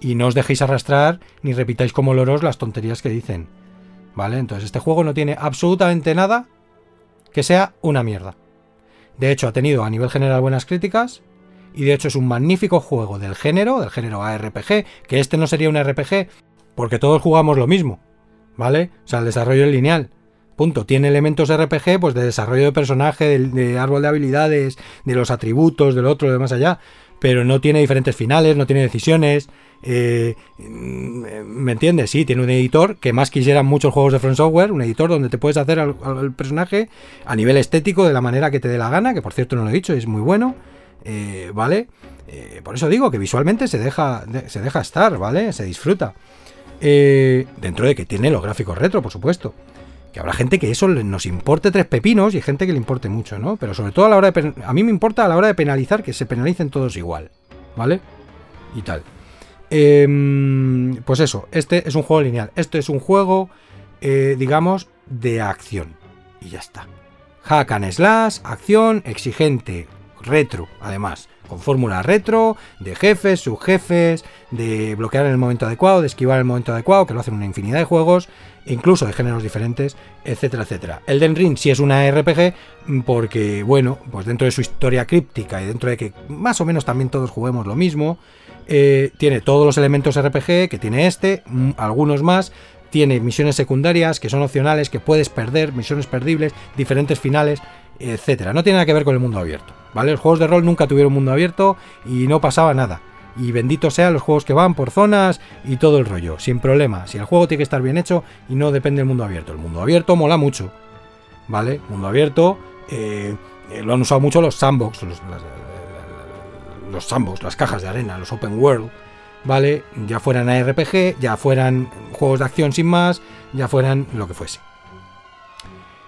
y no os dejéis arrastrar ni repitáis como loros las tonterías que dicen. ¿Vale? Entonces este juego no tiene absolutamente nada que sea una mierda. De hecho, ha tenido a nivel general buenas críticas, y de hecho es un magnífico juego del género, del género ARPG, que este no sería un RPG porque todos jugamos lo mismo, ¿vale? O sea, el desarrollo es lineal. Punto. Tiene elementos RPG, pues de desarrollo de personaje, de, árbol de habilidades, de los atributos, del otro, de más allá. Pero no tiene diferentes finales, no tiene decisiones. Eh, mm, ¿Me entiendes? Sí, tiene un editor que más quisieran muchos juegos de Front Software, un editor donde te puedes hacer al, personaje a nivel estético de la manera que te dé la gana, que por cierto no lo he dicho, es muy bueno. Eh, ¿vale? Eh, por eso digo que visualmente se deja, se deja estar, ¿vale? Se disfruta. Dentro de que tiene los gráficos retro, por supuesto. Que habrá gente que eso nos importe tres pepinos y gente que le importe mucho, ¿no? Pero sobre todo a la hora de... A mí me importa a la hora de penalizar que se penalicen todos igual, ¿vale? Y tal. Em, pues eso, este es un juego lineal. Este es un juego, digamos, de acción. Y ya está. Hack and slash, acción, exigente, retro, además, con fórmula retro, de jefes, subjefes, de bloquear en el momento adecuado, de esquivar en el momento adecuado, que lo hacen una infinidad de juegos, incluso de géneros diferentes, etcétera, etcétera. Elden Ring sí es una RPG porque, bueno, pues dentro de su historia críptica y dentro de que más o menos también todos juguemos lo mismo, eh, tiene todos los elementos RPG que tiene este, algunos más, tiene misiones secundarias que son opcionales, que puedes perder, misiones perdibles, diferentes finales, etcétera. No tiene nada que ver con el mundo abierto, ¿vale? Los juegos de rol nunca tuvieron mundo abierto y no pasaba nada. Y bendito sean los juegos que van por zonas y todo el rollo, sin problema. Si el juego tiene que estar bien hecho y no depende del mundo abierto. El mundo abierto mola mucho, ¿vale? Mundo abierto eh, eh, lo han usado mucho los sandbox, los, los sandbox, las cajas de arena, los open world, ¿vale? Ya fueran ARPG, ya fueran juegos de acción sin más, ya fueran lo que fuese.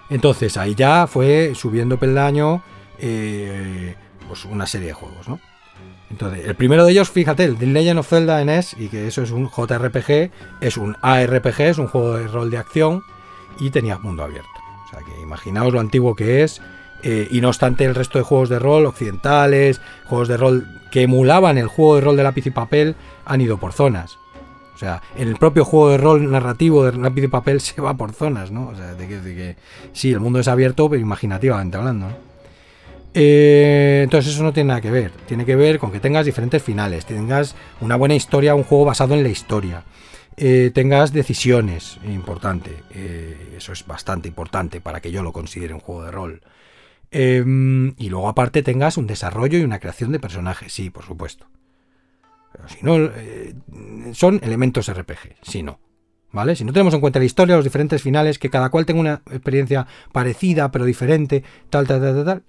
Entonces ahí ya fue subiendo peldaño eh, pues una serie de juegos, ¿no? Entonces, el primero de ellos, fíjate, el The Legend of Zelda NES, y que eso es un JRPG, es un ARPG, es un juego de rol de acción, y tenía mundo abierto. O sea que imaginaos lo antiguo que es, eh, y no obstante el resto de juegos de rol occidentales, juegos de rol que emulaban el juego de rol de lápiz y papel, han ido por zonas. O sea, en el propio juego de rol narrativo de lápiz y papel se va por zonas, ¿no? O sea, de que, sí, el mundo es abierto, pero imaginativamente hablando, ¿no? Eh, entonces eso no tiene nada que ver. Tiene que ver con que tengas diferentes finales, tengas una buena historia, un juego basado en la historia, eh, tengas decisiones, importante. Eh, eso es bastante importante para que yo lo considere un juego de rol. y luego aparte tengas un desarrollo y una creación de personajes, sí, por supuesto. Pero si no, eh, son elementos RPG, si no. ¿Vale? Si no tenemos en cuenta la historia, los diferentes finales, que cada cual tenga una experiencia parecida pero diferente, tal, tal, tal, tal,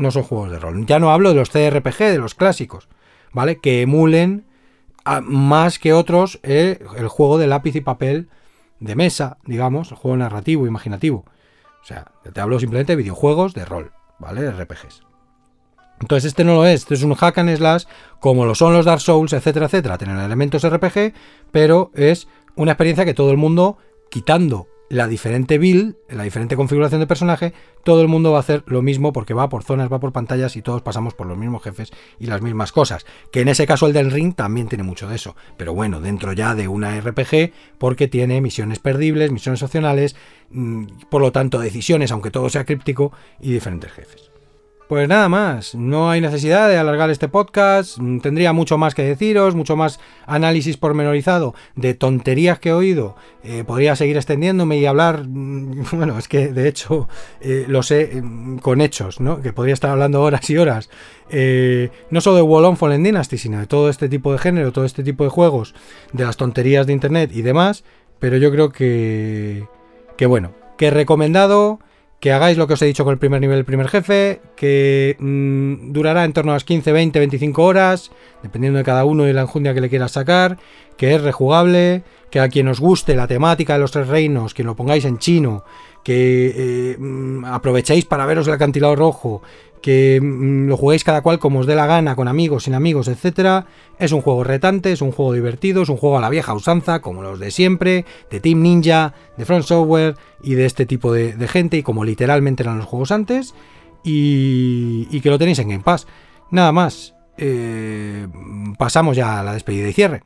no son juegos de rol. Ya no hablo de los CRPG, de los clásicos, ¿vale? Que emulen más que otros eh, el juego de lápiz y papel de mesa, digamos, el juego narrativo, imaginativo. O sea, te hablo simplemente de videojuegos de rol, ¿vale? RPGs. Entonces este no lo es, este es un hack and slash como lo son los Dark Souls, etcétera, etcétera. Tienen elementos RPG, pero es una experiencia que todo el mundo, quitando la diferente build, la diferente configuración de personaje, todo el mundo va a hacer lo mismo porque va por zonas, va por pantallas y todos pasamos por los mismos jefes y las mismas cosas. Que en ese caso el del ring también tiene mucho de eso. Pero bueno, dentro ya de una RPG porque tiene misiones perdibles, misiones opcionales, mm, por lo tanto decisiones, aunque todo sea críptico, y diferentes jefes. Pues nada más, no hay necesidad de alargar este podcast, mm, tendría mucho más que deciros, mucho más análisis pormenorizado de tonterías que he oído, eh, podría seguir extendiéndome y hablar, mm, bueno, es que de hecho eh, lo sé mm, con hechos, ¿no? Que podría estar hablando horas y horas, eh, no solo de Wallon Fallen Dynasty, sino de todo este tipo de género, todo este tipo de juegos, de las tonterías de internet y demás, pero yo creo que, que bueno, que recomendado que hagáis lo que os he dicho con el primer nivel, el primer jefe, que mm, durará en torno a las 15, 20, 25 horas, dependiendo de cada uno y la enjundia que le quieras sacar, que es rejugable, que a quien os guste la temática de los tres reinos, que lo pongáis en chino, que eh, mm, aprovechéis para veros el acantilado rojo, que mm, lo juguéis cada cual como os dé la gana, con amigos, sin amigos, etcétera. Es un juego retante, es un juego divertido, es un juego a la vieja usanza, como los de siempre, de Team Ninja, de Front Software y de este tipo de, gente, y como literalmente eran los juegos antes, y, que lo tenéis en Game Pass. Nada más, eh, pasamos ya a la despedida y cierre.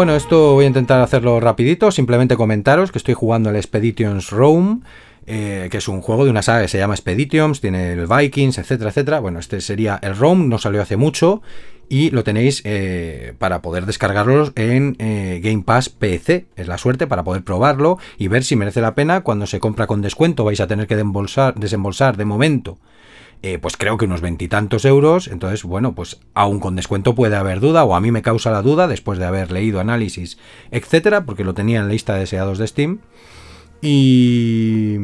Bueno, esto voy a intentar hacerlo rapidito, simplemente comentaros que estoy jugando el Expeditions Rome, eh, que es un juego de una saga que se llama Expeditions, tiene el Vikings, etcétera, etcétera. Bueno, este sería el Rome, no salió hace mucho y lo tenéis eh, para poder descargarlo en eh, Game Pass PC. Es la suerte para poder probarlo y ver si merece la pena. Cuando se compra con descuento vais a tener que desembolsar de momento eh, pues creo que unos veintitantos euros. Entonces, bueno, pues aún con descuento puede haber duda, o a mí me causa la duda después de haber leído análisis, etcétera, porque lo tenía en la lista de deseados de Steam. Y,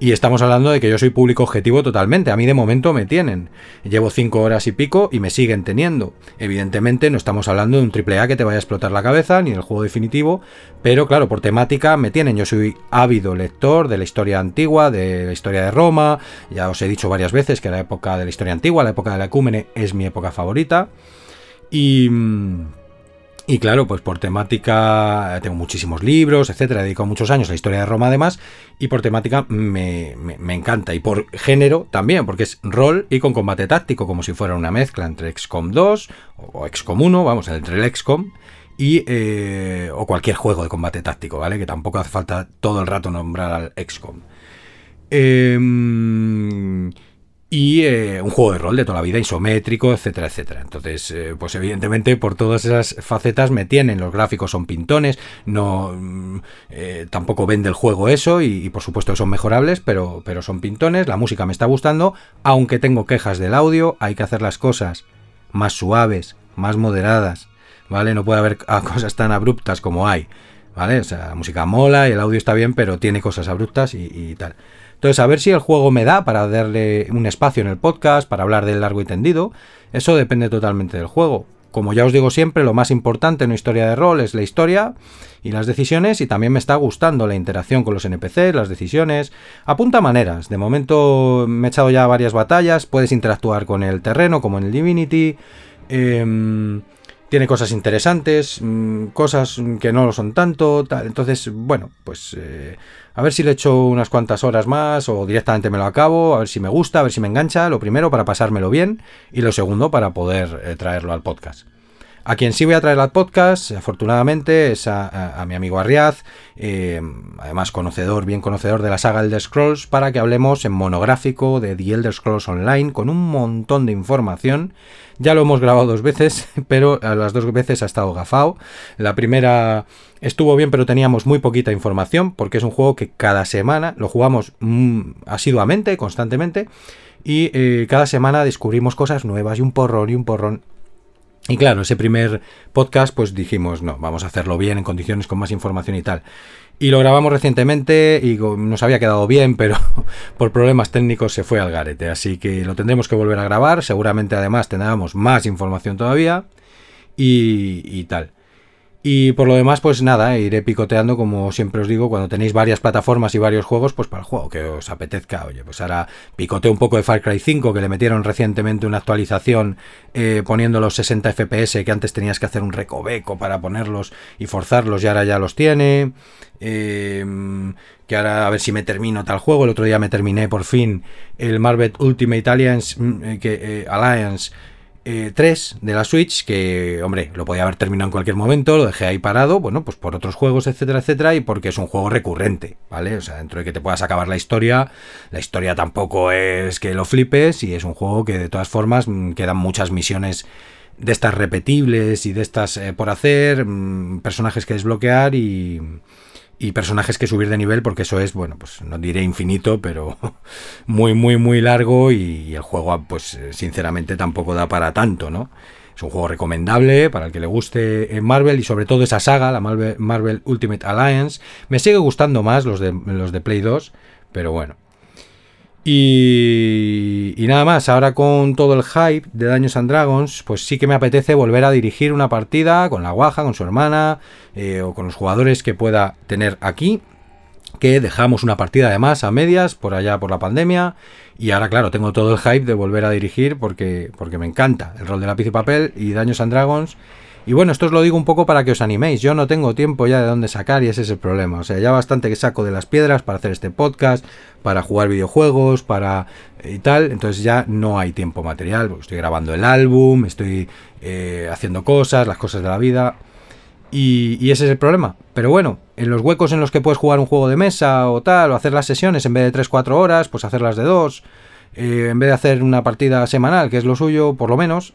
estamos hablando de que yo soy público objetivo totalmente. A mí de momento me tienen. Llevo 5 horas y pico y me siguen teniendo. Evidentemente no estamos hablando de un AAA que te vaya a explotar la cabeza, ni del juego definitivo. Pero claro, por temática me tienen. Yo soy ávido lector de la historia antigua, de la historia de Roma. Ya os he dicho varias veces que la época de la historia antigua, la época de la ecúmene, es mi época favorita. Y... Y claro, pues por temática tengo muchísimos libros, etcétera, he dedicado muchos años a la historia de Roma además, y por temática me, encanta. Y por género también, porque es rol y con combate táctico, como si fuera una mezcla entre XCOM 2 o XCOM 1, vamos, entre el XCOM y eh, o cualquier juego de combate táctico, ¿vale? Que tampoco hace falta todo el rato nombrar al XCOM. Eh, y eh, un juego de rol de toda la vida, isométrico, etcétera, etcétera. Entonces, eh, pues evidentemente por todas esas facetas me tienen, los gráficos son pintones, no mm, eh, tampoco vende el juego eso y, por supuesto son mejorables, pero, pero son pintones, la música me está gustando, aunque tengo quejas del audio, hay que hacer las cosas más suaves, más moderadas, ¿vale? No puede haber cosas tan abruptas como hay, ¿vale? O sea, la música mola y el audio está bien, pero tiene cosas abruptas y tal. Entonces, a ver si el juego me da para darle un espacio en el podcast, para hablar del largo y tendido. Eso depende totalmente del juego. Como ya os digo siempre, lo más importante en una historia de rol es la historia y las decisiones y también me está gustando la interacción con los NPCs, las decisiones. Apunta maneras. De momento me he echado ya varias batallas, puedes interactuar con el terreno como en el Divinity. Em, tiene cosas interesantes, mm, cosas que no lo son tanto. Entonces, bueno, pues eh, a ver si le echo unas cuantas horas más o directamente me lo acabo, a ver si me gusta, a ver si me engancha, lo primero para pasármelo bien y lo segundo para poder eh, traerlo al podcast. A quien sí voy a traer al podcast, afortunadamente, es a, mi amigo Arriaz, eh, además conocedor, bien conocedor de la saga Elder Scrolls, para que hablemos en monográfico de The Elder Scrolls Online con un montón de información. Ya lo hemos grabado dos veces, pero a las dos veces ha estado gafado. La primera estuvo bien, pero teníamos muy poquita información, porque es un juego que cada semana lo jugamos mm, asiduamente, constantemente. Y eh, cada semana descubrimos cosas nuevas y un porrón y un porrón y claro, ese primer podcast, pues dijimos, no, vamos a hacerlo bien, en condiciones con más información y tal. Y lo grabamos recientemente y nos había quedado bien, pero por problemas técnicos se fue al garete. Así que lo tendremos que volver a grabar. Seguramente además tendremos más información todavía. Y, y tal. Y por lo demás, pues nada, iré picoteando, como siempre os digo, cuando tenéis varias plataformas y varios juegos, pues para el juego que os apetezca. Oye, pues ahora picoteo un poco de Far Cry 5, que le metieron recientemente una actualización eh, poniendo los 60 FPS, que antes tenías que hacer un recoveco para ponerlos y forzarlos, y ahora ya los tiene. Em, que ahora a ver si me termino tal juego. El otro día me terminé por fin el Marvel Ultimate Alliance, mm, eh, que, eh, Alliance 3 eh, de la Switch, que, hombre, lo podía haber terminado en cualquier momento, lo dejé ahí parado, bueno, pues por otros juegos, etcétera, etcétera, y porque es un juego recurrente, ¿vale? O sea, dentro de que te puedas acabar la historia, la historia tampoco es que lo flipes, y es un juego que de todas formas mm, quedan muchas misiones de estas repetibles y de estas eh, por hacer, mm, personajes que desbloquear y y personajes que subir de nivel porque eso es, bueno, pues no diré infinito, pero muy, muy, muy largo y, el juego, pues sinceramente tampoco da para tanto, ¿no? Es un juego recomendable para el que le guste en Marvel y sobre todo esa saga, la Marvel, Marvel Ultimate Alliance. Me sigue gustando más los de, los de Play 2, pero bueno, y, nada más, ahora con todo el hype de Daños and Dragons, pues sí que me apetece volver a dirigir una partida con la guaja, con su hermana eh, o con los jugadores que pueda tener aquí. Que dejamos una partida además a medias por allá por la pandemia. Y ahora, claro, tengo todo el hype de volver a dirigir porque, porque me encanta el rol de lápiz y papel y Daños and Dragons y bueno, esto os lo digo un poco para que os animéis. Yo no tengo tiempo ya de dónde sacar y ese es el problema. O sea, ya bastante que saco de las piedras para hacer este podcast, para jugar videojuegos, para eh, y tal. Entonces ya no hay tiempo material. Estoy grabando el álbum, estoy eh, haciendo cosas, las cosas de la vida. Y, ese es el problema. Pero bueno, en los huecos en los que puedes jugar un juego de mesa o tal, o hacer las sesiones en vez de 3-4 horas, pues hacerlas de 2. Eh, en vez de hacer una partida semanal, que es lo suyo, por lo menos,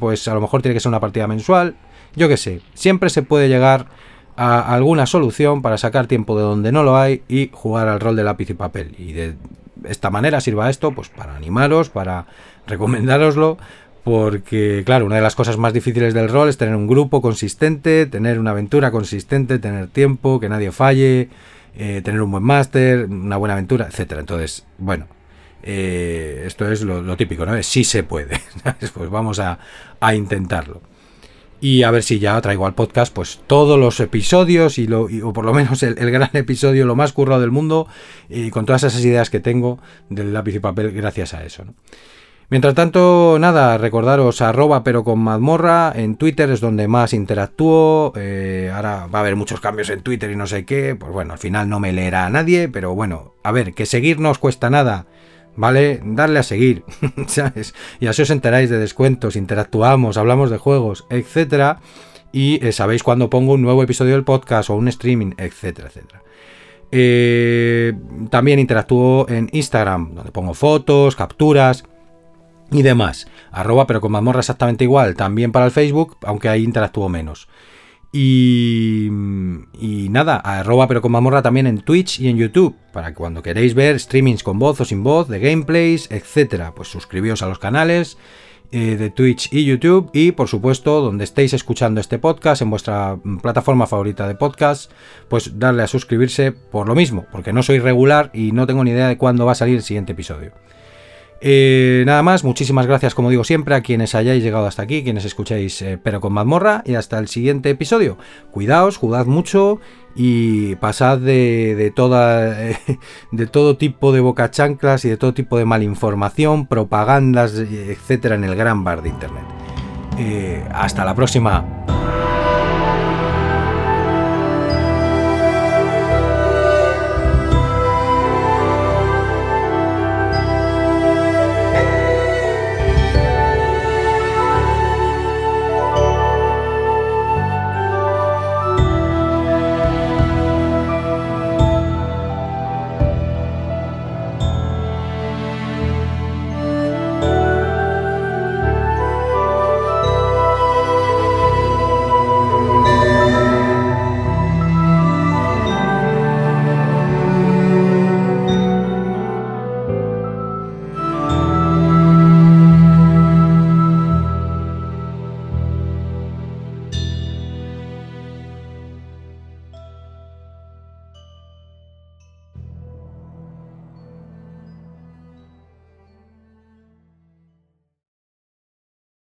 pues a lo mejor tiene que ser una partida mensual. Yo qué sé, siempre se puede llegar a alguna solución para sacar tiempo de donde no lo hay y jugar al rol de lápiz y papel. Y de esta manera sirva esto pues para animaros, para recomendároslo, porque claro, una de las cosas más difíciles del rol es tener un grupo consistente, tener una aventura consistente, tener tiempo, que nadie falle, eh, tener un buen máster, una buena aventura, etcétera. Entonces, bueno, eh, esto es lo, típico, ¿no? Sí se puede. pues vamos a intentarlo y a ver si ya traigo al podcast pues todos los episodios y, lo, o por lo menos el, gran episodio, lo más currado del mundo y con todas esas ideas que tengo del lápiz y papel gracias a eso. Mientras tanto, nada, recordaros arroba pero con mazmorra, en Twitter es donde más interactúo, eh, ahora va a haber muchos cambios en Twitter y no sé qué, pues bueno, al final no me leerá a nadie, pero bueno, a ver, que seguir no os cuesta nada ¿vale? Darle a seguir, ¿sabes? Y así os enteráis de descuentos, interactuamos, hablamos de juegos, etcétera. Y eh, sabéis cuando pongo un nuevo episodio del podcast o un streaming, etcétera, etcétera. Eh, también interactúo en Instagram, donde pongo fotos, capturas y demás. Arroba, pero con mazmorra exactamente igual. También para el Facebook, aunque ahí interactúo menos. Y, y nada, arroba pero con mamorra también en Twitch y en YouTube, para que cuando queréis ver streamings con voz o sin voz, de gameplays, etcétera, pues suscribíos a los canales eh, de Twitch y YouTube y por supuesto donde estéis escuchando este podcast en vuestra plataforma favorita de podcast, pues darle a suscribirse por lo mismo, porque no soy regular y no tengo ni idea de cuándo va a salir el siguiente episodio. Eh, nada más, muchísimas gracias como digo siempre a quienes hayáis llegado hasta aquí, quienes escucháis eh, pero con mazmorra y hasta el siguiente episodio. Cuidaos, jugad mucho y pasad de, toda, de todo tipo de bocachanclas y de todo tipo de malinformación, propagandas, etcétera en el gran bar de internet. Eh, hasta la próxima.